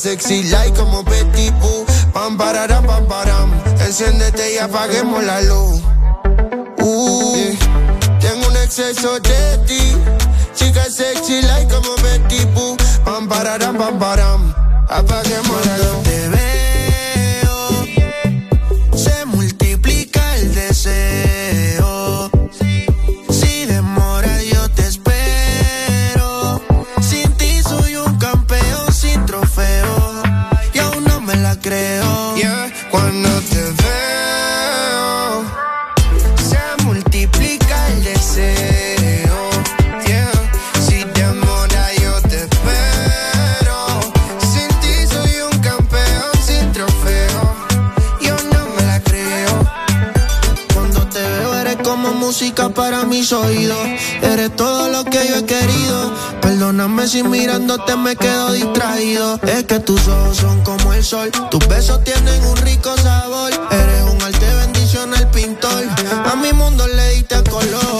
sexy, like como Betty Boo. Pam, pararam, pam, param. Enciéndete y apaguemos la luz. Uh, Tengo un exceso de ti, chica sexy, like como Betty Boo. Pam, pararam, pam, param. Apaguemos la luz. Cuando te veo, Se multiplica el deseo. Si te demora yo te espero. Sin ti soy un campeón sin trofeo. Yo no me la creo. Cuando te veo eres como música para mis oídos. Eres todo lo que yo he querido. Perdóname si mirándote me quedo distraído. Es que tus ojos son como el sol. Tus besos tienen un rico sabor. Eres un arte bendición al pintor. A mi mundo le diste color.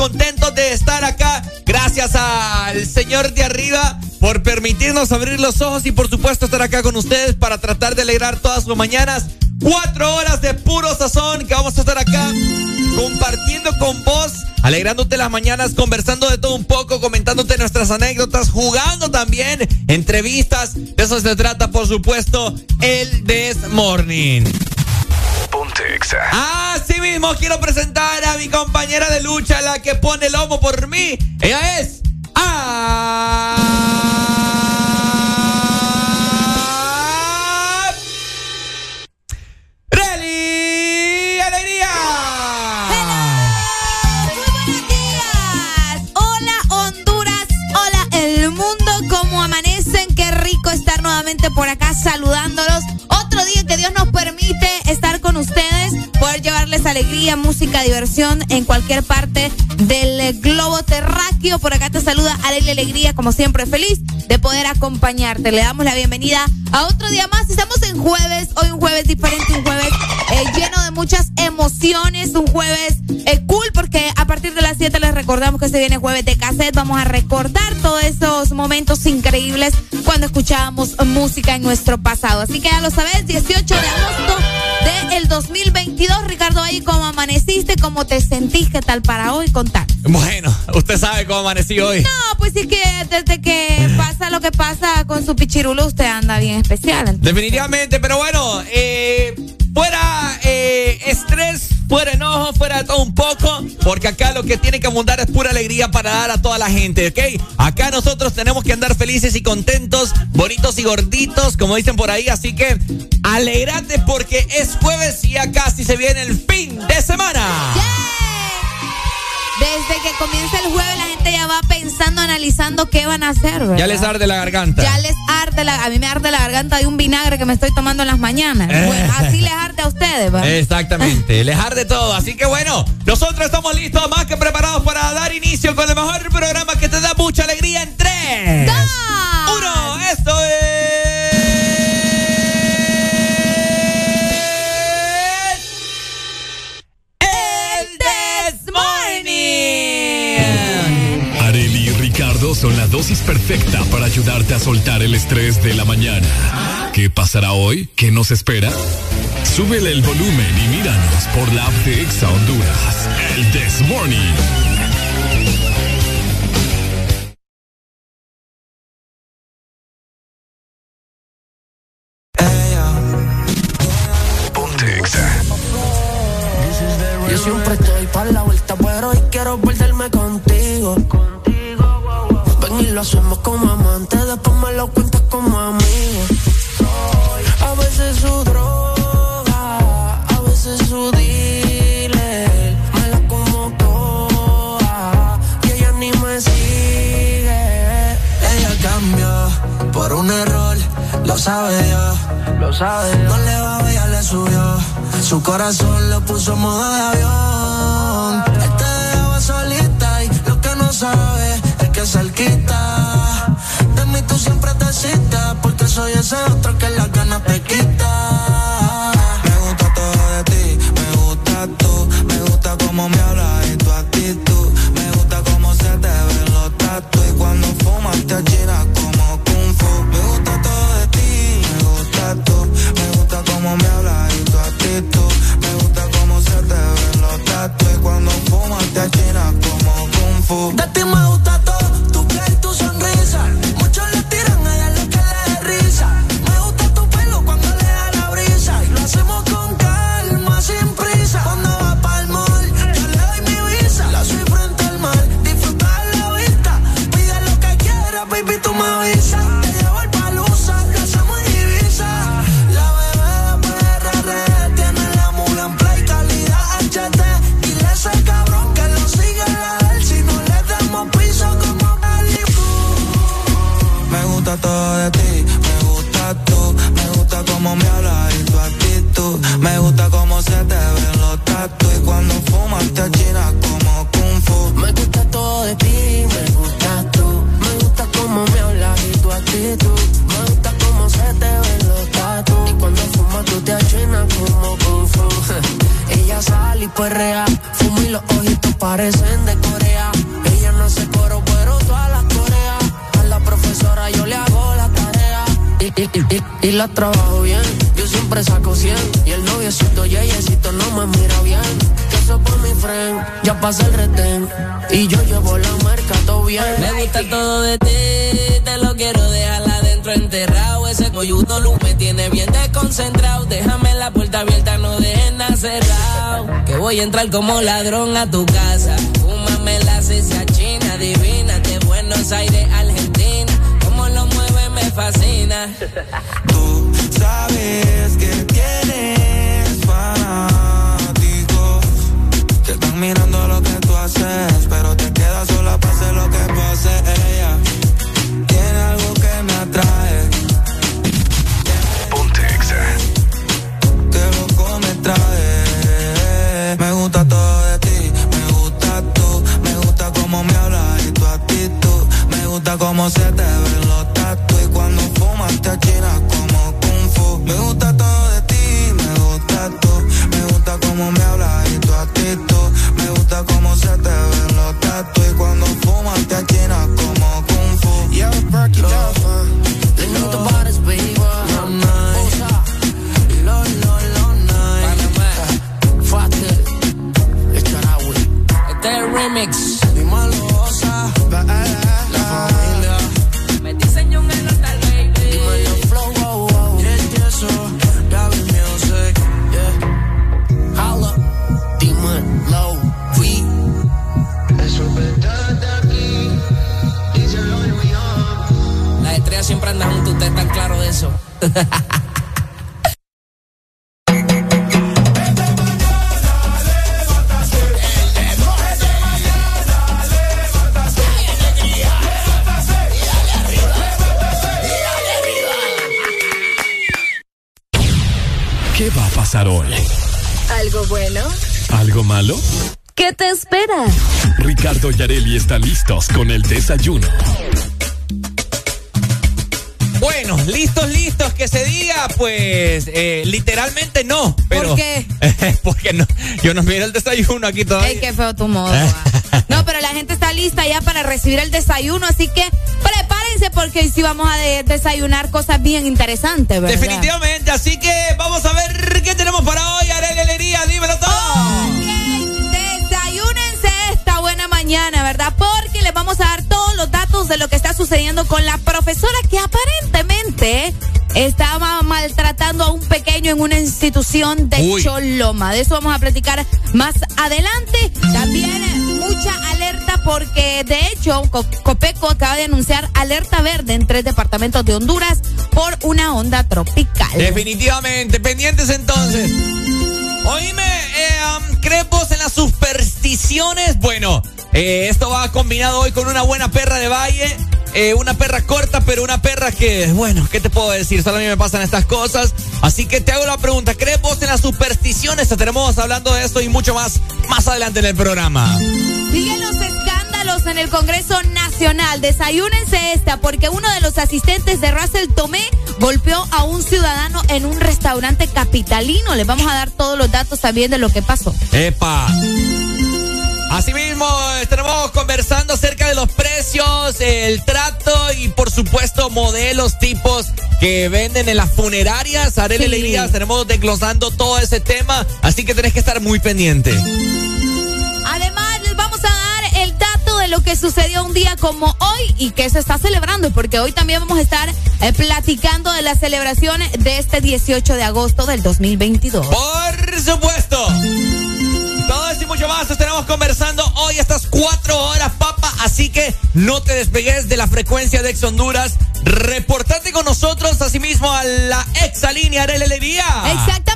Contentos de estar acá. Gracias al Señor de arriba por permitirnos abrir los ojos y por supuesto estar acá con ustedes para tratar de alegrar todas sus mañanas. Cuatro horas de puro sazón que vamos a estar acá compartiendo con vos, alegrándote las mañanas, conversando de todo un poco, comentándote nuestras anécdotas, jugando también, entrevistas. De eso se trata, por supuesto, el This Morning. Así mismo quiero presentar a mi compañera de lucha, la que pone el lomo por mí. Ella es. A... ¡Reli Alegría! Por acá saludándolos. Otro día que Dios nos permite estar con ustedes, poder llevarles alegría, música, diversión en cualquier parte del globo terráqueo. Por acá te saluda Alegre Alegría, como siempre feliz de poder acompañarte. Le damos la bienvenida a otro día más. Estamos en jueves, hoy un jueves diferente, un jueves eh, lleno de muchas emociones, un jueves eh, cool porque a partir de las 7 les recordamos que se viene jueves de cassette. Vamos a recordar todos esos momentos increíbles cuando escuchábamos música en nuestro pasado. Así que ya lo sabes, 18 de agosto del 2022. Ricardo, ahí cómo amaneciste, cómo te sentís, qué tal para hoy, contar. Bueno, usted sabe cómo amanecí hoy. No, pues sí que desde que pasa lo que pasa con su pichirulo, usted anda bien especial. Definitivamente, pero bueno, eh, fuera eh, estrés, fuera enojo, fuera de todo un poco, porque acá lo que tiene que abundar es pura alegría para dar a toda la gente, ¿ok? Acá nosotros tenemos que andar felices y contentos, bonitos y gorditos, como dicen por ahí, así que alegrate porque es jueves y ya casi se viene el fin de semana. Desde que comienza el jueves la gente ya va pensando, analizando qué van a hacer, ¿verdad? Ya les arde la garganta. Ya les arde la... A mí me arde la garganta de un vinagre que me estoy tomando en las mañanas. Eh. así les arde a ustedes, ¿verdad? Exactamente, les arde todo. Así que bueno, nosotros estamos listos, más que preparados para dar inicio con el mejor programa que te da mucha alegría en tres. ¡Dos! ¡Uno! Esto es... son la dosis perfecta para ayudarte a soltar el estrés de la mañana. ¿Qué pasará hoy? ¿Qué nos espera? Súbele el volumen y míranos por la app de Exa Honduras. El This Morning. Yo siempre estoy para la vuelta, pero hoy quiero perderme contigo lo hacemos como amantes, después me lo cuentas como amigo. A veces su droga, a veces su dealer, me la como toda y ella ni me sigue. Ella cambió por un error, lo sabe Dios, lo sabe No le va, ella le subió, su corazón lo puso en desayuno. Bueno, listos, listos, que se diga, pues eh, literalmente no. Pero, ¿Por qué? porque no, yo no miro el desayuno aquí todavía. Ey, qué feo tu modo. ah. No, pero la gente está lista ya para recibir el desayuno, así que prepárense porque hoy sí vamos a de- desayunar cosas bien interesantes, ¿verdad? Definitivamente, así que vamos a ver qué tenemos para hoy, Arely Alegría, dímelo todo. Ok, desayúnense esta buena mañana, ¿verdad? Porque les vamos a dar sucediendo con la profesora que aparentemente estaba maltratando a un pequeño en una institución de Uy. Choloma. De eso vamos a platicar más adelante. También mucha alerta porque de hecho Co- Copeco acaba de anunciar alerta verde en tres departamentos de Honduras por una onda tropical. Definitivamente, pendientes entonces. Oíme, eh, ¿crees vos en las supersticiones? Bueno, eh, esto va combinado hoy con una buena perra de valle. Eh, una perra corta, pero una perra que, bueno, ¿qué te puedo decir? Solo a mí me pasan estas cosas. Así que te hago la pregunta, ¿crees vos en las supersticiones? Estaremos hablando de esto y mucho más más adelante en el programa. Siguen los escándalos en el Congreso Nacional. Desayúnense esta, porque uno de los asistentes de Russell Tomé golpeó a un ciudadano en un restaurante capitalino. Les vamos a dar todos los datos también de lo que pasó. ¡Epa! Asimismo, estaremos el trato y por supuesto modelos, tipos que venden en las funerarias. Arely Sí. Alegría, estaremos desglosando todo ese tema, así que tenés que estar muy pendiente. Además, les vamos a dar el dato de lo que sucedió un día como hoy y que se está celebrando, porque hoy también vamos a estar eh, platicando de la celebración de este 18 de agosto del 2022. Por supuesto. Todo eso y mucho más estaremos conversando hoy estas cuatro horas, papa. Así que no te despegues de la frecuencia de Ex Honduras. Reportate con nosotros, asimismo, a la exalínea Arely Alegría. Exactamente,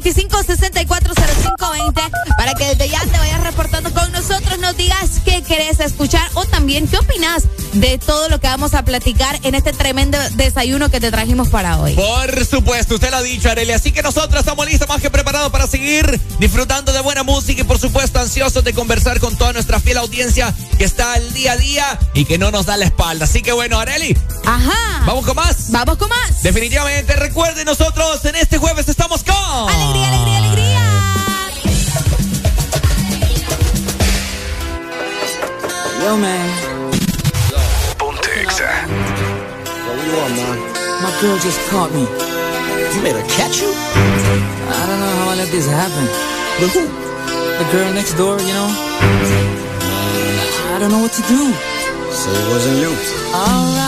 25640520 para que desde ya te vayas reportando con nosotros, nos digas qué querés escuchar o también qué opinas de todo lo que vamos a platicar en este tremendo desayuno que te trajimos para hoy. Por supuesto, usted lo ha dicho, Arely. Así que nosotros estamos listos, más que preparados para seguir disfrutando de buena música y, por supuesto, ansiosos de conversar con toda nuestra fiel audiencia que está al día a día y que no nos da la espalda. Así que, bueno, Arely, Ajá. vamos con más. Vamos con más. Definitivamente, recuerden, nosotros en este jueves estamos con. Alegría, alegría, alegría. Yo, man. Ponte Exa. My girl just caught me. You made her catch you? I don't know how I let this happen. With who? The girl next door, you know? I don't know what to do. So it wasn't you. Alright.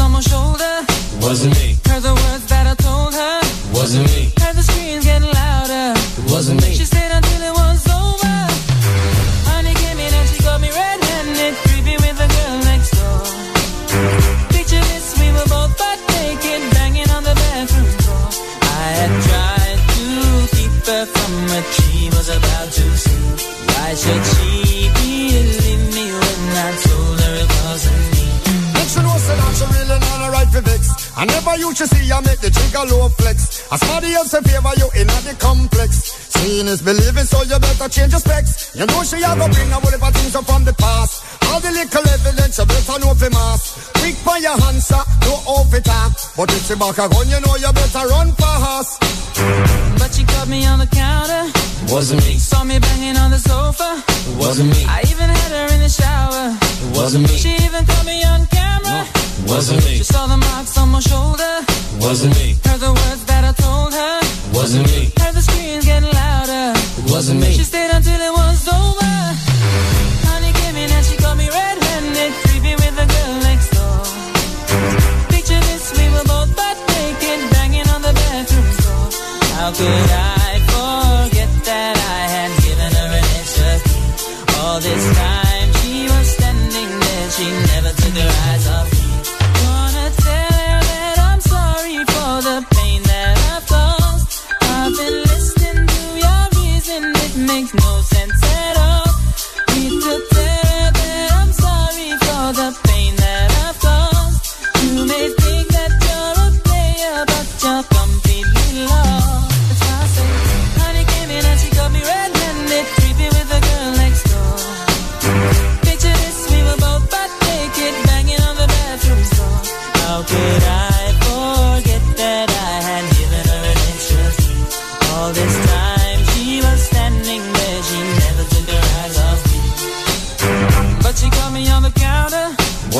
On my shoulder. Wasn't me. Heard the words that I told her. Wasn't me. Heard the screams I never used to see you make the trigger low flex. As somebody else in favor you in the complex. Seeing is believing, so you better change your specs. You know she have a bring a whole heap things up from the past. All the little evidence, you better know for mass. Quick by your answer, no off it up. But if she back a gun, you know you better run fast. But she caught me on the counter. Wasn't me. Saw me banging on the sofa. Wasn't me. I even had her in the shower. Wasn't me. She even caught me on camera. It wasn't me. She saw the marks on my shoulder. Wasn't me. Heard the words that I told her. Wasn't me. Heard the screams getting louder. Wasn't me. She stayed until it was over. Honey came in and she caught me red-handed, creepy with the girl next door. Picture this, we were both butt naked, banging on the bathroom door. How could I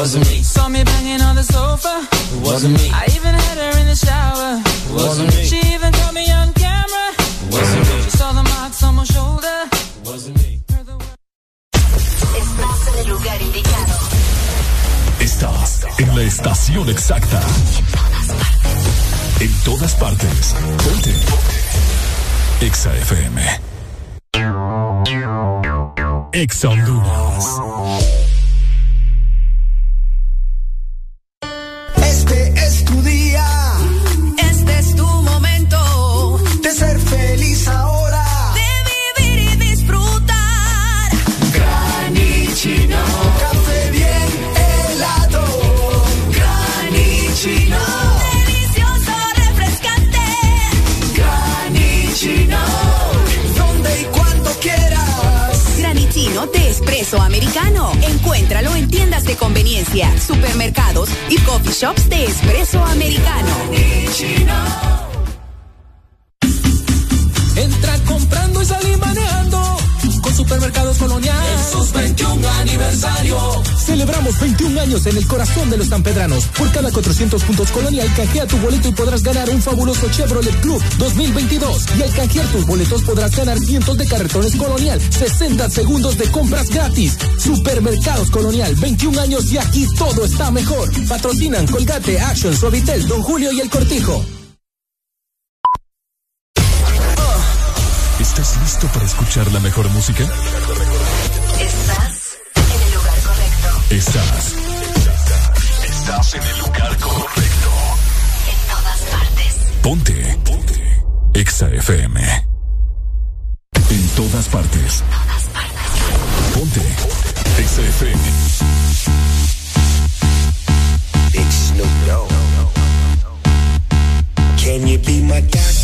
wasn't me. saw me banging on the sofa. It wasn't me. I even had her in the shower. It wasn't me. She even caught me on camera. It wasn't me. She saw the marks on my shoulder. It wasn't me. Estás en el lugar indicado. Estás en la estación exacta. En todas partes. Ponte. Exa FM. Exa Honduras. Encuéntralo en tiendas de conveniencia, supermercados y coffee shops de espresso americano. Entra comprando y salí manejando con Supermercados Colonial. En sus 21 aniversario. Celebramos 21 años en el corazón de los sanpedranos. Por cada 400 puntos colonial, canjea tu boleto y podrás ganar un fabuloso Chevrolet Club 2022. Y al canjear tus boletos podrás ganar cientos de carretones colonial, 60 segundos de compras gratis. Supermercados Colonial, 21 años y aquí todo está mejor. Patrocinan Colgate, Action, Suavitel, Don Julio y El Cortijo. ¿Estás listo para escuchar la mejor música? Estás en el lugar correcto. Estás. Estás en el lugar correcto. En todas partes. Ponte. Ponte. Exa FM. En todas partes. Todas partes. Ponte. Exa FM. Big Snoop. Can you be my doctor?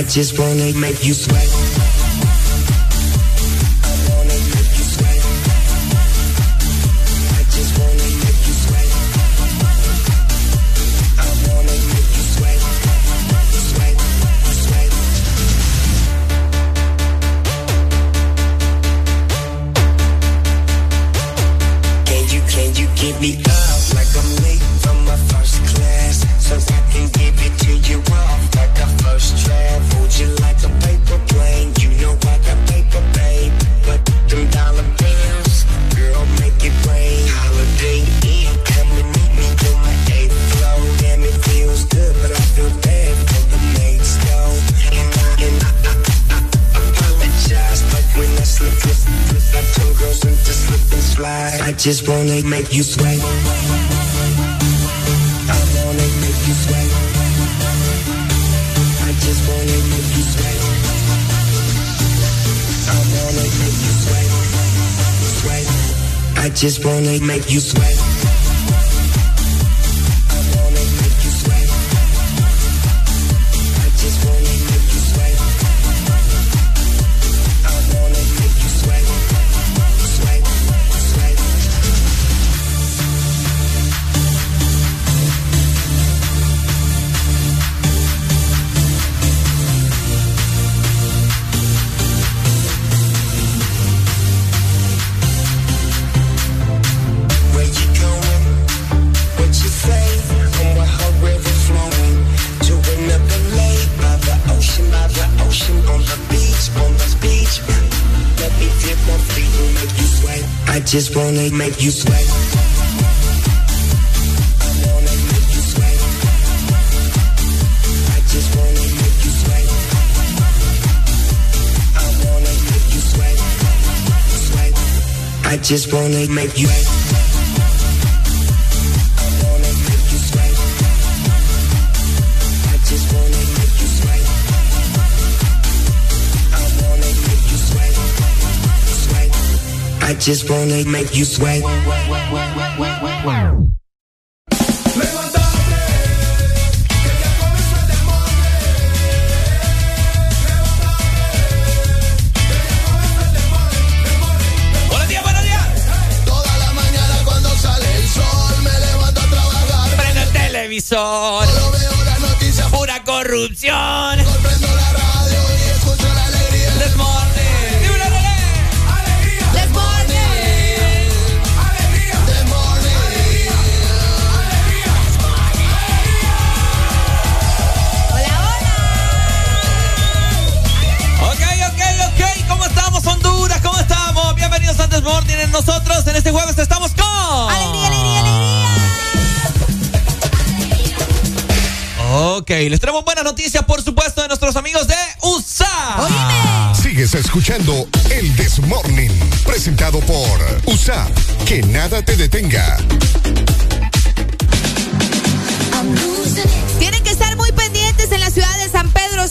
I just wanna make you sweat. Give me up just wanna make you sweat. I wanna make you. I just wanna make you. I wanna make you. I just wanna make you sweat. Just wanna make you sweat. I wanna make you sweat. I just wanna make you I just wanna make you sweat. Buenos días, Bienvenidos a This Morning. En nosotros, en este jueves, estamos con. Alegría, alegría, alegría. Ok, les traemos buenas noticias, por supuesto, de nuestros amigos de USA. Oíme. Sigues escuchando el This Morning, presentado por USAP. Que nada te detenga. Tienen que estar muy pendientes en la ciudad de San Pedro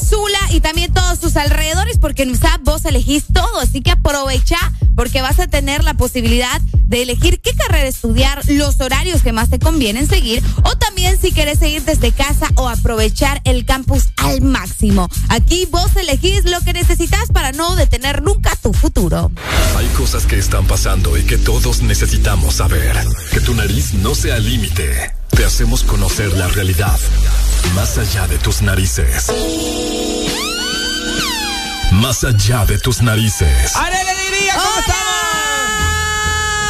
Sula y también todos sus alrededores porque en USAP vos elegís todo, así que aprovecha porque vas a tener la posibilidad de elegir qué carrera estudiar, los horarios que más te convienen seguir o también si querés seguir desde casa o aprovechar el campus al máximo. Aquí vos elegís lo que necesitas para no detener nunca tu futuro. Hay cosas que están pasando y que todos necesitamos saber. Que tu nariz no sea límite. Te hacemos conocer la realidad. Más allá de tus narices. Más allá de tus narices. ¡Alegría! ¿Cómo estamos?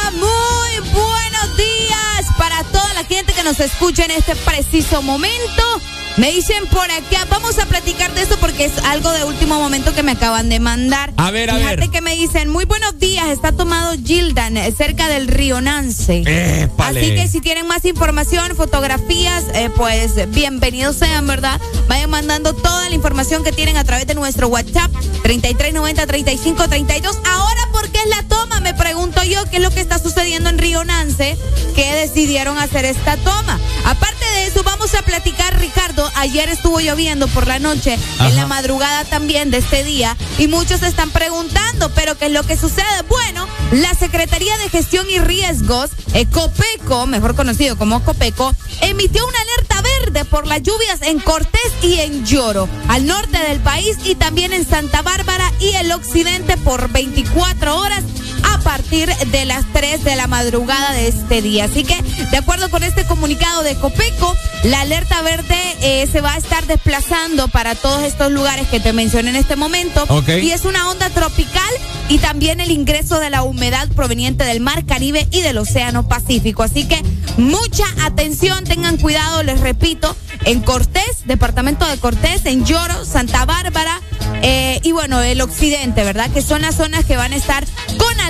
Hola, muy buenos días para toda la gente que nos escucha en este preciso momento. Me dicen por acá, vamos a platicar de esto porque es algo de último momento que me acaban de mandar. A ver, a Fíjate ver. que me dicen, muy buenos días, está tomado Gildan, eh, cerca del río Nance. Épale. Así que si tienen más información, fotografías, eh, pues bienvenidos sean, ¿verdad? Vayan mandando toda la información que tienen a través de nuestro WhatsApp 3390-3532. Ahora, ¿por qué es la toma? Me pregunto yo, ¿qué es lo que está sucediendo en Río Nance? Que decidieron hacer esta toma. Aparte de eso, vamos a platicar, Ricardo. Ayer estuvo lloviendo por la noche, en la madrugada también de este día, y muchos están preguntando, ¿pero qué es lo que sucede? Bueno, la Secretaría de Gestión y Riesgos, eh, COPECO, mejor conocido como COPECO, emitió una alerta verde por las lluvias en Cortés y en Lloro, al norte del país y también en Santa Bárbara y el occidente por 24 horas a partir de las 3 de la madrugada de este día. Así que, de acuerdo con este comunicado de Copeco, la alerta verde eh, se va a estar desplazando para todos estos lugares que te mencioné en este momento. Ok. Y es una onda tropical y también el ingreso de la humedad proveniente del Mar Caribe y del Océano Pacífico. Así que mucha atención, tengan cuidado, les repito, en Cortés, departamento de Cortés, en Lloro, Santa Bárbara eh, y bueno, el occidente, ¿verdad? Que son las zonas que van a estar con alerta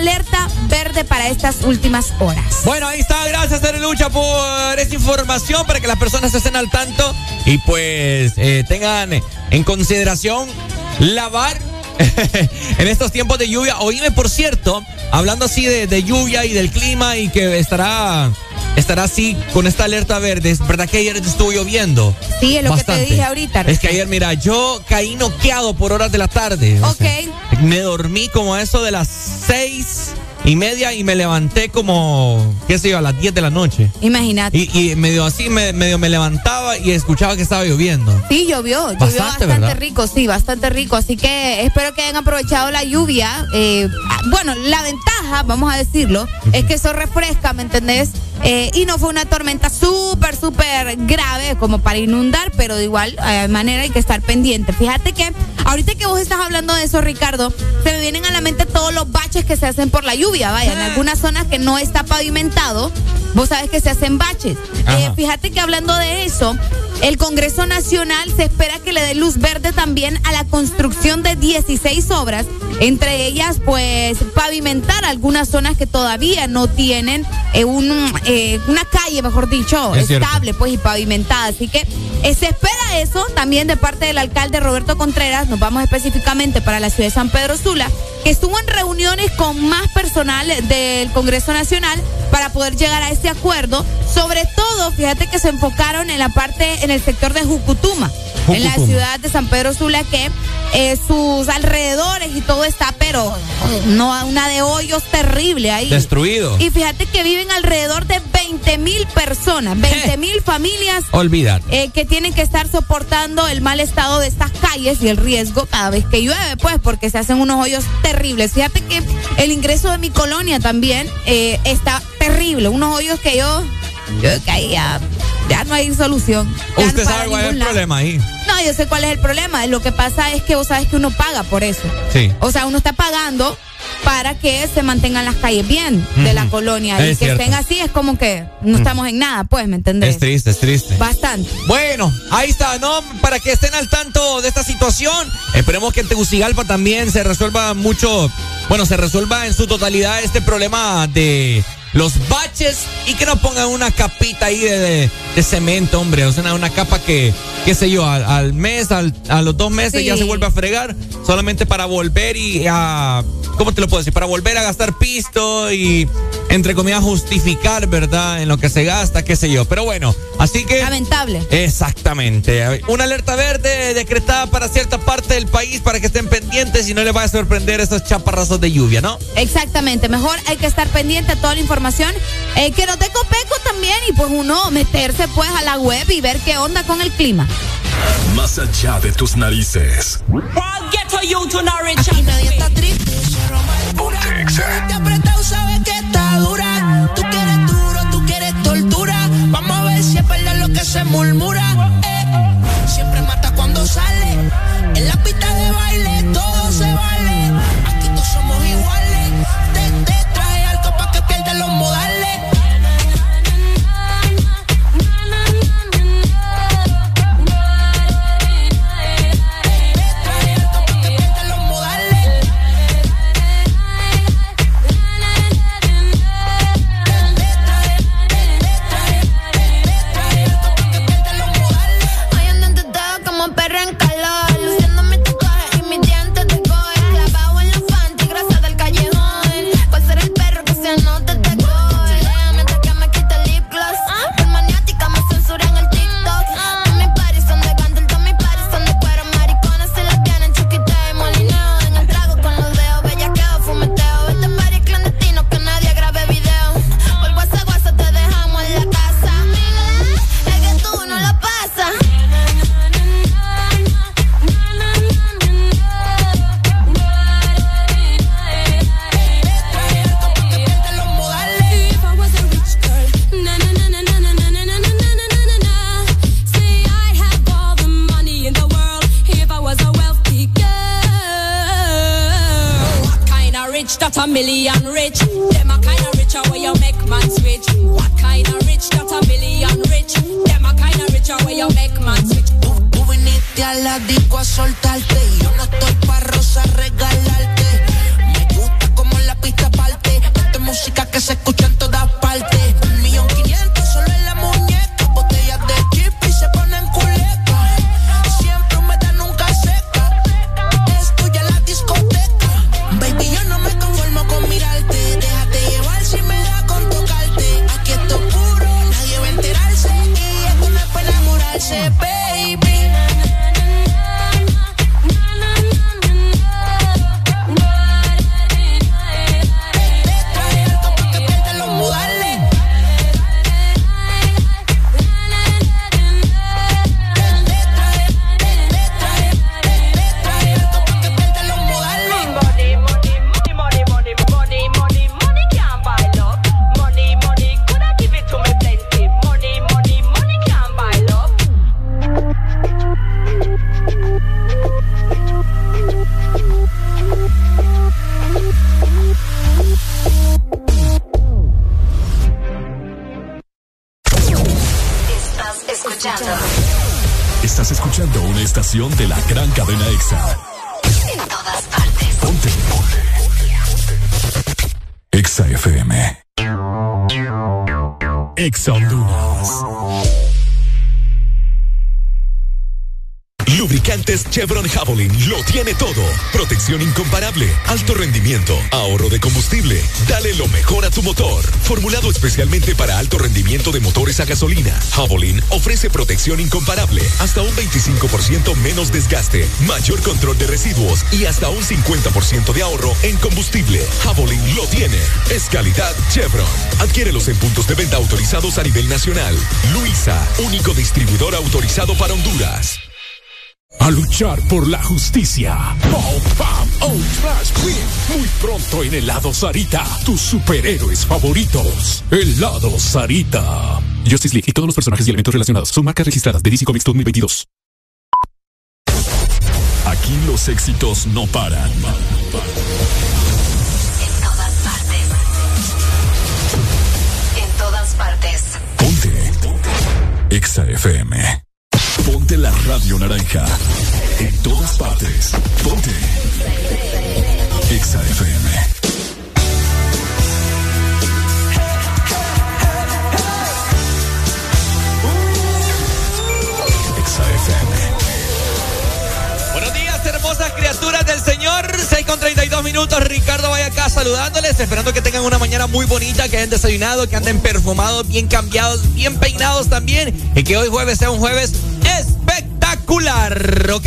verde para estas últimas horas. Bueno, ahí está. Gracias, Lucha, por esa información para que las personas estén al tanto y pues eh, tengan en consideración lavar en estos tiempos de lluvia. Oíme, por cierto, hablando así de, de lluvia y del clima y que estará estará así con esta alerta verde. Es verdad que ayer estuvo lloviendo. Sí, es lo Bastante. que te dije ahorita. Es que ayer, mira, yo caí noqueado por horas de la tarde. O Ok. sea, me dormí como a eso de las seis y media y me levanté como, qué sé yo, a las 10 de la noche. Imagínate. Y, y medio así, me- medio me levantaba y escuchaba que estaba lloviendo. Sí, llovió, llovió Bastante, bastante, ¿verdad? rico, sí, bastante rico. Así que espero que hayan aprovechado la lluvia. Eh, ah, bueno, la ventaja, vamos a decirlo, es que eso refresca, ¿me entendés? Eh, y no fue una tormenta súper, súper grave como para inundar, pero de igual eh, manera hay que estar pendiente. Fíjate que ahorita que vos estás hablando de eso, Ricardo, se me vienen a la mente todos los baches que se hacen por la lluvia. Vaya, en algunas zonas que no está pavimentado, vos sabes que se hacen baches. Eh, fíjate que hablando de eso, el Congreso Nacional se espera que le dé luz verde también a la construcción de 16 obras, entre ellas pues pavimentar algunas zonas que todavía no tienen eh, un, eh, una calle, mejor dicho, Es estable pues y pavimentada. Así que eh, se espera eso también de parte del alcalde Roberto Contreras, nos vamos específicamente para la ciudad de San Pedro Sula, que estuvo en reuniones con más personal del Congreso Nacional para poder llegar a este acuerdo. Sobre todo, fíjate que se enfocaron en la parte, en el sector de Jucutuma, en la ciudad de San Pedro Sula, que eh, sus alrededores y todo está, pero no una de hoyos terrible ahí. Destruido. Y fíjate que viven alrededor de 20 mil personas, 20 mil familias Olvidar. eh, que tienen que estar soportando el mal estado de estas calles y el riesgo cada vez que llueve, pues, porque se hacen unos hoyos terribles. Fíjate que el ingreso de mi colonia también eh, está terrible, unos hoyos que yo, yo que ya, ya no hay solución. Usted sabe cuál es el lado. problema ahí. No, yo sé cuál es el problema. Lo que pasa es que vos sabes que uno paga por eso. Sí. O sea, uno está pagando para que se mantengan las calles bien de la colonia. Es y que cierto. estén así es como que no estamos en nada, pues, ¿me entendés? Es triste, es triste. Bastante. Bueno, ahí está, ¿no? Para que estén al tanto de esta situación. Esperemos que en Tegucigalpa también se resuelva mucho, bueno, se resuelva en su totalidad este problema de los baches y que no pongan una capita ahí de, de- de cemento, hombre. O sea, una, una capa que, qué sé yo, al, al mes, al- a los dos meses Sí. ya se vuelve a fregar solamente para volver y a, ¿cómo te lo puedo decir? Para volver a gastar pisto y, entre comillas, justificar, ¿verdad? En lo que se gasta, qué sé yo. Pero bueno, así que... Lamentable. Exactamente. Una alerta verde decretada para cierta parte del país para que estén pendientes y no les vaya a sorprender esos chaparrazos de lluvia, ¿no? Exactamente, mejor hay que estar pendiente a toda la información eh, que nos dé Copeco también y pues uno meterse pues a la web y ver qué onda con el clima. Más allá de tus narices. Aquí nadie está triste. Te apretado, sabes que está dura. Tú quieres duro, tú quieres tortura. Vamos a ver si es verdad lo que se murmura. Eh, siempre mata cuando sale. En la pista especialmente para alto rendimiento de motores a gasolina, Javelin ofrece protección incomparable, hasta un 25% menos desgaste, mayor control de residuos y hasta un 50% de ahorro en combustible. Javelin lo tiene. Es calidad Chevron. Adquiérelos en puntos de venta autorizados a nivel nacional. Luisa, único distribuidor autorizado para Honduras. A luchar por la justicia. Oh, Pam, oh, Queen. Muy pronto en Helado Sarita. Tus superhéroes favoritos. Helado Sarita. Justice League y todos los personajes y elementos relacionados son marcas registradas de DC Comics 2022. Aquí los éxitos no paran. En todas partes. En todas partes. Ponte. Exa FM. Ponte la radio naranja. En todas partes. Ponte. Exa FM. Criaturas del Señor. 6 con 32 minutos. Ricardo vaya acá saludándoles, esperando que tengan una mañana muy bonita, que hayan desayunado, que anden perfumados, bien cambiados, bien peinados también. Y que hoy jueves sea un jueves espectacular, ¿ok?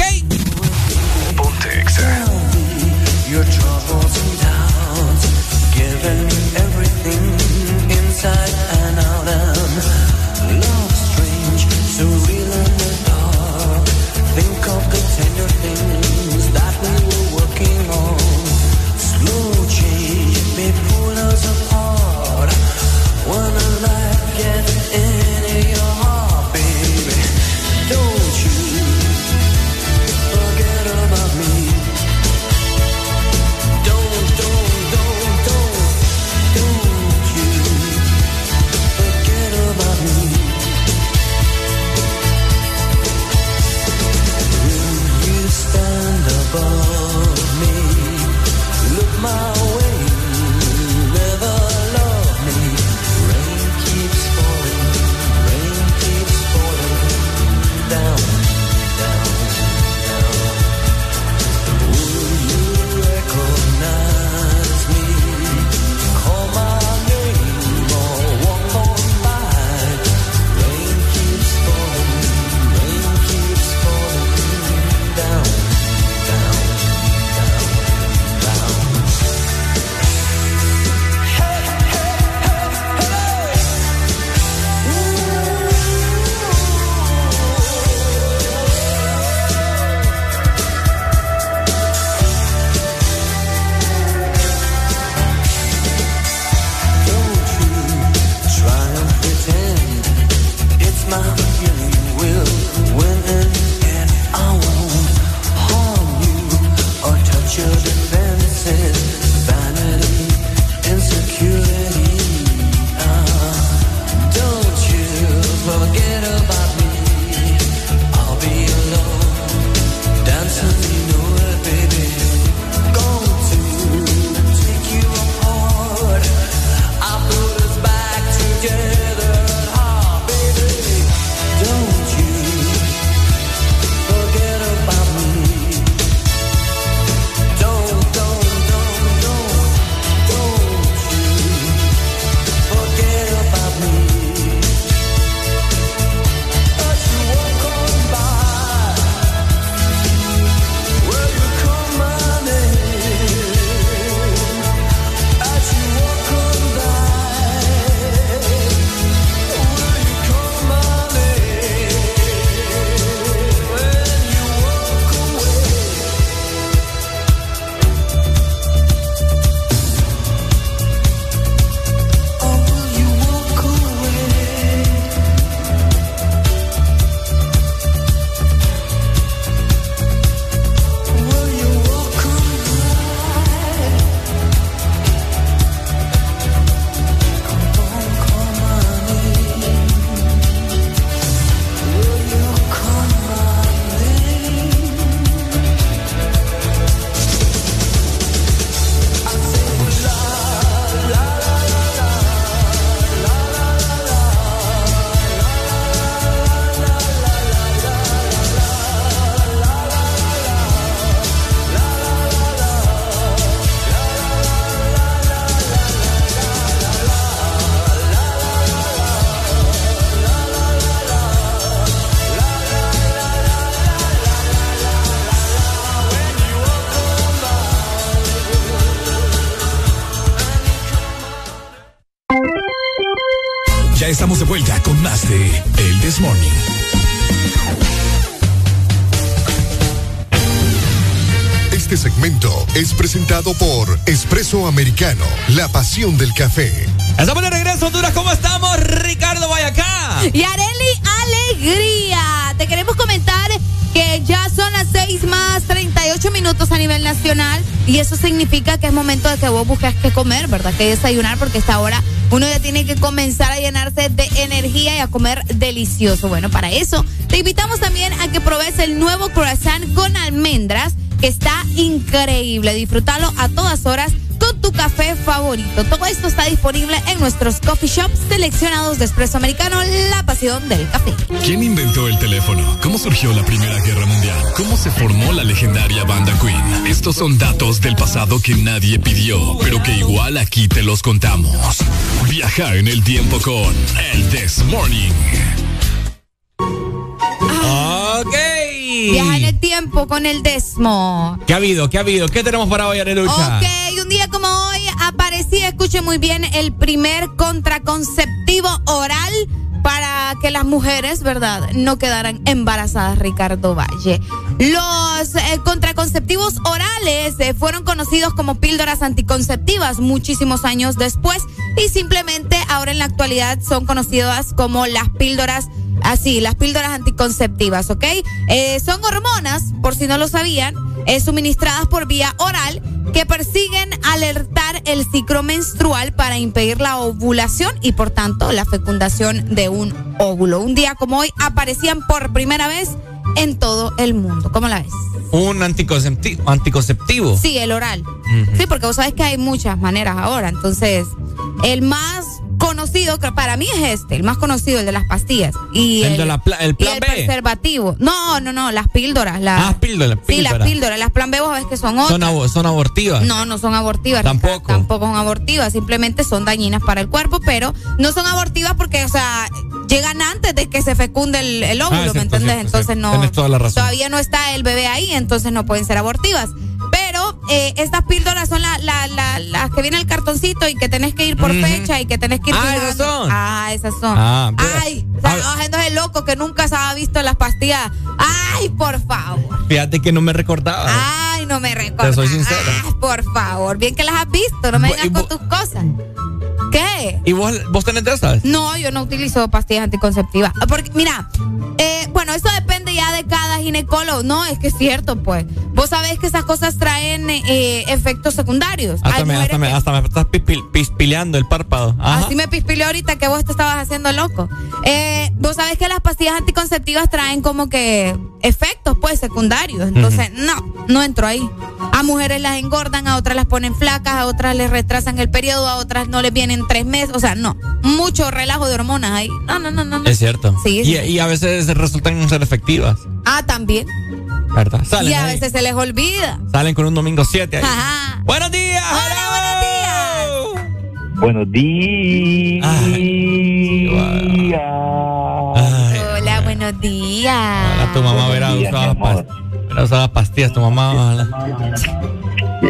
De El This Morning. Este segmento es presentado por Espresso Americano, la pasión del café. Estamos de regreso, Honduras. ¿Cómo estamos? Ricardo Vayacá. Y Areli Alegría. Te queremos comentar que ya son las 6 más 38 minutos a nivel nacional y eso significa que es momento de que vos busques qué comer, ¿verdad? Que desayunar porque esta hora uno ya tiene que comenzar a llenarse de energía y a comer delicioso. Bueno, para eso te invitamos también a que probes el nuevo croissant con almendras que está increíble. Disfrútalo a todas horas tu café favorito. Todo esto está disponible en nuestros coffee shops seleccionados de Espresso Americano, la pasión del café. ¿Quién inventó el teléfono? ¿Cómo surgió la Primera Guerra Mundial? ¿Cómo se formó la legendaria banda Queen? Estos son datos del pasado que nadie pidió, pero que igual aquí te los contamos. Viaja en el tiempo con El This Morning. Ok. Viaja en el tiempo con el Desmo. ¿Qué ha habido? ¿Qué ha habido? ¿Qué tenemos para hoy, Arelucha? Ok, un día como aparecía, escuche muy bien, el primer contraconceptivo oral para que las mujeres, ¿verdad?, no quedaran embarazadas, Ricardo Valle. Los eh, contraconceptivos orales eh, fueron conocidos como píldoras anticonceptivas muchísimos años después y simplemente ahora en la actualidad son conocidas como las píldoras Así, las píldoras anticonceptivas, ¿ok? Eh, son hormonas, por si no lo sabían, eh, suministradas por vía oral que persiguen alertar el ciclo menstrual para impedir la ovulación y por tanto la fecundación de un óvulo. Un día como hoy aparecían por primera vez en todo el mundo. ¿Cómo la ves? Un anticonceptivo. anticonceptivo. Sí, el oral. Sí, porque vos sabés que hay muchas maneras ahora. Entonces, el más conocido, que para mí es este, el más conocido, el de las pastillas. Y El de la pla- el y plan el B. preservativo. No, no, no, las píldoras. Las, Ah, píldoras, Sí, las píldoras. píldoras. Las plan B vos sabés que son otras. Son, abo- son abortivas. No, no son abortivas. Tampoco. Ricardo, Tampoco son abortivas. Simplemente son dañinas para el cuerpo, pero no son abortivas porque, o sea, llegan antes de que se fecunde el, el óvulo, Ah, es ¿me cierto, entonces no. Tienes toda la razón. Todavía no está el bebé ahí, entonces no pueden ser abortivas. Pero eh, estas píldoras son la- la- la- las que viene el cartoncito y que tenés que ir por fecha y que tenés que ir. Ah, esas son. Ah, esas son. Ah, pero- Ay, o sea, haciéndose loco que nunca se ha visto las pastillas. Ay, por favor. Fíjate que no me recordaba. Ay, no me recuerdo. Te soy sincero. Ay, por favor, bien que las has visto, no me vengas con tus cosas. ¿Y vos, vos tenés de esas? No, yo no utilizo pastillas anticonceptivas. Porque, mira, eh, bueno, eso depende ya de cada ginecólogo. No, es que es cierto, pues. Vos sabés que esas cosas traen eh, efectos secundarios. Hasta me, hasta, me, hasta me estás pispil- pispileando el párpado. Ajá. Así me pispilé ahorita que vos te estabas haciendo loco. Eh, vos sabés que las pastillas anticonceptivas traen como que efectos, pues, secundarios. Entonces, no, no entro ahí. A mujeres las engordan, a otras las ponen flacas, a otras les retrasan el periodo, a otras no les vienen tres meses. O sea, no. Mucho relajo de hormonas ahí. No, no, no, no. no. Es cierto. Sí, y, sí. y a veces resultan ser efectivas, Ah, también. ¿verdad? Salen, y a ahí. veces se les olvida. Salen con un domingo 7 ahí. Ajá. ¡Buenos días! Hola, Buenos días. Hola, buenos días. A tu mamá verá Buenos días, usaba, mi amor. pas- verá usaba pastillas, tu mamá. ojalá.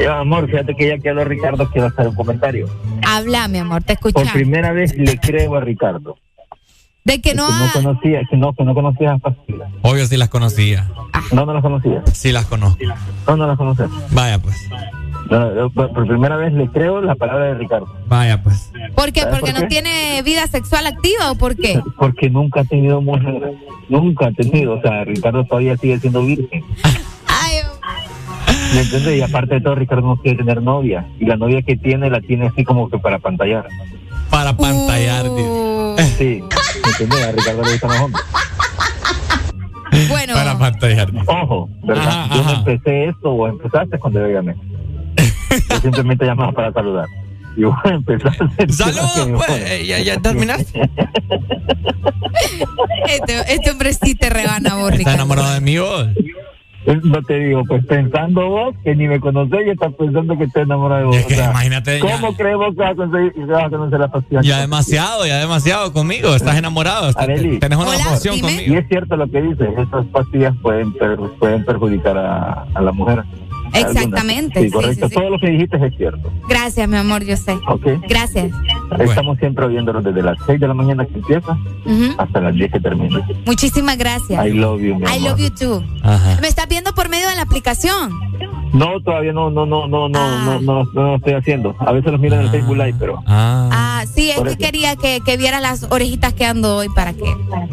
Ya, amor, fíjate que ya que habló Ricardo, quiero hacer un comentario. Habla, mi amor, te Por escuchamos. primera vez le creo a Ricardo. De que no, Que no ha- conocía, que no, que no conocía las pastillas. Obvio sí las conocía. No, no las conocía. Sí las conozco. No, no las conocía. Vaya pues. No, por por primera vez le creo la palabra de Ricardo. Vaya pues. ¿Por qué? ¿Sabes ¿Porque por no tiene vida sexual activa o por qué? Porque nunca ha tenido mujer. Nunca ha tenido. O sea, Ricardo todavía sigue siendo virgen. Ay, ¿Me entiendes? Y aparte de todo, Ricardo no quiere tener novia. Y la novia que tiene la tiene así como que para pantallar. Para pantallar. Uh, Sí. ¿Me entiendes? A Ricardo le gustan los hombres. bueno, Para pantallar. Ojo, ¿verdad? Ajá, Yo no empecé esto o empezaste cuando yo llamé. Yo simplemente llamaba para saludar. Y vos empezaste. Saludos, pues. Eh, Ya, ya terminaste. este, este hombre sí te rebana, vos, Está Ricardo. enamorado de mí vos. No te digo, pues pensando vos que ni me conocés y estás pensando que estoy enamorado de vos. Es que O sea, imagínate, ya- ¿Cómo creemos que vas a conseguir que vas a conocer la pastilla? Ya demasiado, ya demasiado conmigo. Estás enamorado. estás- Arely. tenés una Hola, emoción dime. Y conmigo. es cierto lo que dices, esas pastillas pueden, per- pueden perjudicar a, a la mujer. Exactamente, Sí, correcto. sí, sí. Todo lo que dijiste es cierto. Gracias, mi amor, yo sé. Ok. Gracias. Estamos siempre oyéndolos desde las 6 de la mañana que empieza Ujú. hasta las 10 que termina. Muchísimas gracias. I love you, mi I amor. love you too. Ajá. Me estás viendo por medio de la aplicación. No, todavía no, no, no, no, no, no, no, no lo estoy haciendo. A veces los miran en el Facebook Live, pero Ah, sí, es que quería que, que vieras las orejitas que ando hoy para que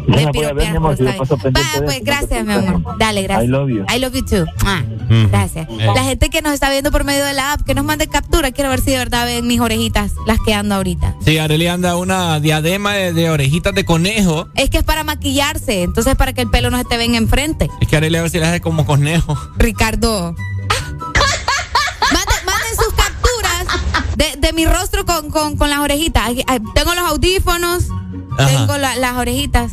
no voy a ver, mi amor, si paso de pues eso, gracias, mi amor. Dale, gracias. I love you. I love you too. Ah, Gracias. Eh. La gente que nos está viendo por medio de la app, que nos mande captura. Quiero ver si de verdad ven mis orejitas, las que ando ahorita. Sí, Arely anda una diadema de, de orejitas de conejo. Es que es para maquillarse, entonces para que el pelo no se te venga enfrente. Es que Arely a ver si le hace como conejo. Ricardo. De, de mi rostro con, con, con las orejitas. Tengo los audífonos, Ajá. tengo la- las orejitas.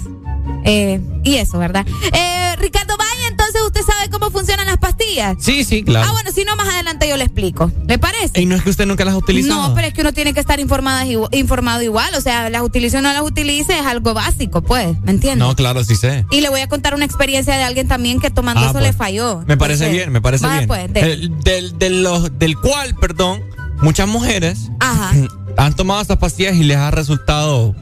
eh, y eso, ¿verdad? Eh, Ricardo, vaya, entonces usted sabe cómo funcionan las pastillas. Sí, sí, claro. Ah, bueno, si no, más adelante yo le explico. ¿Le parece? Y no es que usted nunca las ha utilizado. No, pero es que uno tiene que estar informada, informado igual. O sea, las utilice o no las utilice es algo básico, pues. ¿Me entiendes? No, claro, sí sé. Y le voy a contar una experiencia de alguien también que tomando Ah, eso pues. le falló. Me parece Entonces, bien, me parece bien. pues, de- El- del, de los- del cual, perdón, muchas mujeres Ajá. han tomado estas pastillas y les ha resultado,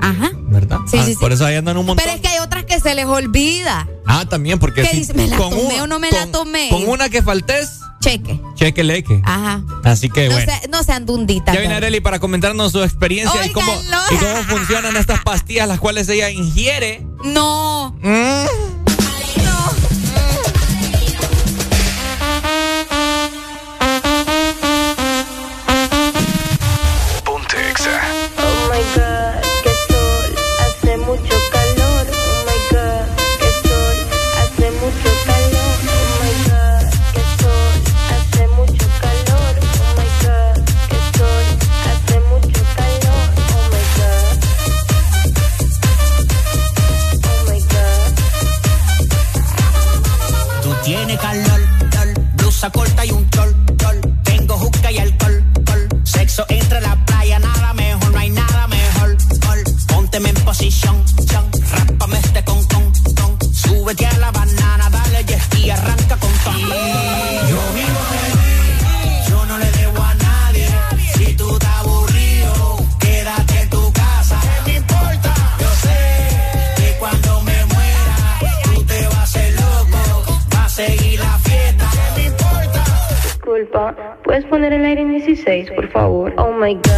Ajá. ¿verdad? Sí, Ah, sí, sí. Por eso ahí andan un montón. Pero es que hay otras que se les olvida. Ah, también, porque ¿Qué si dice? ¿Me la con tomé un- o no me la tomé? Con una que faltes, Cheque. cheque leque. Ajá. Así que no, bueno. se- no sean dunditas. Ya viene Areli para comentarnos su experiencia y cómo, y cómo funcionan estas pastillas las cuales ella ingiere. No. Mm. 16, por favor? Oh my god.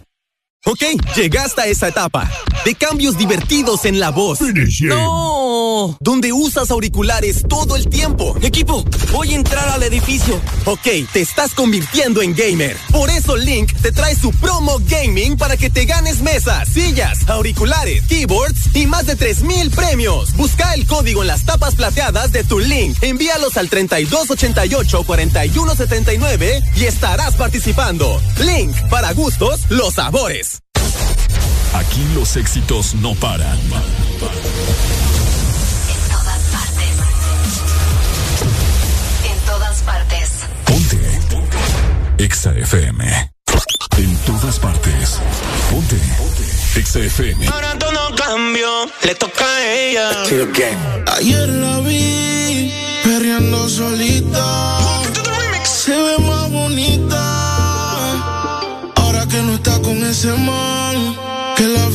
Ok, llegaste a esa etapa de cambios divertidos en la voz. No, donde usas auriculares todo el tiempo. Equipo, voy a entrar al edificio. Ok, te estás convirtiendo en gamer. Por eso Link te trae su promo gaming para que te ganes mesas, sillas, auriculares, keyboards y más de 3000 premios. Busca el código en las tapas plateadas de tu Link. Envíalos al 3288 4179 y estarás participando. Link, para gustos, los sabores. Aquí los éxitos no paran. En todas partes. En todas partes. Ponte. Exa FM. En todas partes. Ponte. Exa FM. Ahora todo cambió, le toca a ella. Ayer la vi perreando solita. Se ve más bonita. Ahora que no está con ese man.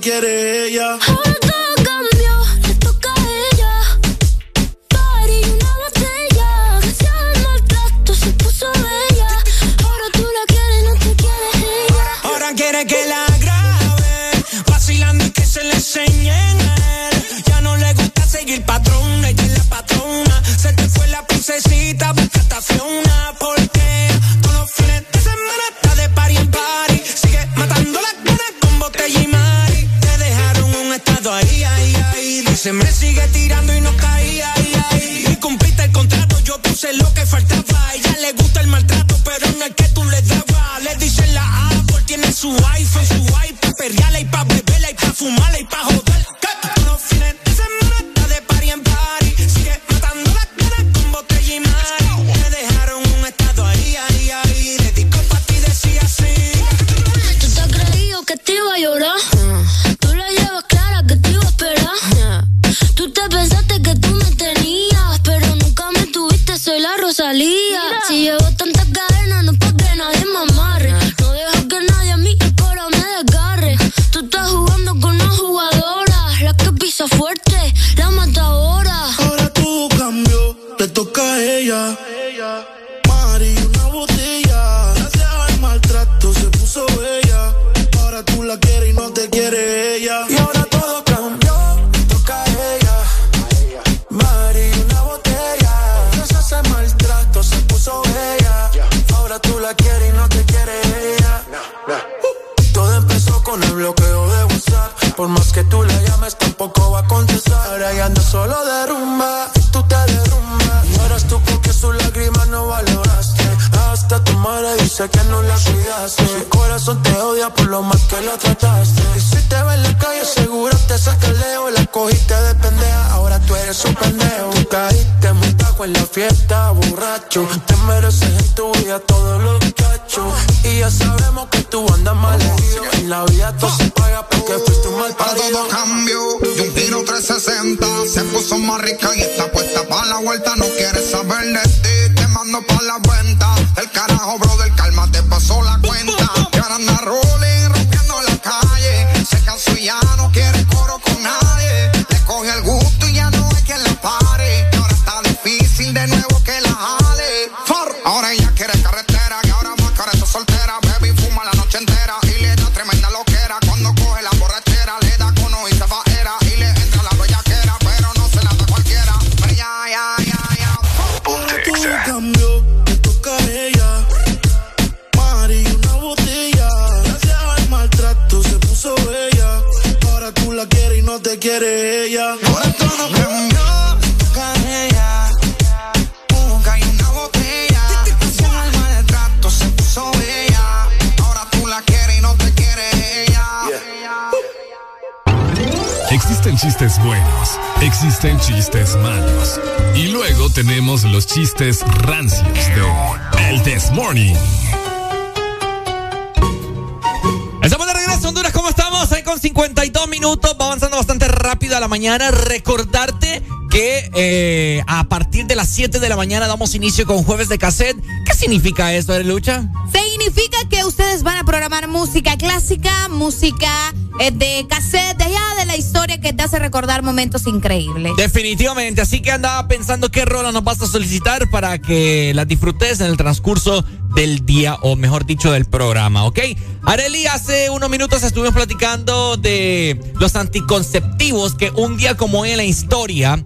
quiere ella. Dice, me sigue tirando y no caía, ahí, ahí. Y cumpliste el contrato, yo puse lo que faltaba. Ella le gusta el maltrato, pero no es que tú le dabas. Le dicen la Apple, tiene su iPhone, su iPad, perreala y pa' beberla y pa' fumarla y pa' joder. Todos los fines de semana de party en party. Sigue matando las ganas con botella y mari. Me dejaron un estado ahí, ahí, ahí. Dedicó pa' ti, decía así. Tú te has creído que te iba a llorar. Te pensaste que tú me tenías, pero nunca me tuviste, soy la Rosalía. Si llevo tantas cadenas, no es pa' que nadie me amarre. No dejo que nadie a mí el coro me desgarre. Tú estás jugando con una jugadora, la que pisa fuerte, la matadora. Ahora todo cambió, le toca a ella. Por más que tú la llames, tampoco va a contestar. Ahora ya ando solo de rumba y tú te derrumbas. Lloras tú porque sus lágrimas no valoraste. Hasta tu madre dice que no la cuidaste. Su corazón te odia por lo mal que la trataste. Y si te ve en la calle, seguro te saca el leo. La cogiste de pendeja, ahora tú eres un pendejo. Tú caíste muy bajo en la fiesta, borracho. Te mereces en tu vida todos los cachos. Y ya sabemos que tú andas mal herido. En la vida todo se paga porque fuiste un mal parido. todo cambió y un giro 360 se puso más rica y está puesta para la vuelta. No quieres saber de ti, te mando para la cuenta. El carajo, brother, calma, te pasó la cuenta. Tenemos los chistes rancios de El This Morning. Estamos de regreso, Honduras, ¿cómo estamos? Ahí con 52 minutos, va avanzando bastante rápido a la mañana. Recordarte que eh, a partir de las 7 de la mañana damos inicio con Jueves de Cassette. ¿Qué significa esto, Lucha? Significa que ustedes van a programar música clásica, música eh, de cassette, de allá de la historia que te hace recordar momentos increíbles. Definitivamente, así que andaba pensando qué rola nos vas a solicitar para que las disfrutes en el transcurso del día, o mejor dicho, del programa, ¿ok? Areli, hace unos minutos estuvimos platicando de los anticonceptivos que un día como hoy en la historia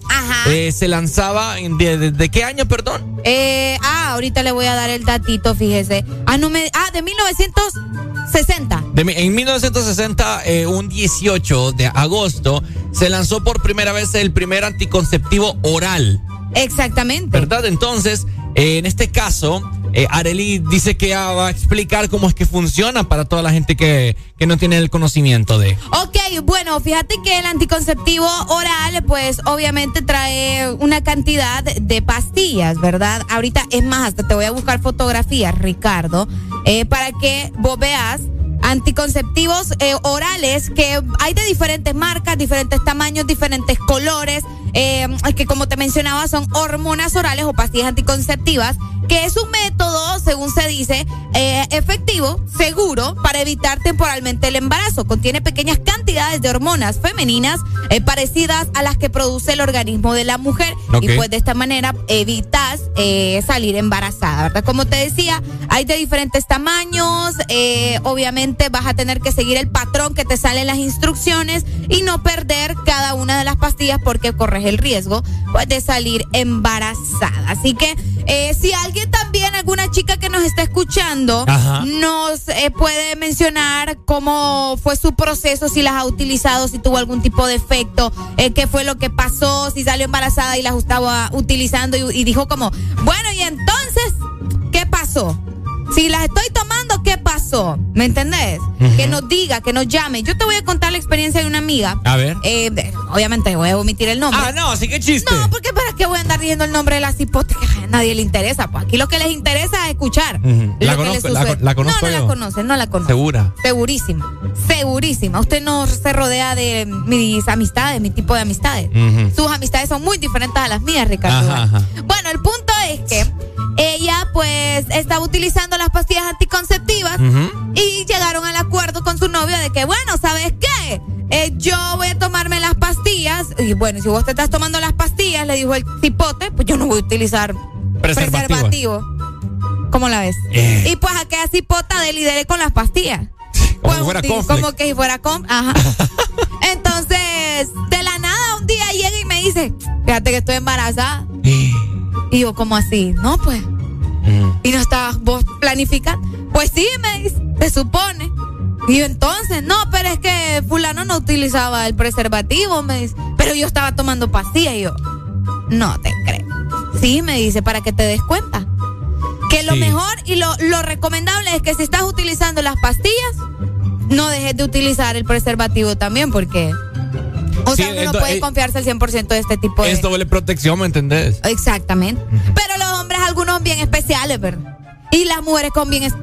eh, se lanzaba, de, de- de qué año, perdón? Eh, ah, ahorita le voy a dar el datito, fíjese. Ah, no me, ah, de 1960. De mi- en 1960, eh, un 18 de agosto, se lanzó por primera vez el primer anticonceptivo oral. Exactamente. ¿Verdad? Entonces, eh, en este caso, eh, Areli dice que ya va a explicar cómo es que funciona para toda la gente que, que no tiene el conocimiento de. Ok, bueno, fíjate que el anticonceptivo oral, pues obviamente trae una cantidad de pastillas, ¿verdad? Ahorita, es más, hasta te voy a buscar fotografías, Ricardo, eh, para que vos veas anticonceptivos eh, orales que hay de diferentes marcas, diferentes tamaños, diferentes colores, eh, que como te mencionaba son hormonas orales o pastillas anticonceptivas, que es un método, según se dice, eh, efectivo, seguro, para evitar temporalmente el embarazo. Contiene pequeñas cantidades de hormonas femeninas parecidas a las que produce el organismo de la mujer y pues de esta manera evitas salir embarazada, ¿verdad? Como te decía, hay de diferentes tamaños, eh, obviamente vas a tener que seguir el patrón que te sale en las instrucciones y no perder cada una de las pastillas porque corres el riesgo pues, de salir embarazada. Así que eh, si alguien también, alguna chica que nos está escuchando, Ajá. nos eh, puede mencionar cómo fue su proceso, si las ha utilizado, si tuvo algún tipo de efecto, eh, qué fue lo que pasó, si salió embarazada y las estaba utilizando y, y dijo como, bueno, y entonces, ¿qué pasó? Si las estoy tomando, ¿qué pasó? ¿Me entendés? Que nos diga, que nos llame. Yo te voy a contar la experiencia de una amiga. A ver. Eh, obviamente voy a omitir el nombre. Ah, no, así que chiste. No, porque para qué voy a andar diciendo el nombre de la cipote que a nadie le interesa. Pues aquí lo que les interesa es escuchar. La conozco, la la conozco No, no yo. la conoce, no la conoce. Segura. Segurísima, segurísima. Usted no se rodea de mis amistades, mi tipo de amistades. Sus amistades son muy diferentes a las mías, Ricardo. Ajá, ajá. Bueno, el punto es que ella pues estaba utilizando las pastillas anticonceptivas y llegaron al acuerdo con su novio de que, bueno, ¿sabes qué? Eh, yo voy a tomarme las pastillas y bueno, si vos te estás tomando las pastillas, le dijo el cipote, pues yo no voy a utilizar Preservativo. preservativo. ¿Cómo la ves? Eh. Y pues aquella cipota de lidere con las pastillas. Como si fuera. Como que si fuera con. Ajá. Entonces, de la nada, un día llega y me dice: Fíjate que estoy embarazada. Y yo, ¿cómo así? No, pues. ¿Y no estabas vos planificando? Pues sí, me dice, se supone. Y yo, entonces, no, pero es que Fulano no utilizaba el preservativo, me dice. Pero yo estaba tomando pastillas y yo, no te creo. Sí, me dice, para que te des cuenta. Que lo Sí. mejor y lo, lo recomendable es que si estás utilizando las pastillas, no dejes de utilizar el preservativo también, porque. O Sí, sea, uno no puede eh, confiarse al 100% de este tipo de. Es doble protección, ¿me entendés? Exactamente. Pero los hombres, algunos bien especiales, ¿verdad? Y las mujeres con bien. es-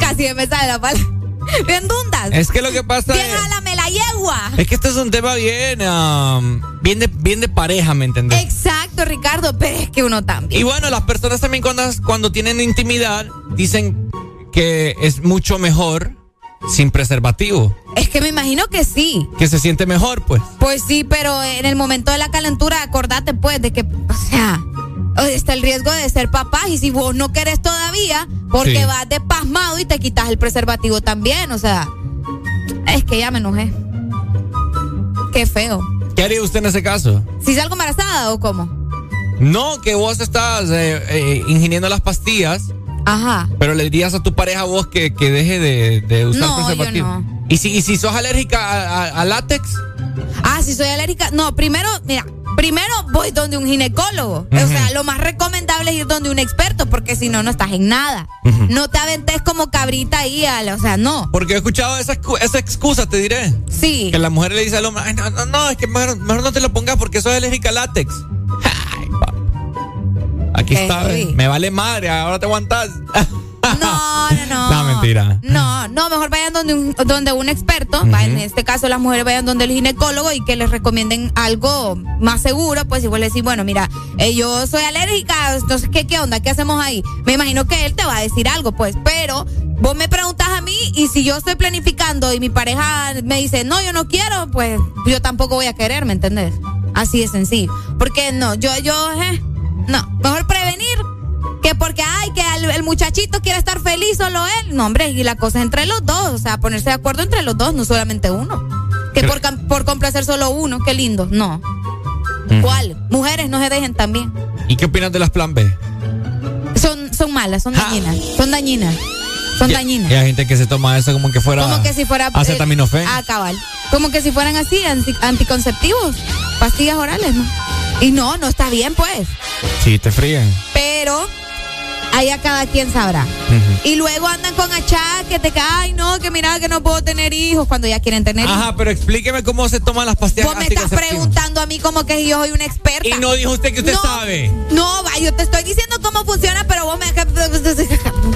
Casi me sale la palabra. Bien dundas. Es que lo que pasa Bien, es. la yegua. Es que este es un tema bien, um, bien, de, bien de pareja, ¿me entendés? Exacto, Ricardo, pero es que uno también. Y bueno, las personas también cuando, cuando tienen intimidad dicen que es mucho mejor sin preservativo, Es que me imagino que sí. que se siente mejor, pues. Pues sí, pero en el momento de la calentura, acordate pues de que, o sea, está el riesgo de ser papá y si vos no querés todavía, porque Sí. vas de pasmado y te quitas el preservativo también, o sea, es que ya me enojé. Qué feo. ¿Qué haría usted en ese caso? ¿Si salgo embarazada o cómo? No, que vos estás eh, eh, ingiriendo las pastillas, Ajá. pero le dirías a tu pareja vos que, que deje de, de usar No, yo preservativo. no. ¿Y si, y si sos alérgica a, a- a látex? Ah, si soy alérgica. No, primero, mira, primero voy donde un ginecólogo. O sea, lo más recomendable es ir donde un experto, porque si no, no estás en nada. No te aventes como cabrita ahí, al- o sea, no. Porque he escuchado esa, esa excusa, te diré. Sí. Que la mujer le dice al hombre, Ay, no, no, no, es que mejor, mejor no te lo pongas porque soy alérgica al látex. Aquí está, me vale madre, ahora te aguantas. No, no, no. No, mentira. No, no, mejor vayan donde un, donde un experto, en este caso las mujeres vayan donde el ginecólogo y que les recomienden algo más seguro, pues igual decir, bueno, mira, eh, yo soy alérgica, entonces, ¿qué, ¿qué onda? ¿Qué hacemos ahí? Me imagino que él te va a decir algo, pues, pero vos me preguntas a mí y si yo estoy planificando y mi pareja me dice, no, yo no quiero, pues yo tampoco voy a querer, ¿me entendés? Así de sencillo. Porque no, yo, yo, eh, no, mejor prevenir que porque ay que el, el muchachito quiere estar feliz solo él. No hombre y la cosa es entre los dos o sea ponerse de acuerdo entre los dos no solamente uno. Que por, por complacer solo uno qué lindo. No. Cuál mujeres no se dejen también. ¿Y qué opinas de las plan B? son son malas son dañinas son dañinas son Y- dañinas. Y hay gente que se toma eso como que fuera. como que si fuera eh, Acetaminofén. ah cabal. Como que si fueran así anti- anticonceptivos pastillas orales no y no no está bien pues Sí, te fríen. pero allá cada quien sabrá. Y luego andan con achá que te ay no, que mira que no puedo tener hijos cuando ya quieren tener hijos. Ajá, pero explíqueme cómo se toman las pastillas Vos me estás preguntando a mí como que yo soy una experta. Y no dijo usted que usted No, sabe. No, va, yo te estoy diciendo cómo funciona, pero vos me...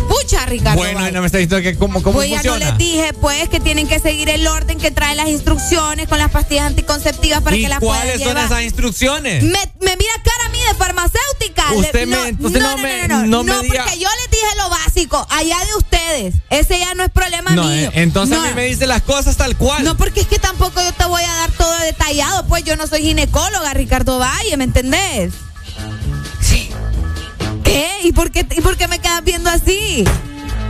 Pucha, Ricardo. Bueno, no me está diciendo que cómo, cómo Pues ya no funciona. les dije, pues, que tienen que seguir el orden que trae las instrucciones con las pastillas anticonceptivas para ¿Y que las puedan cuáles son esas instrucciones? Me, me mira cara a mí de farmacéutica. Usted Le- me- entonces no me- no me diga- porque yo les dije lo básico, allá de ustedes. Ese ya no es problema No, mío. eh, entonces No. a mí me dice las cosas tal cual. No, porque es que tampoco yo te voy a dar todo detallado, pues yo no soy ginecóloga, Ricardo Valle, ¿me entendés? Sí. ¿Qué? ¿Y por qué, y por qué me quedas viendo así?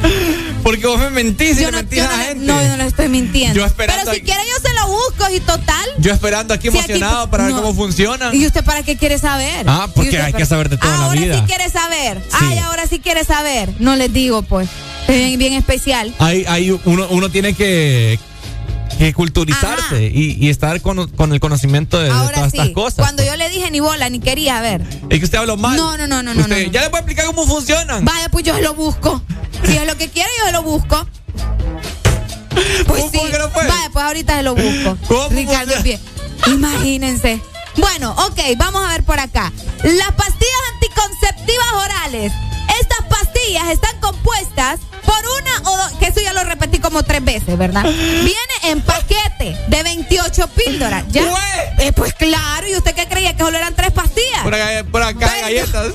Porque vos me mentís y Yo no, mentís yo a la no- gente. no, yo no le estoy mintiendo. Yo esperando Pero si quiere yo se lo busco y total. Yo esperando aquí emocionado para ver cómo funciona. ¿Y usted para qué quiere saber? Ah, porque ¿Y usted hay para- que saber de todo en la ahora vida. sí quiere saber. Sí. Ay, ahora sí quiere saber. No les digo, pues. Es bien, bien especial. Hay, hay uno, uno tiene que, que culturizarse y, y estar con, con el conocimiento de, de Ahora todas sí. estas cosas. Cuando yo le dije ni bola, ni quería ver. Es que usted habló mal. No, no, no, no, no, Usted- no, no. Ya le voy a explicar cómo funcionan. Vaya, pues yo se lo busco. Si es lo que quiere, yo se lo busco. Pues sí. Vaya, pues ahorita se lo busco. Ricardo Pie. Imagínense. Bueno, ok, vamos a ver por acá. Las pastillas anticonceptivas orales. Estas pastillas están compuestas por una o dos, que eso ya lo repetí como tres veces, ¿verdad? Viene en paquete de 28 píldoras. ¿Ya? Eh, pues claro, ¿y usted qué creía que solo eran tres pastillas? Por acá, por acá galletas.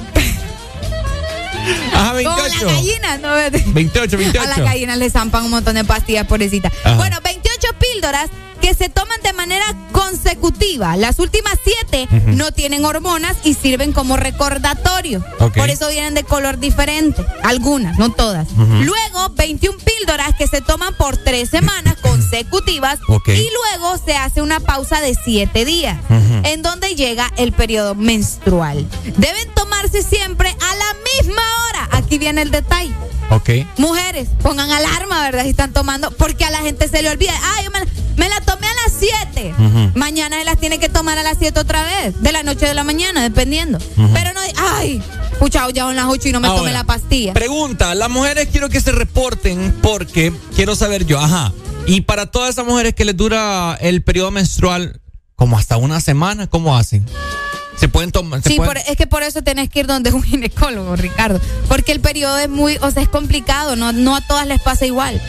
Ajá, Como 28. las gallinas, ¿no? 28, 28. A las gallinas le zampan un montón de pastillas, pobrecita. Ajá. Bueno, 28 píldoras que se toman de manera consecutiva. Las últimas siete no tienen hormonas y sirven como recordatorio. Por eso vienen de color diferente. Algunas, no todas. Luego, 21 píldoras que se toman por tres semanas consecutivas. Y luego se hace una pausa de siete días. En donde llega el periodo menstrual. Deben tomarse siempre a la misma hora. Aquí viene el detalle. Ok. Mujeres, pongan alarma, ¿verdad? Si están tomando, porque a la gente se le olvida. Ah, yo me, la- me la tomé a las 7. Ujú. Mañana se las tiene que tomar a las 7 otra vez. De la noche o de la mañana, dependiendo. Pero no, ay, pucha, ya son las 8 y no me tomé Ahora, la pastilla. Pregunta, las mujeres quiero que se reporten porque quiero saber yo, ajá. Y para todas esas mujeres que les dura el periodo menstrual como hasta una semana, ¿cómo hacen? Se pueden tomar, Sí, pueden- por- es que por eso tenés que ir donde un ginecólogo, Ricardo. Porque el periodo es muy, o sea, es complicado, no, no a todas les pasa igual.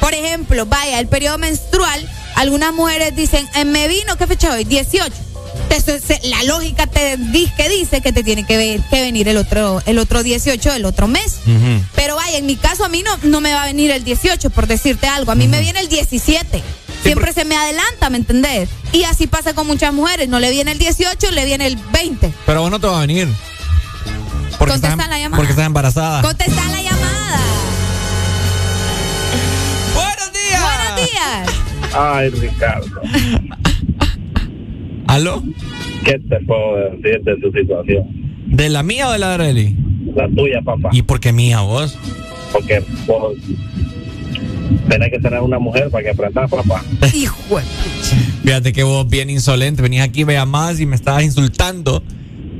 Por ejemplo, vaya, el periodo menstrual, algunas mujeres dicen, "Eh, me vino, ¿qué fecha hoy? 18. Te- se- se- la lógica te dice que dice que te tiene que, que venir el otro, el otro 18 del otro mes. Pero vaya, en mi caso a mí no, no me va a venir el 18, por decirte algo. A mí me viene el 17. Siempre se me adelanta, ¿me entendés? Y así pasa con muchas mujeres. No le viene el 18, le viene el 20. Pero vos no te va a venir. Porque Contesta estás, la llamada. porque estás embarazada. Contesta la llamada. Buenos días. Buenos días. Ay, Ricardo. ¿Aló? ¿Qué te puedo decir de tu situación? ¿De la mía o de la de Arely? La tuya, papá. ¿Y por qué mía vos? Porque vos tenés que tener una mujer para que aprendas, papá. Hijo. Fíjate que vos bien insolente, venías aquí, vea más y me estabas insultando.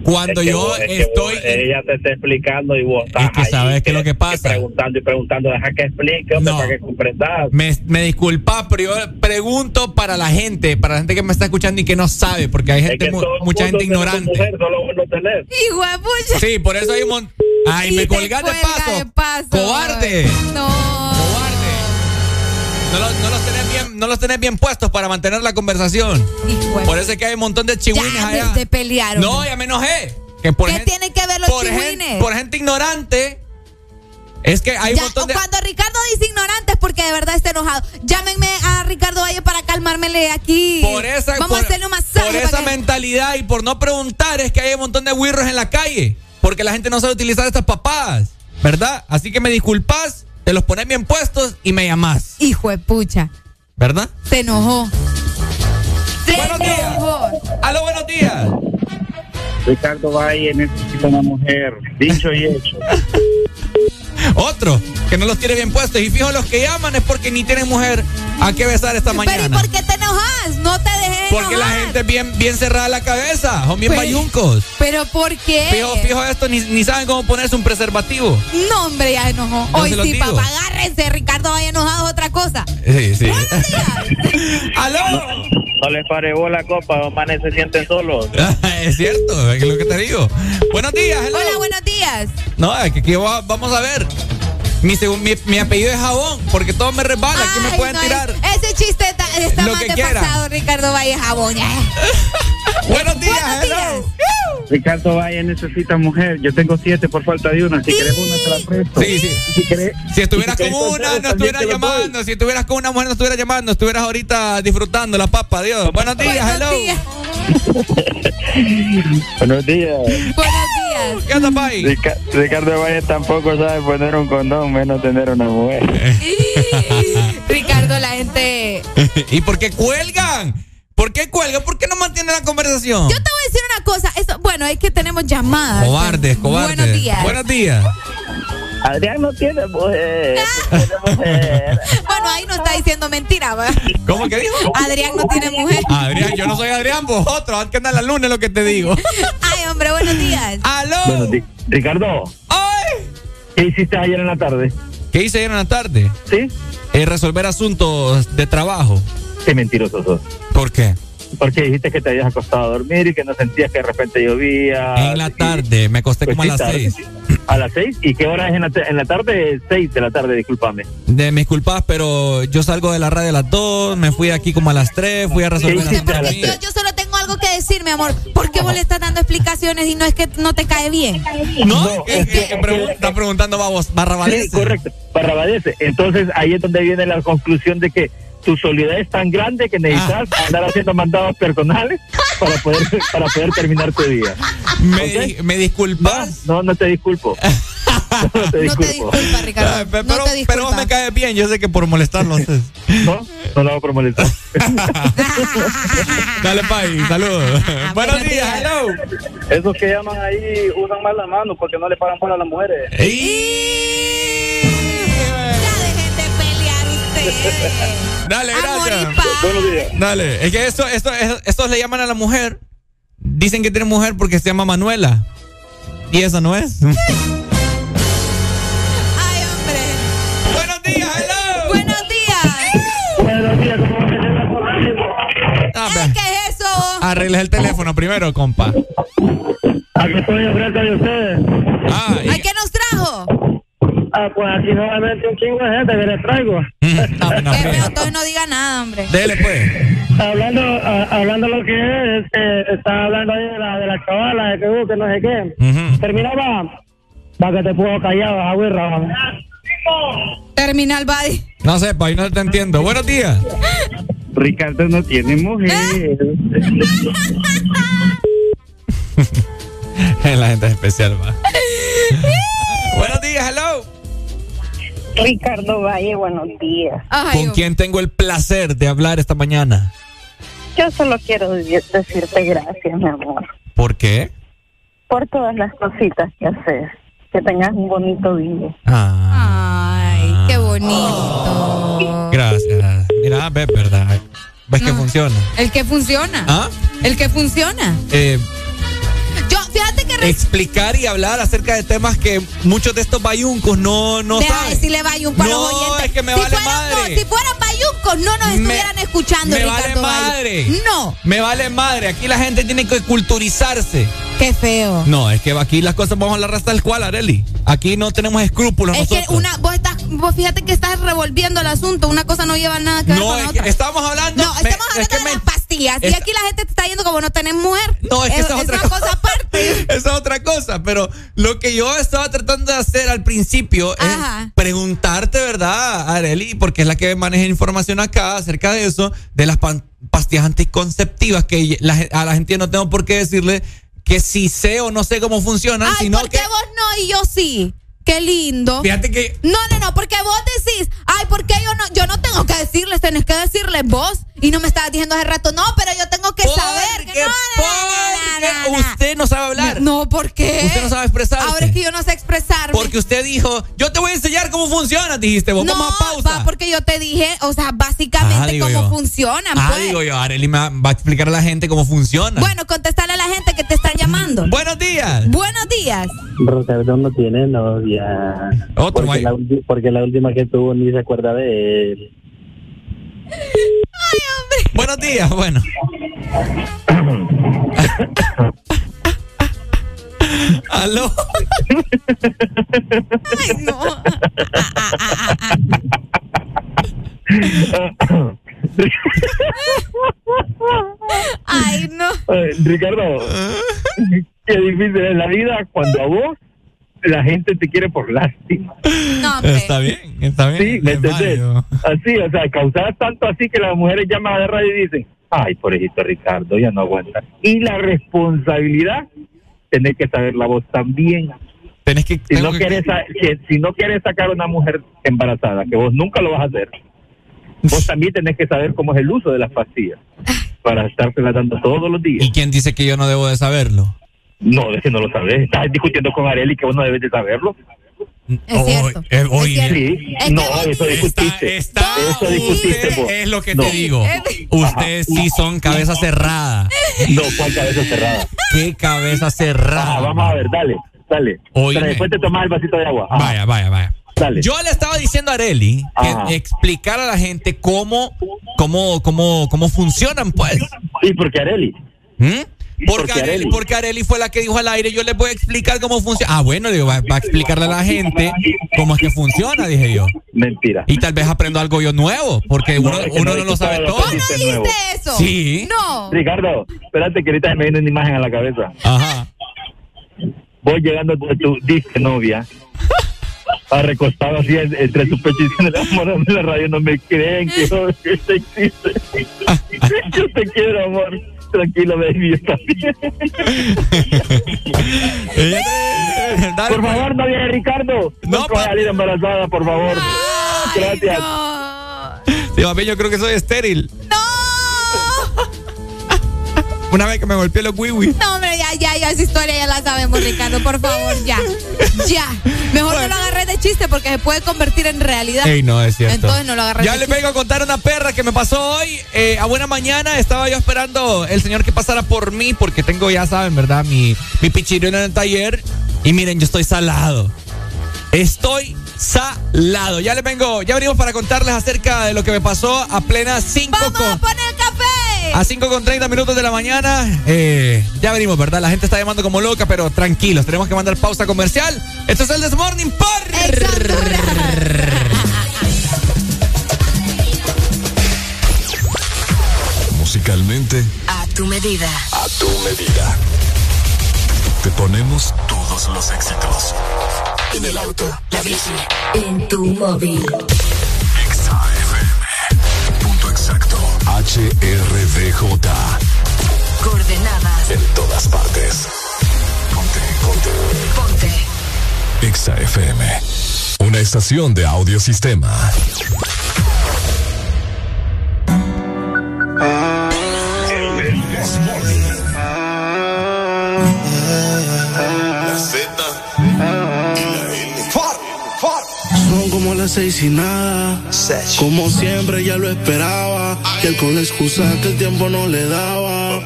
Cuando Es que yo vos- es que estoy. vos- ella te está explicando y vos estás Es que sabes qué es lo que pasa. preguntando y preguntando, deja que explique, hombre, No. para que comprendas. Me, me disculpa, pero yo pregunto para la gente, para la gente que me está escuchando y que no sabe, porque hay gente, que mucha gente ignorante. mujer, solo vos no tenés. Hijo de pucha. Sí, por eso hay un montón. Ay, Y me te colgas de paso. de paso. ¡Cobarde! No. No, los- no los tenés bien, no los tenés bien puestos para mantener la conversación. De- Por eso es que hay un montón de chihuines Ya allá. de pelear. No, ya me enojé. Que por ¿Qué tienen que ver los por chihuines? por gente ignorante. Es que hay Ya, un montón de. Cuando Ricardo dice ignorante es porque de verdad está enojado. Llámenme a Ricardo Valle para calmármele aquí. Por esa, Vamos por, a hacerle un masaje. por esa que- mentalidad y por no preguntar es que hay un montón de wirros en la calle. Porque la gente no sabe utilizar estas papadas. ¿Verdad? Así que me disculpas, te los pones bien puestos y me llamas. Hijo de pucha. ¿Verdad? Se enojó. Se Buenos días. enojó. Aló, buenos días. Ricardo Valle necesita una mujer, dicho y hecho. Otro, que no los tiene bien puestos. Y fijo, los que llaman es porque ni tienen mujer a qué besar esta Pero ¿y mañana. por qué te enojas? No te dejes Porque la enojar. gente es bien, bien cerrada la cabeza, son bien Pero- bayuncos. ¿Pero por qué? Fijo, fijo esto, ni, ni saben cómo ponerse un preservativo. No, hombre, ya enojó. Hoy sí, digo. papá, agárrense. Ricardo Valle enojado es otra cosa. Sí, sí. ¡Aló! No les pare bola, copa, los manes se sienten solos. es cierto, es lo que te digo. Buenos días, hello. Hola, buenos días. No, es que aquí va- vamos a ver. Mi, mi, mi apellido es jabón, porque todo me resbala. Aquí me pueden no, tirar. es- Ese chiste está, está Lo más que de quiera. pasado, Ricardo Valle Jabón. Buenos días, Buenos días. Ricardo Valle necesita mujer. Yo tengo siete por falta de una. Si querés una, te la presto. Sí, sí. Si, querés, Si estuvieras si con querés una, no estuvieras llamando. Si estuvieras con una mujer, no estuvieras llamando. Estuvieras ahorita disfrutando la papa, Dios. Buenos días, Buenos hello. días. Buenos días. Buenos días. ¿Qué? Rica- Ricardo Valle tampoco sabe poner un condón, menos tener una mujer. Ricardo, la gente. ¿Y por qué cuelgan? ¿Por qué cuelgan? ¿Por qué no mantienen la conversación? Yo te voy a decir una cosa. Eso, bueno, es que tenemos llamadas. Cobardes, cobardes. Buenos días. Buenos días. Adrián no tiene mujer. Bueno, ahí no está diciendo mentira, ¿va? ¿Cómo que dijo? Adrián no tiene mujer. Adrián, yo no soy Adrián, vos otro. Antes que anda en la luna es lo que te digo. Ay, hombre, buenos días. ¡Aló! Bueno, Ricardo, ¡Ay! ¿qué hiciste ayer en la tarde? ¿Qué hice ayer en la tarde? ¿Sí? Eh, resolver asuntos de trabajo. Qué mentiroso sos. ¿Por qué? Porque dijiste que te habías acostado a dormir y que no sentías que de repente llovía. En la tarde, me acosté Pues como a las tarde, seis. sí. ¿A las seis? ¿Y qué hora es en la, te- en la tarde? Seis de la tarde, discúlpame. De mis culpas, pero yo salgo de la radio a las dos, me fui aquí como a las tres, fui a resolver sí, míos. Yo, yo solo tengo algo que decir, mi amor. ¿Por qué vos le estás dando explicaciones y no es que no te cae bien? No, es que, que pregun- está preguntando babos, barra Sí, correcto. Barrabadece. Entonces ahí es donde viene la conclusión de que tu soledad es tan grande que necesitas Ah. andar haciendo mandados personales para poder para poder terminar tu día. Me, ¿Ok? di- me disculpas. No, no te disculpo. No te No te disculpo. disculpa, Ricardo. Ah, no pero, te pero vos me caes bien, yo sé que por molestarlo. entonces. No, no lo hago por molestar. Dale, Pai, saludos. Buenos buenos días, días. hello. Esos que llaman ahí usan más las manos porque no le pagan por a las mujeres. Dale, Amor y gracias. paz. Buenos días. Dale, es que esto, esto, es- estos le llaman a la mujer. Dicen que tiene mujer porque se llama Manuela. Y esa no es. Ay, hombre. Buenos días, hello. Buenos días. Buenos días, ¿cómo a? Ah. ¿Qué es eso? Arregles el teléfono primero, compa. Aquí estoy enfrente de ustedes. Ah, y- ¿Ay, qué nos trajo? Ah, pues aquí nuevamente un chingo de gente que les traigo. Mm, no, entonces diga nada, hombre. Dele, pues. Hablando, ah, hablando lo que es, este, está hablando ahí de la, de la chavala, de que, uh, que no sé qué. Ujú. Terminaba, para que te puedo callar, agüirra. Terminal Body. No sé, Pai, no te entiendo. Buenos días. Ricardo no tiene mujer. La gente es especial, va. Buenos días, hello. Ricardo Valle, buenos días. Ay, ¿Con quién tengo el placer de hablar esta mañana? Yo solo quiero de- decirte gracias, mi amor, ¿Por qué? por todas las cositas que haces. Que tengas un bonito día. Ah, Ay, qué bonito. gracias. Mira, ve, verdad. ¿Ves que No. funciona? El que funciona. ¿Ah? El que funciona. Eh, Yo, fíjate que explicar y hablar acerca de temas que muchos de estos bayuncos no, no Deja saben. de decirle bayunco a los No, oyentes. es que me si vale fueran, madre. no, si fueran bayuncos, no nos estuvieran escuchando, me vale Ricardo Valle. madre. No, Me vale madre. Aquí la gente tiene que culturizarse. qué feo. No, es que aquí las cosas vamos a la raza del cual, Areli. Aquí no tenemos escrúpulos Es que nosotros. una, vos estás, vos fíjate que estás revolviendo el asunto. Una cosa no lleva nada que ver No, con la es que otra. estamos hablando. No, me- estamos es hablando que de las Y es- aquí la gente te está yendo como no tenés mujer. No, es que esa es otra una cosa. cosa aparte. Esa es otra cosa, pero lo que yo estaba tratando de hacer al principio Ajá. es preguntarte, ¿verdad, Areli? Porque es la que maneja información acá acerca de eso, de las pan- pastillas anticonceptivas, que la a la gente no tengo por qué decirle que si sé o no sé cómo funcionan, Ay, sino ¿por que... qué vos no y yo sí? Qué lindo. Fíjate que... No, no, no, porque vos decís, ay, ¿por qué yo no? Yo no tengo que decirles, tenés que decirles vos. Y no me estabas diciendo hace rato, no, pero yo tengo que saber. Que no, no, no, no. Usted no sabe hablar. No, ¿por qué? Usted no sabe expresarse. Ahora es que yo no sé expresarme. Porque usted dijo, yo te voy a enseñar cómo funciona, dijiste vos. no, Vamos a pausa. va porque yo te dije, o sea, básicamente Ah, digo cómo yo. funcionan, Ah, pues. digo yo, Areli me va a explicar a la gente cómo funciona. Bueno, contestarle a la gente que te están llamando. Buenos días. Buenos días. Ricardo no tiene novia. Otro, porque, la, porque la última que tuvo ni se acuerda de él. Buenos días, bueno. ¿Aló? Ay, no. Ay, no. Ricardo, qué difícil es la vida cuando a vos la gente te quiere por lástima. No. Está bien, está bien. Sí, ¿me entendés? Así, o sea, causar tanto así que las mujeres llaman a la radio y dicen, ay, pobrecito Ricardo, ya no aguanta. Y la responsabilidad, tenés que saber la voz también. Tenés que, Si no, que- si, si no quieres sacar una mujer embarazada, que vos nunca lo vas a hacer, vos también tenés que saber cómo es el uso de las pastillas para estárselas dando todos los días. ¿Y quién dice que yo no debo de saberlo? No, es que no lo sabes. Estás discutiendo con Areli que vos no debes de saberlo. Es cierto. Oh, eh, oye, Es cierto. Sí, Es que no, eso discutiste. Está, eso discutiste vos. es lo que No. te digo. Ustedes sí son cabeza cerrada. No, ¿cuál cabeza cerrada? ¿Qué cabeza cerrada? Vamos a ver, dale, dale. Pero después te tomas el vasito de agua. Ajá, Vaya, vaya, vaya. Dale. Yo le estaba diciendo a Areli que explicar a la gente cómo, cómo, cómo, cómo funcionan, pues. ¿Y por qué Areli? ¿Mm? Porque, Porque Areli fue la que dijo al aire, yo les voy a explicar cómo funciona. Ah, bueno, digo, va, va a explicarle a la gente cómo es que funciona, dije yo. Mentira. Y tal vez aprendo algo yo nuevo, porque uno, es que uno no, lo sabe todo aprendiste ¿No nuevo. eso? Sí. No. Ricardo, espérate que ahorita me viene una imagen a la cabeza. Ajá. Voy llegando con tu disque novia. Ha recostado así en- entre sus amor, en la radio no me creen que yo que existe. yo te quiero, amor. Tranquilo, baby, yo también. Ella te- Dale, Por pues. favor, novia de Ricardo. No, No, salir embarazada, por favor. Gracias. Sí, papi, yo creo que soy estéril. No. Una vez que me golpeé los wiwi. No, hombre, ya, ya, ya, esa historia ya la sabemos, Ricardo, por favor, ya. Ya. Mejor no lo agarres de chiste porque se puede convertir en realidad. Ey, no, es cierto. Entonces no lo agarres Ya de les chiste. vengo a contar una perra que me pasó hoy. eh, a buena mañana estaba yo esperando el señor que pasara por mí porque tengo, ya saben, ¿verdad? Mi, mi pichirino en el taller. Y miren, yo estoy salado. Estoy salado. Ya les vengo, ya venimos para contarles acerca de lo que me pasó a plena 5 ¡Vamos a con... poner café! A 5 con 30 minutos de la mañana. eh, ya venimos, ¿verdad? La gente está llamando como loca, pero tranquilos. Tenemos que mandar pausa comercial. Esto es el Desmorning por... Musicalmente, A tu medida. a tu medida. Te ponemos todos los éxitos. En el auto, La bici. En tu móvil. Exa FM. Punto exacto. HRDJ. Coordenadas. En todas partes. Ponte, ponte. Ponte. Exa FM. Una estación de audiosistema. El las seis y nada. Como siempre ya lo esperaba. Y él con la excusa que el tiempo no le daba.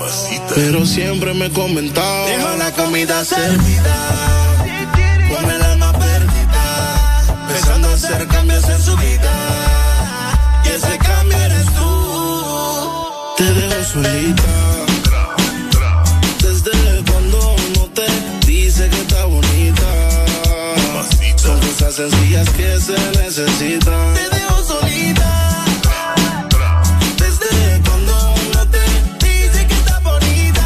Pero siempre me comentaba. Dejo la comida servida. Con el alma perdida. Pensando hacer cambios en su vida. Y ese cambio eres tú. Te dejo solita. Sencillas que se necesitan. Te dejo solita. Desde cuando no te dice que está bonita.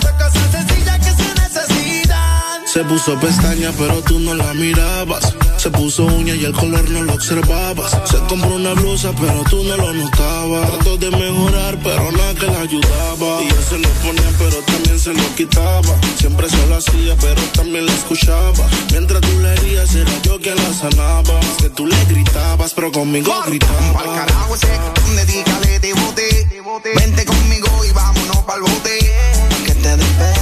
Son cosas sencillas que se necesitan. Se puso pestaña, pero tú no la mirabas. Se puso uña y el color no lo observabas. Se compró una blusa, pero tú no lo notabas. Trató de mejorar, pero nada que la ayudaba. Y él se lo ponía, pero también se lo quitaba. Siempre se lo hacía, pero también la escuchaba. Mientras tú le herías, era yo quien la sanaba. Más que tú le gritabas, pero conmigo gritaba. Pa'l carajo ese, donde dígale de bote. Vente conmigo y vámonos pa'l bote. Que te despegue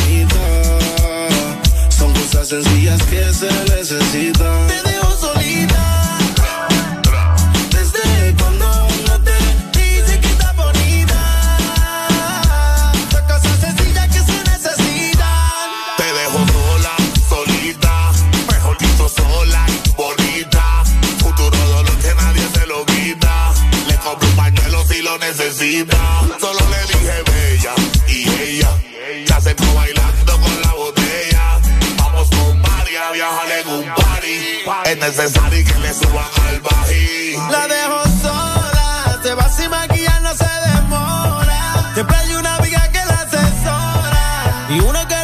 Cosas sencillas que se necesitan. Te dejo solita. Desde cuando no te dice que está bonita. Son cosas sencillas que se necesitan. Te dejo sola, solita, mejor dicho sola y bonita. Futuro dolor que nadie se lo quita. Le compro un pañuelo si lo necesita. Solo Es necesario que le suba al bají. La dejo sola, se va sin maquillar, no se demora. Siempre hay una amiga que la asesora. Y uno que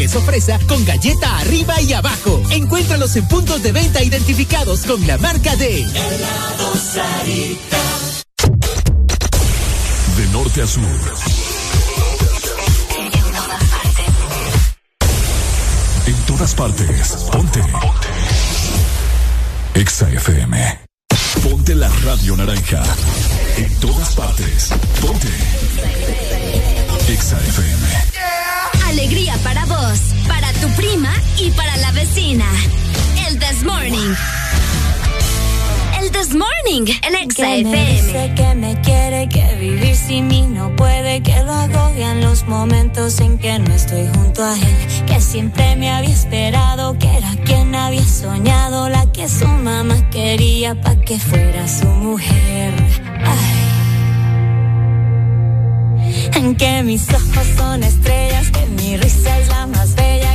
queso fresa con galleta arriba y abajo. Encuéntralos en puntos de venta identificados con la marca de... siempre me había esperado, que era quien había soñado, la que su mamá quería pa' que fuera su mujer. Ay. En que mis ojos son estrellas, que mi risa es la más bella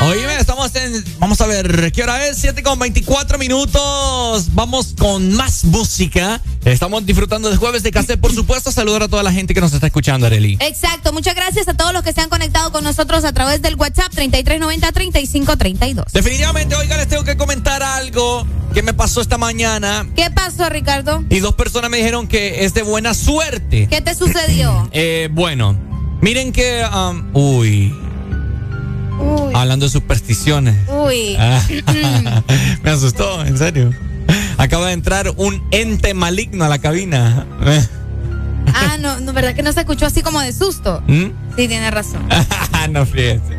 Oíme, estamos en. Vamos a ver, ¿qué hora es? 7 con 24 minutos. Vamos con más música. Estamos disfrutando de jueves de cassette, por supuesto. Saludar a toda la gente que nos está escuchando, Areli. Exacto, muchas gracias a todos los que se han conectado con nosotros a través del WhatsApp 3390-3532. Definitivamente, oiga, les tengo que comentar algo que me pasó esta mañana. ¿Qué pasó, Ricardo? Y dos personas me dijeron que es de buena suerte. ¿Qué te sucedió? Eh, bueno, miren que. um, uy. Hablando de supersticiones. Uy. Me asustó, en serio. Acaba de entrar un ente maligno a la cabina. Ah, no, no, ¿verdad que no se escuchó así como de susto? ¿Mm? Sí, tiene razón. no fíjese.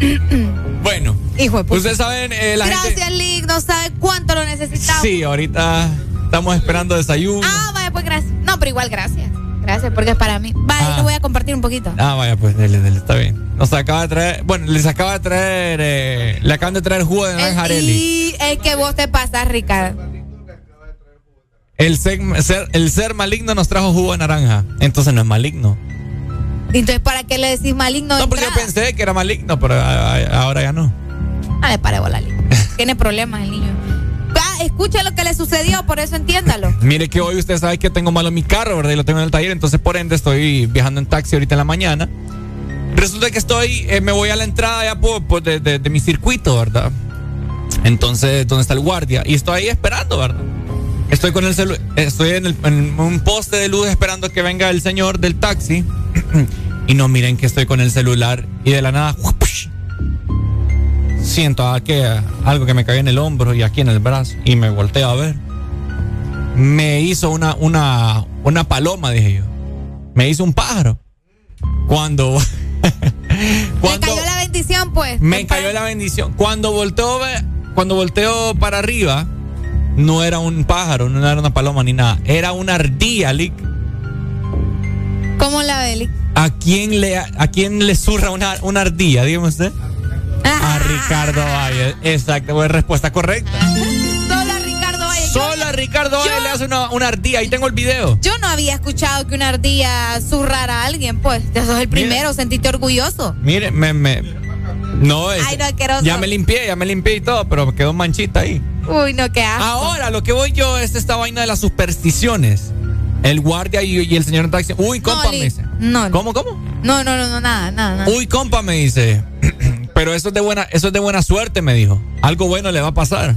Bueno, Hijo de puta. ustedes saben, eh, la Gracias, gente. Lick, no sabe cuánto lo necesitamos. Sí, ahorita estamos esperando desayuno. Ah, vaya, pues gracias. No, pero igual gracias. Gracias, porque es para mí. Vaya, Ah. te voy a compartir un poquito. Ah, vaya, pues dele, dele, está bien. Nos acaba de traer, bueno, les acaba de traer, eh, le acaban de traer jugo de naranja. Y es que vos te pasas, Ricardo. El ser, el ser maligno nos trajo jugo de naranja. Entonces no es maligno. Entonces, ¿para qué le decís maligno? No, porque yo pensé que era maligno, pero ahora ya no. Ah, le pare bola. Tiene problemas el niño. Ah, escucha lo que le sucedió, por eso entiéndalo. Mire que hoy usted sabe que tengo malo mi carro, ¿verdad? Y lo tengo en el taller, entonces por ende estoy viajando en taxi ahorita en la mañana. Resulta que estoy, eh, me voy a la entrada ya por, por de, de- de mi circuito, ¿verdad? Entonces, ¿dónde está el guardia? Y estoy ahí esperando, ¿verdad? Estoy con el celu estoy en, el- en un poste de luz esperando que venga el señor del taxi. y no miren que estoy con el celular y de la nada siento que, algo que me cayó en el hombro y aquí en el brazo y me volteo a ver. Me hizo una, una, una paloma, dije yo. Me hizo un pájaro. Cuando, Me cayó la bendición, pues. me cayó la bendición. Cuando volteo, cuando volteo para arriba, no era un pájaro, no era una paloma ni nada. Era una ardilla, Lick. ¿Cómo la Beli? ¿A quién le, a quién le zurra una, una ardilla? Dígame usted. A Ricardo Valle. Exacto, fue respuesta correcta. Solo a Ricardo Valle. Solo a Ricardo Valle le hace una, una ardilla. Ahí tengo el video. Yo no había escuchado que una ardilla zurrara a alguien, pues. Ya sos el primero, sentiste orgulloso. Mire, me, me. No, es, Ay, no, asqueroso. ya me limpié, ya me limpié y todo, pero quedó manchita ahí. Uy, no, qué asco. Ahora, lo que voy yo es esta vaina de las supersticiones. El guardia y, y el señor en taxi. Uy, compa, No, me dice. No, ¿Cómo, cómo? No, no, no, no, nada, nada, nada. Uy, compa, me dice. Pero eso es de buena, eso es de buena suerte, me dijo. Algo bueno le va a pasar.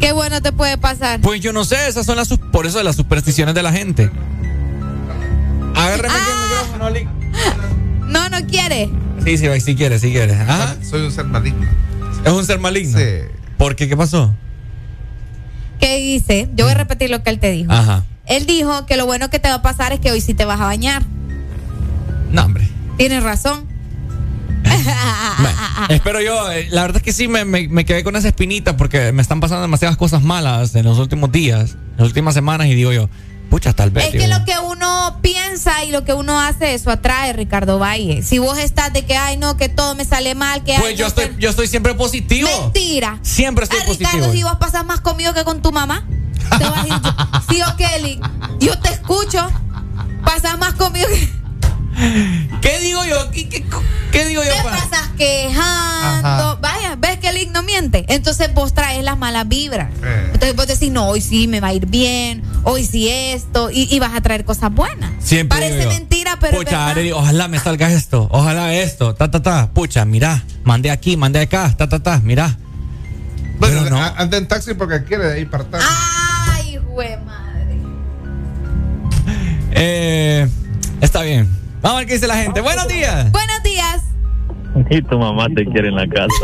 ¿Qué bueno te puede pasar? Pues yo no sé, esas son las por eso de las supersticiones de la gente. Agárrame aquí el micrófono, Ali. No, no quiere. Sí, sí, si quiere, si quiere. Ajá. Soy un ser maligno. ¿Es un ser maligno? Sí. ¿Por qué? ¿Qué pasó? ¿Qué dice? Yo voy a repetir lo que él te dijo. Ajá. Él dijo que lo bueno que te va a pasar es que hoy sí te vas a bañar. No, hombre. Tienes razón. Espero yo, eh, la verdad es que sí me, me- me quedé con esa espinita porque me están pasando demasiadas cosas malas en los últimos días, en las últimas semanas y digo yo, pucha, tal vez. Es que lo que uno piensa y lo que uno hace, eso atrae, Ricardo Valle. Si vos estás de que, ay, no, que todo me sale mal, que Pues ay, yo no, estoy, yo estoy siempre positivo. Mentira. Siempre estoy Ah, Ricardo, positivo. si vos pasas más conmigo que con tu mamá, te vas a ir. Sí, o Kelly, yo te escucho. Pasas más conmigo que. ¿Qué digo yo? ¿Qué, qué- qué digo yo? Te pa? pasas quejando. Ajá. Vaya, ves que el no miente. Entonces vos traes las malas vibras. Eh. Entonces vos decís, no, hoy sí me va a ir bien. Hoy sí esto. Y, y vas a traer cosas buenas. Siempre Parece digo mentira, pero. Pucha. Arely, ojalá me salga esto, ojalá esto, ta, ta, ta. Pucha, mira, mandé aquí, mandé acá, ta, ta, ta, mira. Bueno, Pero no. anda en taxi porque quiere de ahí partar. Ay, güey, madre. Eh, está bien. Vamos a ver qué dice la gente. Buenos días. Buenos días. Y tu mamá te quiere en la casa.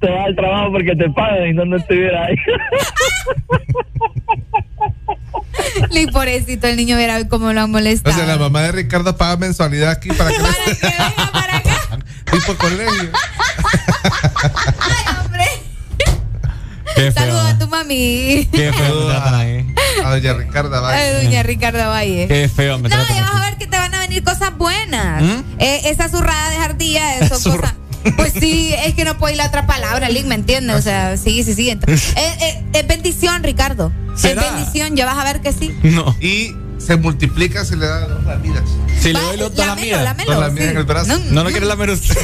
te vas al trabajo porque te pagan y no, no estuviera ahí. Li, pobrecito, el niño verá cómo lo han O molestado. sea, la mamá de Ricardo paga mensualidad aquí para que, tipo colegio. Qué Saludos a tu mami. Qué feo me tratan ahí. A doña Ricarda Valle. Ay, doña Ricardo Valle. Qué feo me No, ya vas a ver que te van a venir cosas buenas. ¿Mm? Eh, esa zurrada de jardía, eso cosas. Pues sí, es que no puedo ir la otra palabra, Lick, ¿me entiendes? O sea, sí, sí, sí. Entonces, eh, eh, es bendición, Ricardo. ¿Será? Es bendición, ya vas a ver que sí. No. Y se multiplica si le da dos lamidas. Si le doy dos lámelo, lámelo, Dos lamidas sí. en el brazo. No, No lo quiere lamer usted.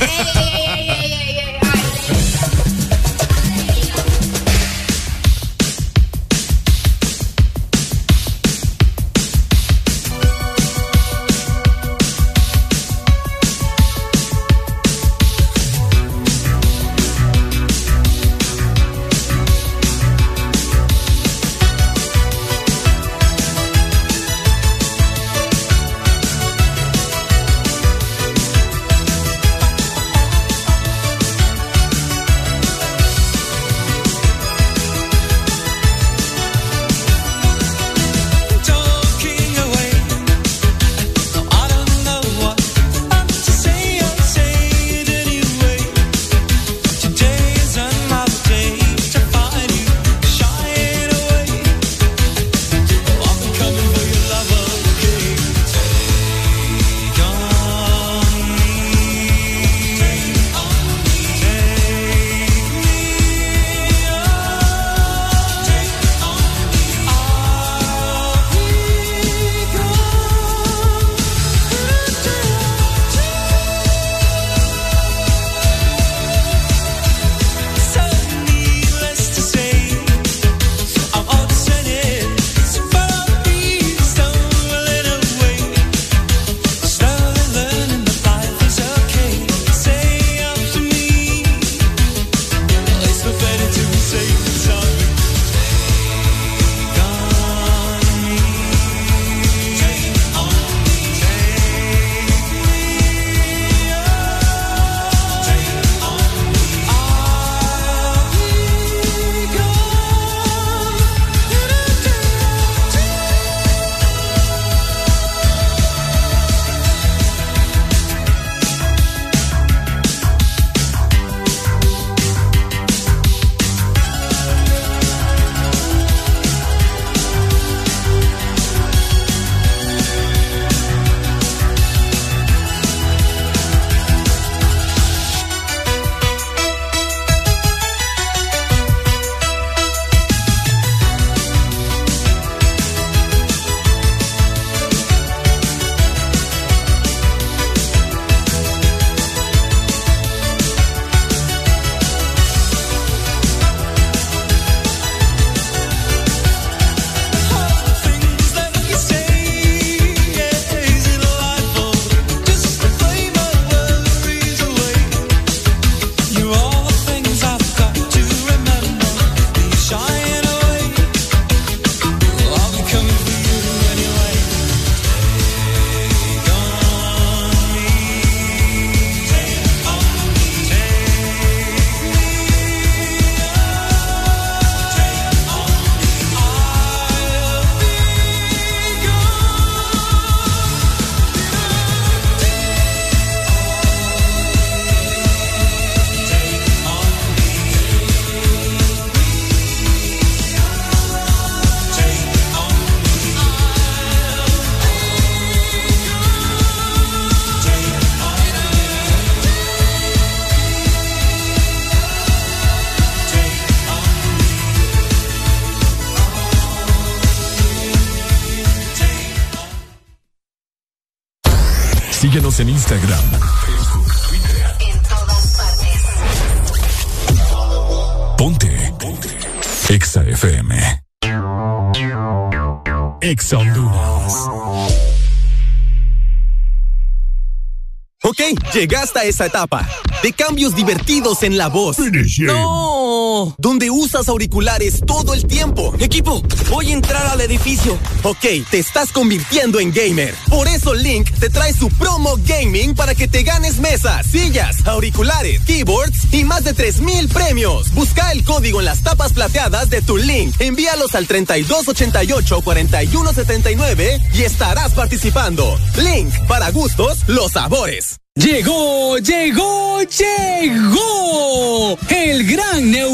en Instagram, Facebook, Twitter. En todas partes. Ponte. Ponte. Exa FM. Exa Honduras. Ok, llegaste a esa etapa de cambios divertidos en la voz. ¡No! donde usas auriculares todo el tiempo. Equipo, voy a entrar al edificio. Ok, te estás convirtiendo en gamer. Por eso Link te trae su promo gaming para que te ganes mesas, sillas, auriculares, keyboards y más de 3000 premios. Busca el código en las tapas plateadas de tu Link. Envíalos al 3288-4179 y estarás participando. Link, para gustos, los sabores. Llegó, llegó, llegó el gran neuro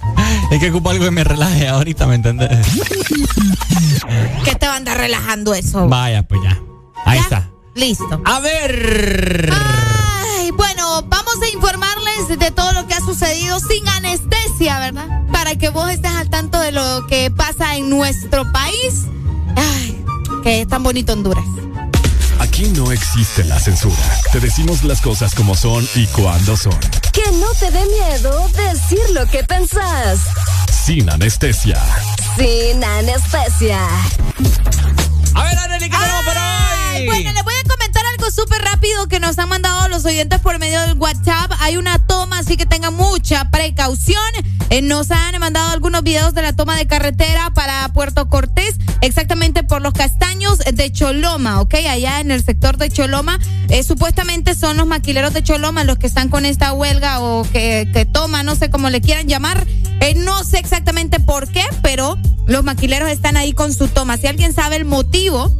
que ocupo algo que me relaje ahorita, ¿me entendés? ¿Qué te va a andar relajando eso? Vaya, pues ya. Ahí está. Listo. A ver. Ay, bueno, vamos a informarles de todo lo que ha sucedido sin anestesia, ¿verdad? Para que vos estés al tanto de lo que pasa en nuestro país. Ay, que es tan bonito Honduras. Aquí no existe la censura. Te decimos las cosas como son y cuando son. Que no te dé miedo decir lo que pensás. Sin anestesia. Sin anestesia. A ver, Arely, ¿qué tenemos para hoy? Bueno, les voy a comentar algo súper rápido que nos han mandado los oyentes por medio del WhatsApp. Hay una toma, así que tengan mucha precaución. Eh, nos han mandado algunos videos de la toma de carretera para Puerto Cortés, exactamente por los castaños de Choloma, ¿ok? Allá en el sector de Choloma. Eh, supuestamente son los maquileros de Choloma los que están con esta huelga o que, que toma, no sé cómo le quieran llamar. Eh, no sé exactamente por qué, pero los maquileros están ahí con su toma. Si alguien sabe el motivo,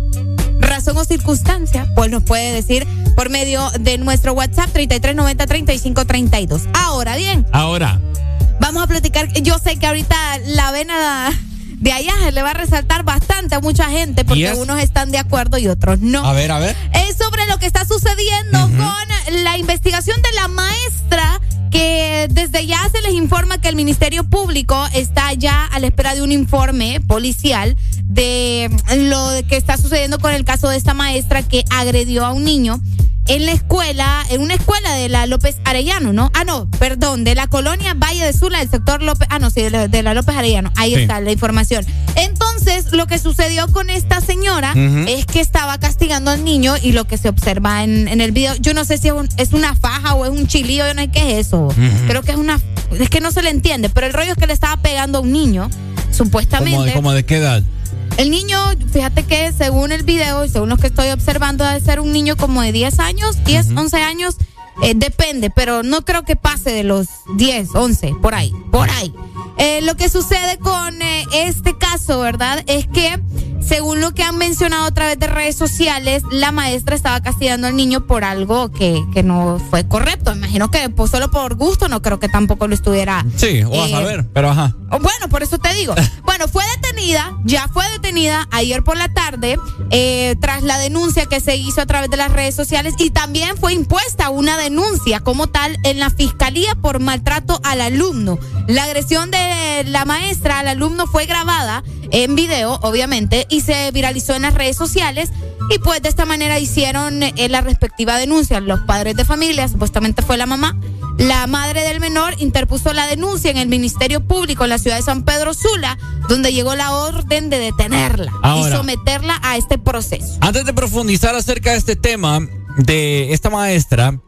razón o circunstancia, pues nos puede decir por medio de nuestro WhatsApp 3390-3532. Ahora bien. Ahora. Vamos a platicar. Yo sé que ahorita la vena de allá le va a resaltar bastante a mucha gente porque unos están de acuerdo y otros no. A ver, a ver. Es sobre lo que está sucediendo con la investigación de la maestra que desde ya se les informa que el Ministerio Público está ya a la espera de un informe policial de lo que está sucediendo con el caso de esta maestra que agredió a un niño en la escuela, en una escuela de la López Arellano, ¿no? Ah, no, perdón, de la colonia Valle de Sula, del sector López, ah, no, sí, de la, López Arellano, ahí Sí. está la información. Entonces, lo que sucedió con esta señora es que estaba castigando al niño y lo que se observa en, en el video, yo no sé si es, un- es una faja o es un chilillo, yo no sé qué es eso. Creo que es una, es que no se le entiende, pero el rollo es que le estaba pegando a un niño, supuestamente. ¿Cómo, cómo de qué edad? El niño, fíjate que según el video y según lo que estoy observando, debe ser un niño como de 10 años, 10, 11 años, eh, depende, pero no creo que pase de los 10, 11, por ahí, por ahí. Eh, lo que sucede con eh, este caso, ¿verdad? Es que, según lo que han mencionado a través de redes sociales, la maestra estaba castigando al niño por algo que, que no fue correcto. Imagino que pues, solo por gusto, no creo que tampoco lo estuviera. Sí, o a eh, saber, pero ajá. Bueno, por eso te digo. Bueno, fue detenida, ya fue detenida ayer por la tarde eh, tras la denuncia que se hizo a través de las redes sociales y también fue impuesta una denuncia como tal en la fiscalía por maltrato al alumno. La agresión de la maestra al alumno fue grabada en video, obviamente, y se viralizó en las redes sociales. Y pues de esta manera hicieron eh, la respectiva denuncia. Los padres de familia, supuestamente fue la mamá, la madre del menor interpuso la denuncia en el Ministerio Público en la ciudad de San Pedro Sula, donde llegó la orden de detenerla Ahora. y someterla a este proceso. Antes de profundizar acerca de este tema de esta maestra,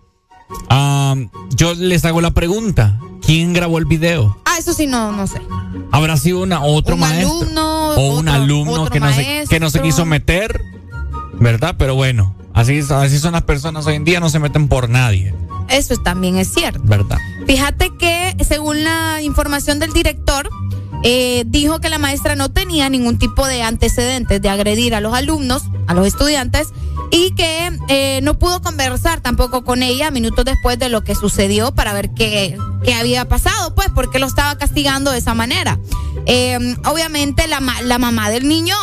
am, yo les hago la pregunta: ¿quién grabó el video? Ah, eso sí, no, no sé. ¿Habrá sido una otro Un maestro? alumno, o un alumno que no, se, que no se quiso meter, ¿verdad? Pero bueno, así, así son las personas hoy en día, no se meten por nadie, Eso también es cierto. ¿verdad? Fíjate que, según la información del director, eh, dijo que la maestra no tenía ningún tipo de antecedentes de agredir a los alumnos, a los estudiantes, y que eh, no pudo conversar tampoco con ella minutos después de lo que sucedió para ver qué, qué había pasado, pues, porque lo estaba castigando de esa manera. Eh, obviamente, la, la mamá del niño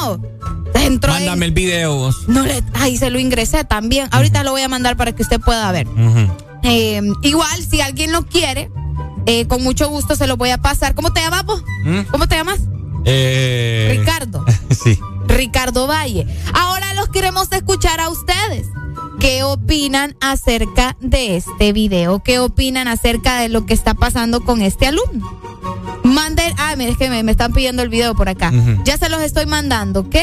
entró en- Mándame el video vos. No le, ay, se lo ingresé también. Ahorita lo voy a mandar para que usted pueda ver. Eh, igual, si alguien lo quiere, eh, con mucho gusto se lo voy a pasar. ¿Cómo te llamas vos? ¿Mm? ¿Cómo te llamas? Eh, Ricardo. sí. Ricardo Valle. Ahora los queremos escuchar a ustedes. ¿Qué opinan acerca de este video? ¿Qué opinan acerca de lo que está pasando con este alumno? Manden, ah, es que me, me están pidiendo el video por acá. Ya se los estoy mandando, ¿ok?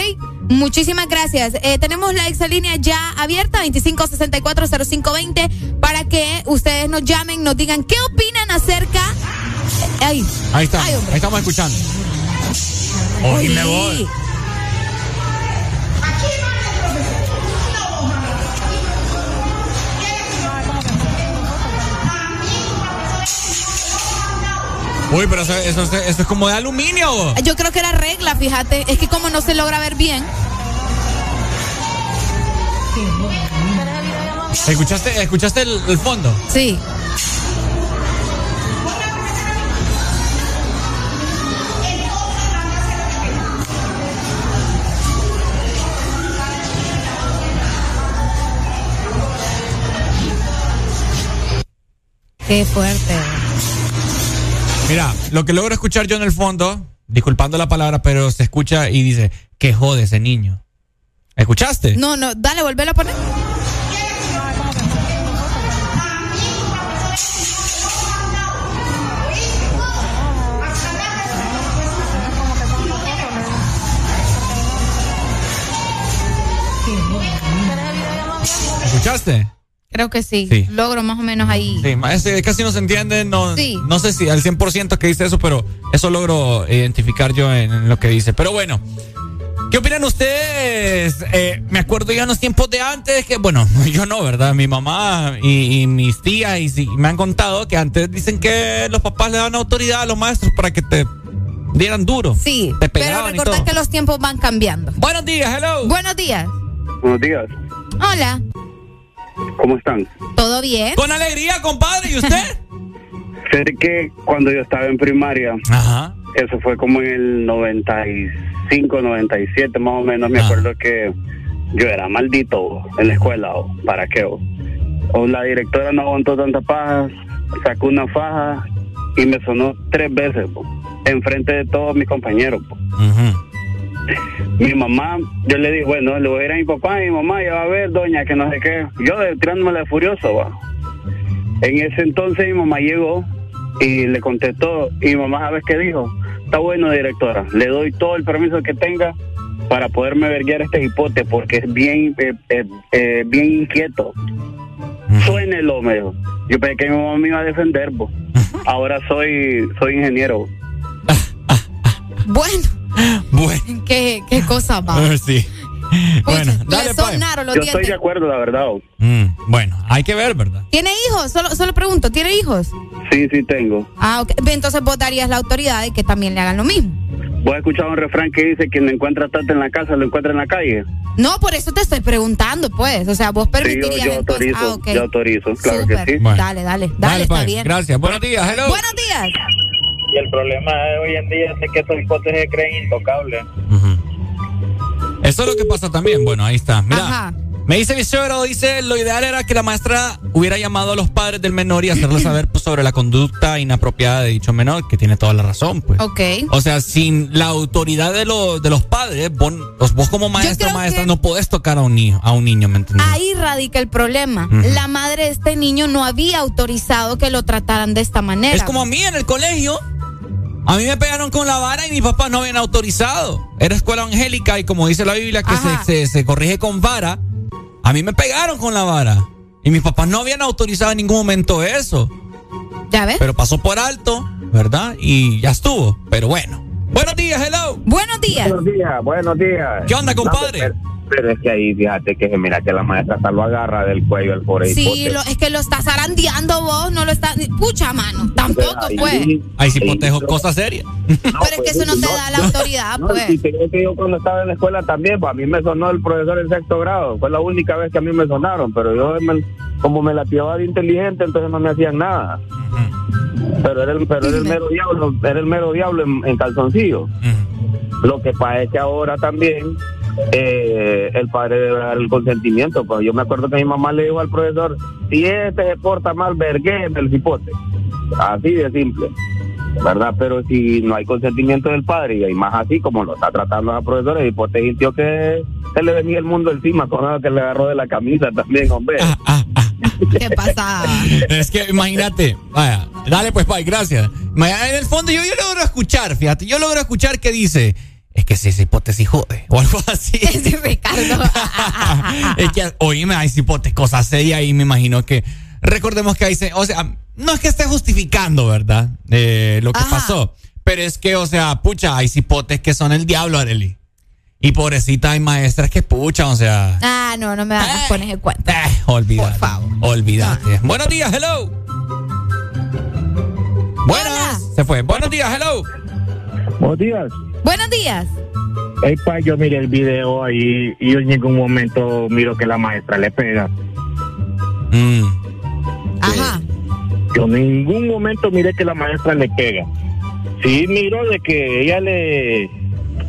Muchísimas gracias. Eh, tenemos la exalínea ya abierta, 25640520, para que ustedes nos llamen, nos digan qué opinan acerca. Ay, Ahí está, Ay, hombre. ahí estamos escuchando. Oíme vos. Uy, pero eso, eso, eso es como de aluminio. Yo creo que era regla, fíjate. Es que como no se logra ver bien. ¿Escuchaste, escuchaste el, el fondo? Sí. Qué fuerte. Mira, lo que logro escuchar yo en el fondo, disculpando la palabra, pero se escucha y dice, que jode ese niño. ¿Escuchaste? No, no, dale, volvelo a poner. ¿Escuchaste? Creo que sí. Sí. Logro más o menos ahí. Sí, casi no se entiende, no, Sí. no sé si al 100% que dice eso, pero eso logro identificar yo en, en lo que dice. Pero bueno, ¿qué opinan ustedes? Eh, me acuerdo ya en los tiempos de antes que, bueno, yo no, ¿verdad? Mi mamá y, y mis tías y, me han contado que antes dicen que los papás le dan autoridad a los maestros para que te dieran duro. Sí, Te pero recordad que los tiempos van cambiando. Buenos días, hello. Buenos días. Buenos días. Hola. ¿Cómo están? ¿Todo bien? Con alegría, compadre. ¿Y usted? Sé que cuando yo estaba en primaria, eso fue como en el 95, 97 más o menos, me acuerdo que yo era maldito en la escuela, o para qué. O, o la directora no aguantó tanta paja, sacó una faja y me sonó tres veces, po, enfrente de todos mis compañeros. po. Mi mamá, yo le dije, bueno, le voy a ir a mi papá y mi mamá, ya va a ver, doña, que no sé qué. Yo de- tirándome de furioso, va. En ese entonces mi mamá llegó y le contestó, y mi mamá, ¿sabes qué dijo? Está bueno, directora, le doy todo el permiso que tenga para poderme verguiar este hipote, porque es bien, eh, eh, eh, bien inquieto. Suénelo, me dijo. Yo pensé que mi mamá me iba a defender, po. Ahora soy, soy ingeniero. Bueno. Bueno. ¿Qué, qué cosa va? Ah, sí. Bueno, dale, Le pues. sonaron los Yo estoy de acuerdo, la verdad. Mm, bueno, hay que ver, ¿verdad? ¿Tiene hijos? Solo, solo pregunto, ¿tiene hijos? Sí, sí tengo. Ah, ok. Entonces vos darías la autoridad de que también le hagan lo mismo. ¿Vos has escuchado un refrán que dice quien no encuentra tata en la casa lo encuentra en la calle? No, por eso te estoy preguntando, pues. O sea, vos Sí, yo, permitirías yo entonces. autorizo, Ah, yo autorizo, claro que sí. Dale, dale, dale, está pues, bien. Gracias. Buenos días, hello. Buenos días. Y el problema de hoy en día es que estos hipótesis se creen intocables. Eso es lo que pasa también. Bueno, ahí está. Mira, Ajá. me dice mi suegro, dice, lo ideal era que la maestra hubiera llamado a los padres del menor y hacerles saber pues, sobre la conducta inapropiada de dicho menor, que tiene toda la razón, pues. Ok. O sea, sin la autoridad de, los de los padres, vos, vos- como maestra maestra no podés tocar a un niño, a un niño, ¿me entiendes? Ahí radica el problema. La madre de este niño no había autorizado que lo trataran de esta manera. Es como a mí en el colegio. A mí me pegaron con la vara y mis papás no habían autorizado. Era escuela angélica y como dice la Biblia que se, se- se corrige con vara, a mí me pegaron con la vara. Y mis papás no habían autorizado en ningún momento eso. ¿Ya ves? Pero pasó por alto, ¿verdad? Y ya estuvo. Pero bueno. Buenos días, hello. Buenos días. Buenos días, buenos días. ¿Qué onda, compadre? pero, pero es que ahí, fíjate que mira que la maestra hasta lo agarra del cuello el pobre Sí, hipote. lo- es que lo estás zarandeando vos, no lo estás. Pucha, mano, tampoco Ahí- pues. Ahí sí protejo cosas serias. Pero es que eso no te da la autoridad, No, pues. y te digo que yo cuando estaba en la escuela también, pues a mí me sonó el profesor en sexto grado. Fue la única vez que a mí me sonaron, pero yo me- como me la pillaba de inteligente, entonces no me hacían nada. Pero era el, pero era el mero diablo, era el mero diablo en, en calzoncillo. Lo que pasa es que ahora también eh, el padre debe dar el consentimiento. Pues yo me acuerdo que mi mamá le dijo al profesor, si este se porta mal, vergué el cipote. Así de simple. ¿Verdad? Pero si no hay consentimiento del padre, y más así como lo está tratando la profesora, el hipote sintió que se le venía el mundo encima con algo que le agarró de la camisa también, hombre. ¿Qué pasa? Es que imagínate, vaya, dale pues, bye, gracias. En el fondo yo, yo logro escuchar, fíjate, yo logro escuchar que dice, es que si esa hipótesis jode, o algo así. Ricardo. es que, oíme, hay hipótesis, cosas serias y me imagino que, recordemos que ahí se, o sea, no es que esté justificando, ¿verdad? Eh, lo que Ajá. pasó, pero es que, o sea, pucha, hay hipotes que son el diablo, Arely. Y pobrecita hay maestras que pucha, o sea, Ah, no, no me hagas pones en cuenta. olvídate. Por favor. Olvídate. Buenos días, hello. Buenas. Se fue. Buenos días, hello. Buenos días. Buenos días. Ey, pa, yo miré el video ahí y yo en ningún momento miro que la maestra le pega. Mm. Ajá. Yo en ningún momento miré que la maestra le pega. Sí miro de que ella le,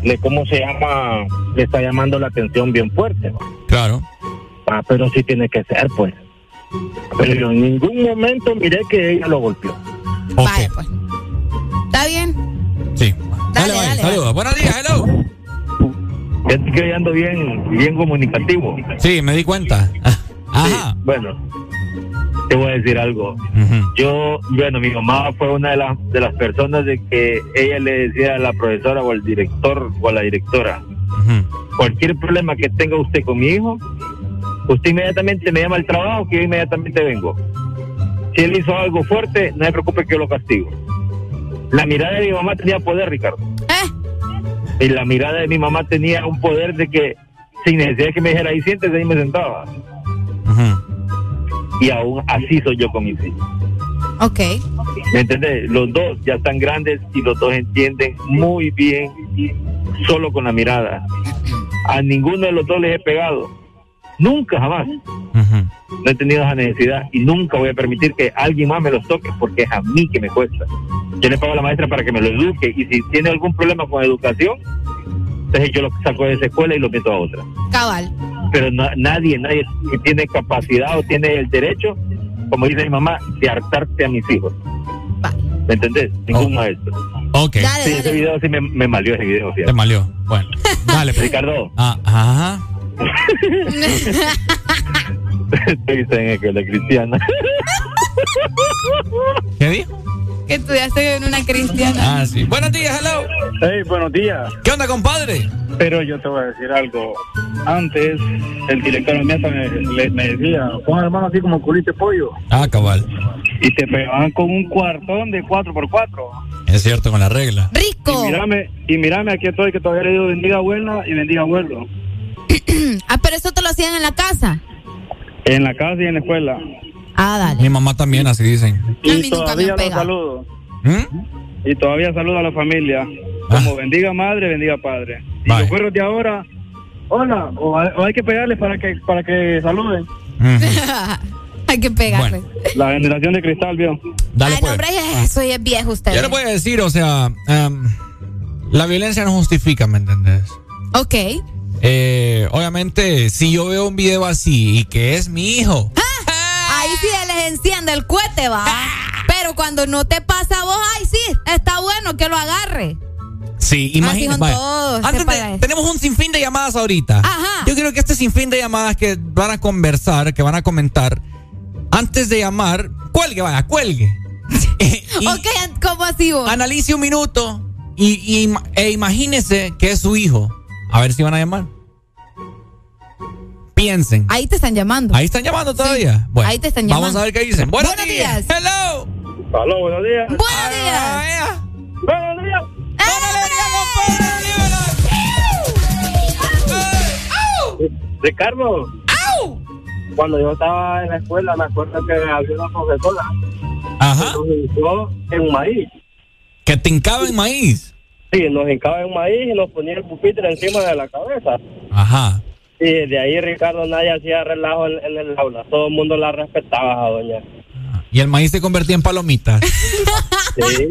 le ¿cómo se llama? Le está llamando la atención bien fuerte. Claro. Ah, pero sí tiene que ser, pues. Pero yo en ningún momento miré que ella lo golpeó. Vaya, pues. ¿Está bien? Sí. Dale, bye. dale, Saludos. Buenos días, hello. Ya estoy que ando bien, bien comunicativo. Sí, me di cuenta. Ajá. Bueno, te voy a decir algo. Yo, bueno, mi mamá fue una de las, de las personas de que ella le decía a la profesora o al director o a la directora, cualquier problema que tenga usted con mi hijo, usted inmediatamente me llama al trabajo que yo inmediatamente vengo. Si él hizo algo fuerte, no se preocupe que yo lo castigo. La mirada de mi mamá tenía poder, Ricardo. Y la mirada de mi mamá tenía un poder de que sin necesidad de que me dijera ahí siéntese, ahí me sentaba. Y aún así soy yo con mis hijos. Ok. ¿Me entiendes? Los dos ya están grandes y los dos entienden muy bien solo con la mirada. A ninguno de los dos les he pegado. Nunca, jamás. No he tenido esa necesidad y nunca voy a permitir que alguien más me los toque porque es a mí que me cuesta. Yo le pago a la maestra para que me lo eduque y si tiene algún problema con educación, entonces yo lo saco de esa escuela y lo meto a otra. Cabal. Pero na- nadie, nadie que tiene capacidad o tiene el derecho, como dice mi mamá, de hartarte a mis hijos. ¿Me entendés? Ningún maestro. Ok. sí, ese video sí me, me malió ese video. Te malió. Bueno, dale. pues. Ricardo. Ah, ajá. Estoy en escuela cristiana. ¿Qué dijo? que estudiaste en una cristiana. Ah, sí. Buenos días, hello. Hey, buenos días. ¿Qué onda, compadre? Pero yo te voy a decir algo. Antes, el director de mesa me, le- me decía, pon hermano así como culito de pollo. Ah, cabal. Y te pegaban con un cuartón de 4x4. Es cierto, con la regla. ¡Rico! Y mírame, y mírame aquí estoy que todavía le digo bendiga abuela y bendiga abuelo. Ah, pero eso te lo hacían en la casa. En la casa y en la escuela. Ah, dale. Mi mamá también, así dicen. Y todavía los saludo. ¿Mm? Y todavía saludo a la familia. Como bendiga madre, bendiga padre. Y los perros de ahora, hola, o hay, o hay que pegarles para que para que saluden. Hay que pegarle. La generación de cristal, vio. Dale, Ay, pues. no, hombre, eso ya es viejo usted. Yo le voy a decir, o sea, em, la violencia no justifica, ¿me entendés? Ok. Eh, obviamente, si yo veo un video así y que es mi hijo, Ahí sí les enciende el cohete, va. Pero cuando no te pasa a vos, ay, sí, está bueno que lo agarre. sí, imagínate. antes de- tenemos un sinfín de llamadas ahorita. Ajá. Yo creo que este sinfín de llamadas que van a conversar, que van a comentar, antes de llamar, cuelgue, vaya, cuelgue. ok, ¿cómo así vos? Analice un minuto y, y e imagínese que es su hijo. A ver si van a llamar. Piensen. Ahí te están llamando. Ahí están llamando todavía. Bueno, Ahí te están Vamos llamando. a ver qué dicen. Buenos, Buenos días. días. Hello. Aló, buenos días. Buenos días. Buenos días. Ricardo. Cuando yo estaba en la escuela, me acuerdo que había una profesora. Ajá. Nos hincó en maíz. Que te hincaba en maíz. Sí, nos hincaba en maíz y nos ponía el pupitre encima de la cabeza. Ajá. Y desde ahí, Ricardo, nadie hacía relajo en, en el aula. Todo el mundo la respetaba a doña. Y el maíz se convertía en palomitas. Sí.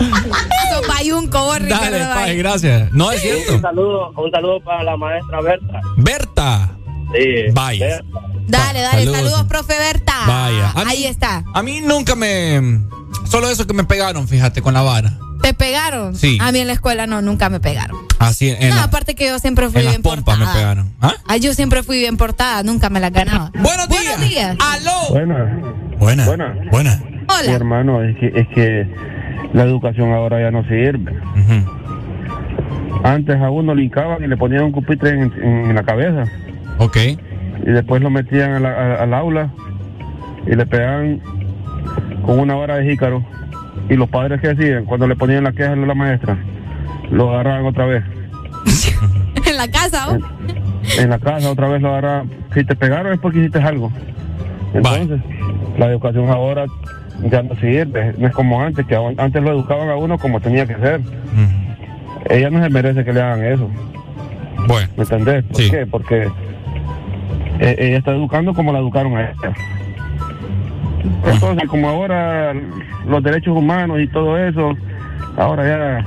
Eso, payunco, vos, Ricardo, Dale. Pai, gracias. No es Un cierto. saludo, un saludo para la maestra Berta. Berta. Sí. Vaya. Berta. Dale, dale, Saludos. saludos, profe Berta. Vaya. Mí- Ahí está. A mí nunca me. Solo eso que me pegaron, fíjate, con la vara. ¿Te pegaron? Sí. A mí en la escuela no, nunca me pegaron. Así en, no, la- aparte que yo siempre fui en las bien pompas me portada. pegaron. ¿Ah? Ay, yo siempre fui bien portada, nunca me las ganaba. Buenos días. Buenos días. ¡Aló! Buena. Buena. Buena. Buena. Hola. Sí, hermano, es que, es que la educación ahora ya no sirve. Antes a uno le hincaban y le ponían un pupitre en, en la cabeza. Ok. Y después lo metían a la- a- al aula y le pegaban con una vara de jícaro. Y los padres que hacían, cuando le ponían la queja a la maestra, lo agarraban otra vez. en la casa, ¿o? En la casa otra vez lo agarraban. Si te pegaron es porque hiciste algo. Entonces, la educación ahora ya no sirve, no es como antes, que antes lo educaban a uno como tenía que ser. Ella no se merece que le hagan eso. Bueno. ¿Me entendés? ¿Por qué? Porque eh, ella está educando como la educaron a ella. Entonces, como ahora los derechos humanos y todo eso, ahora ya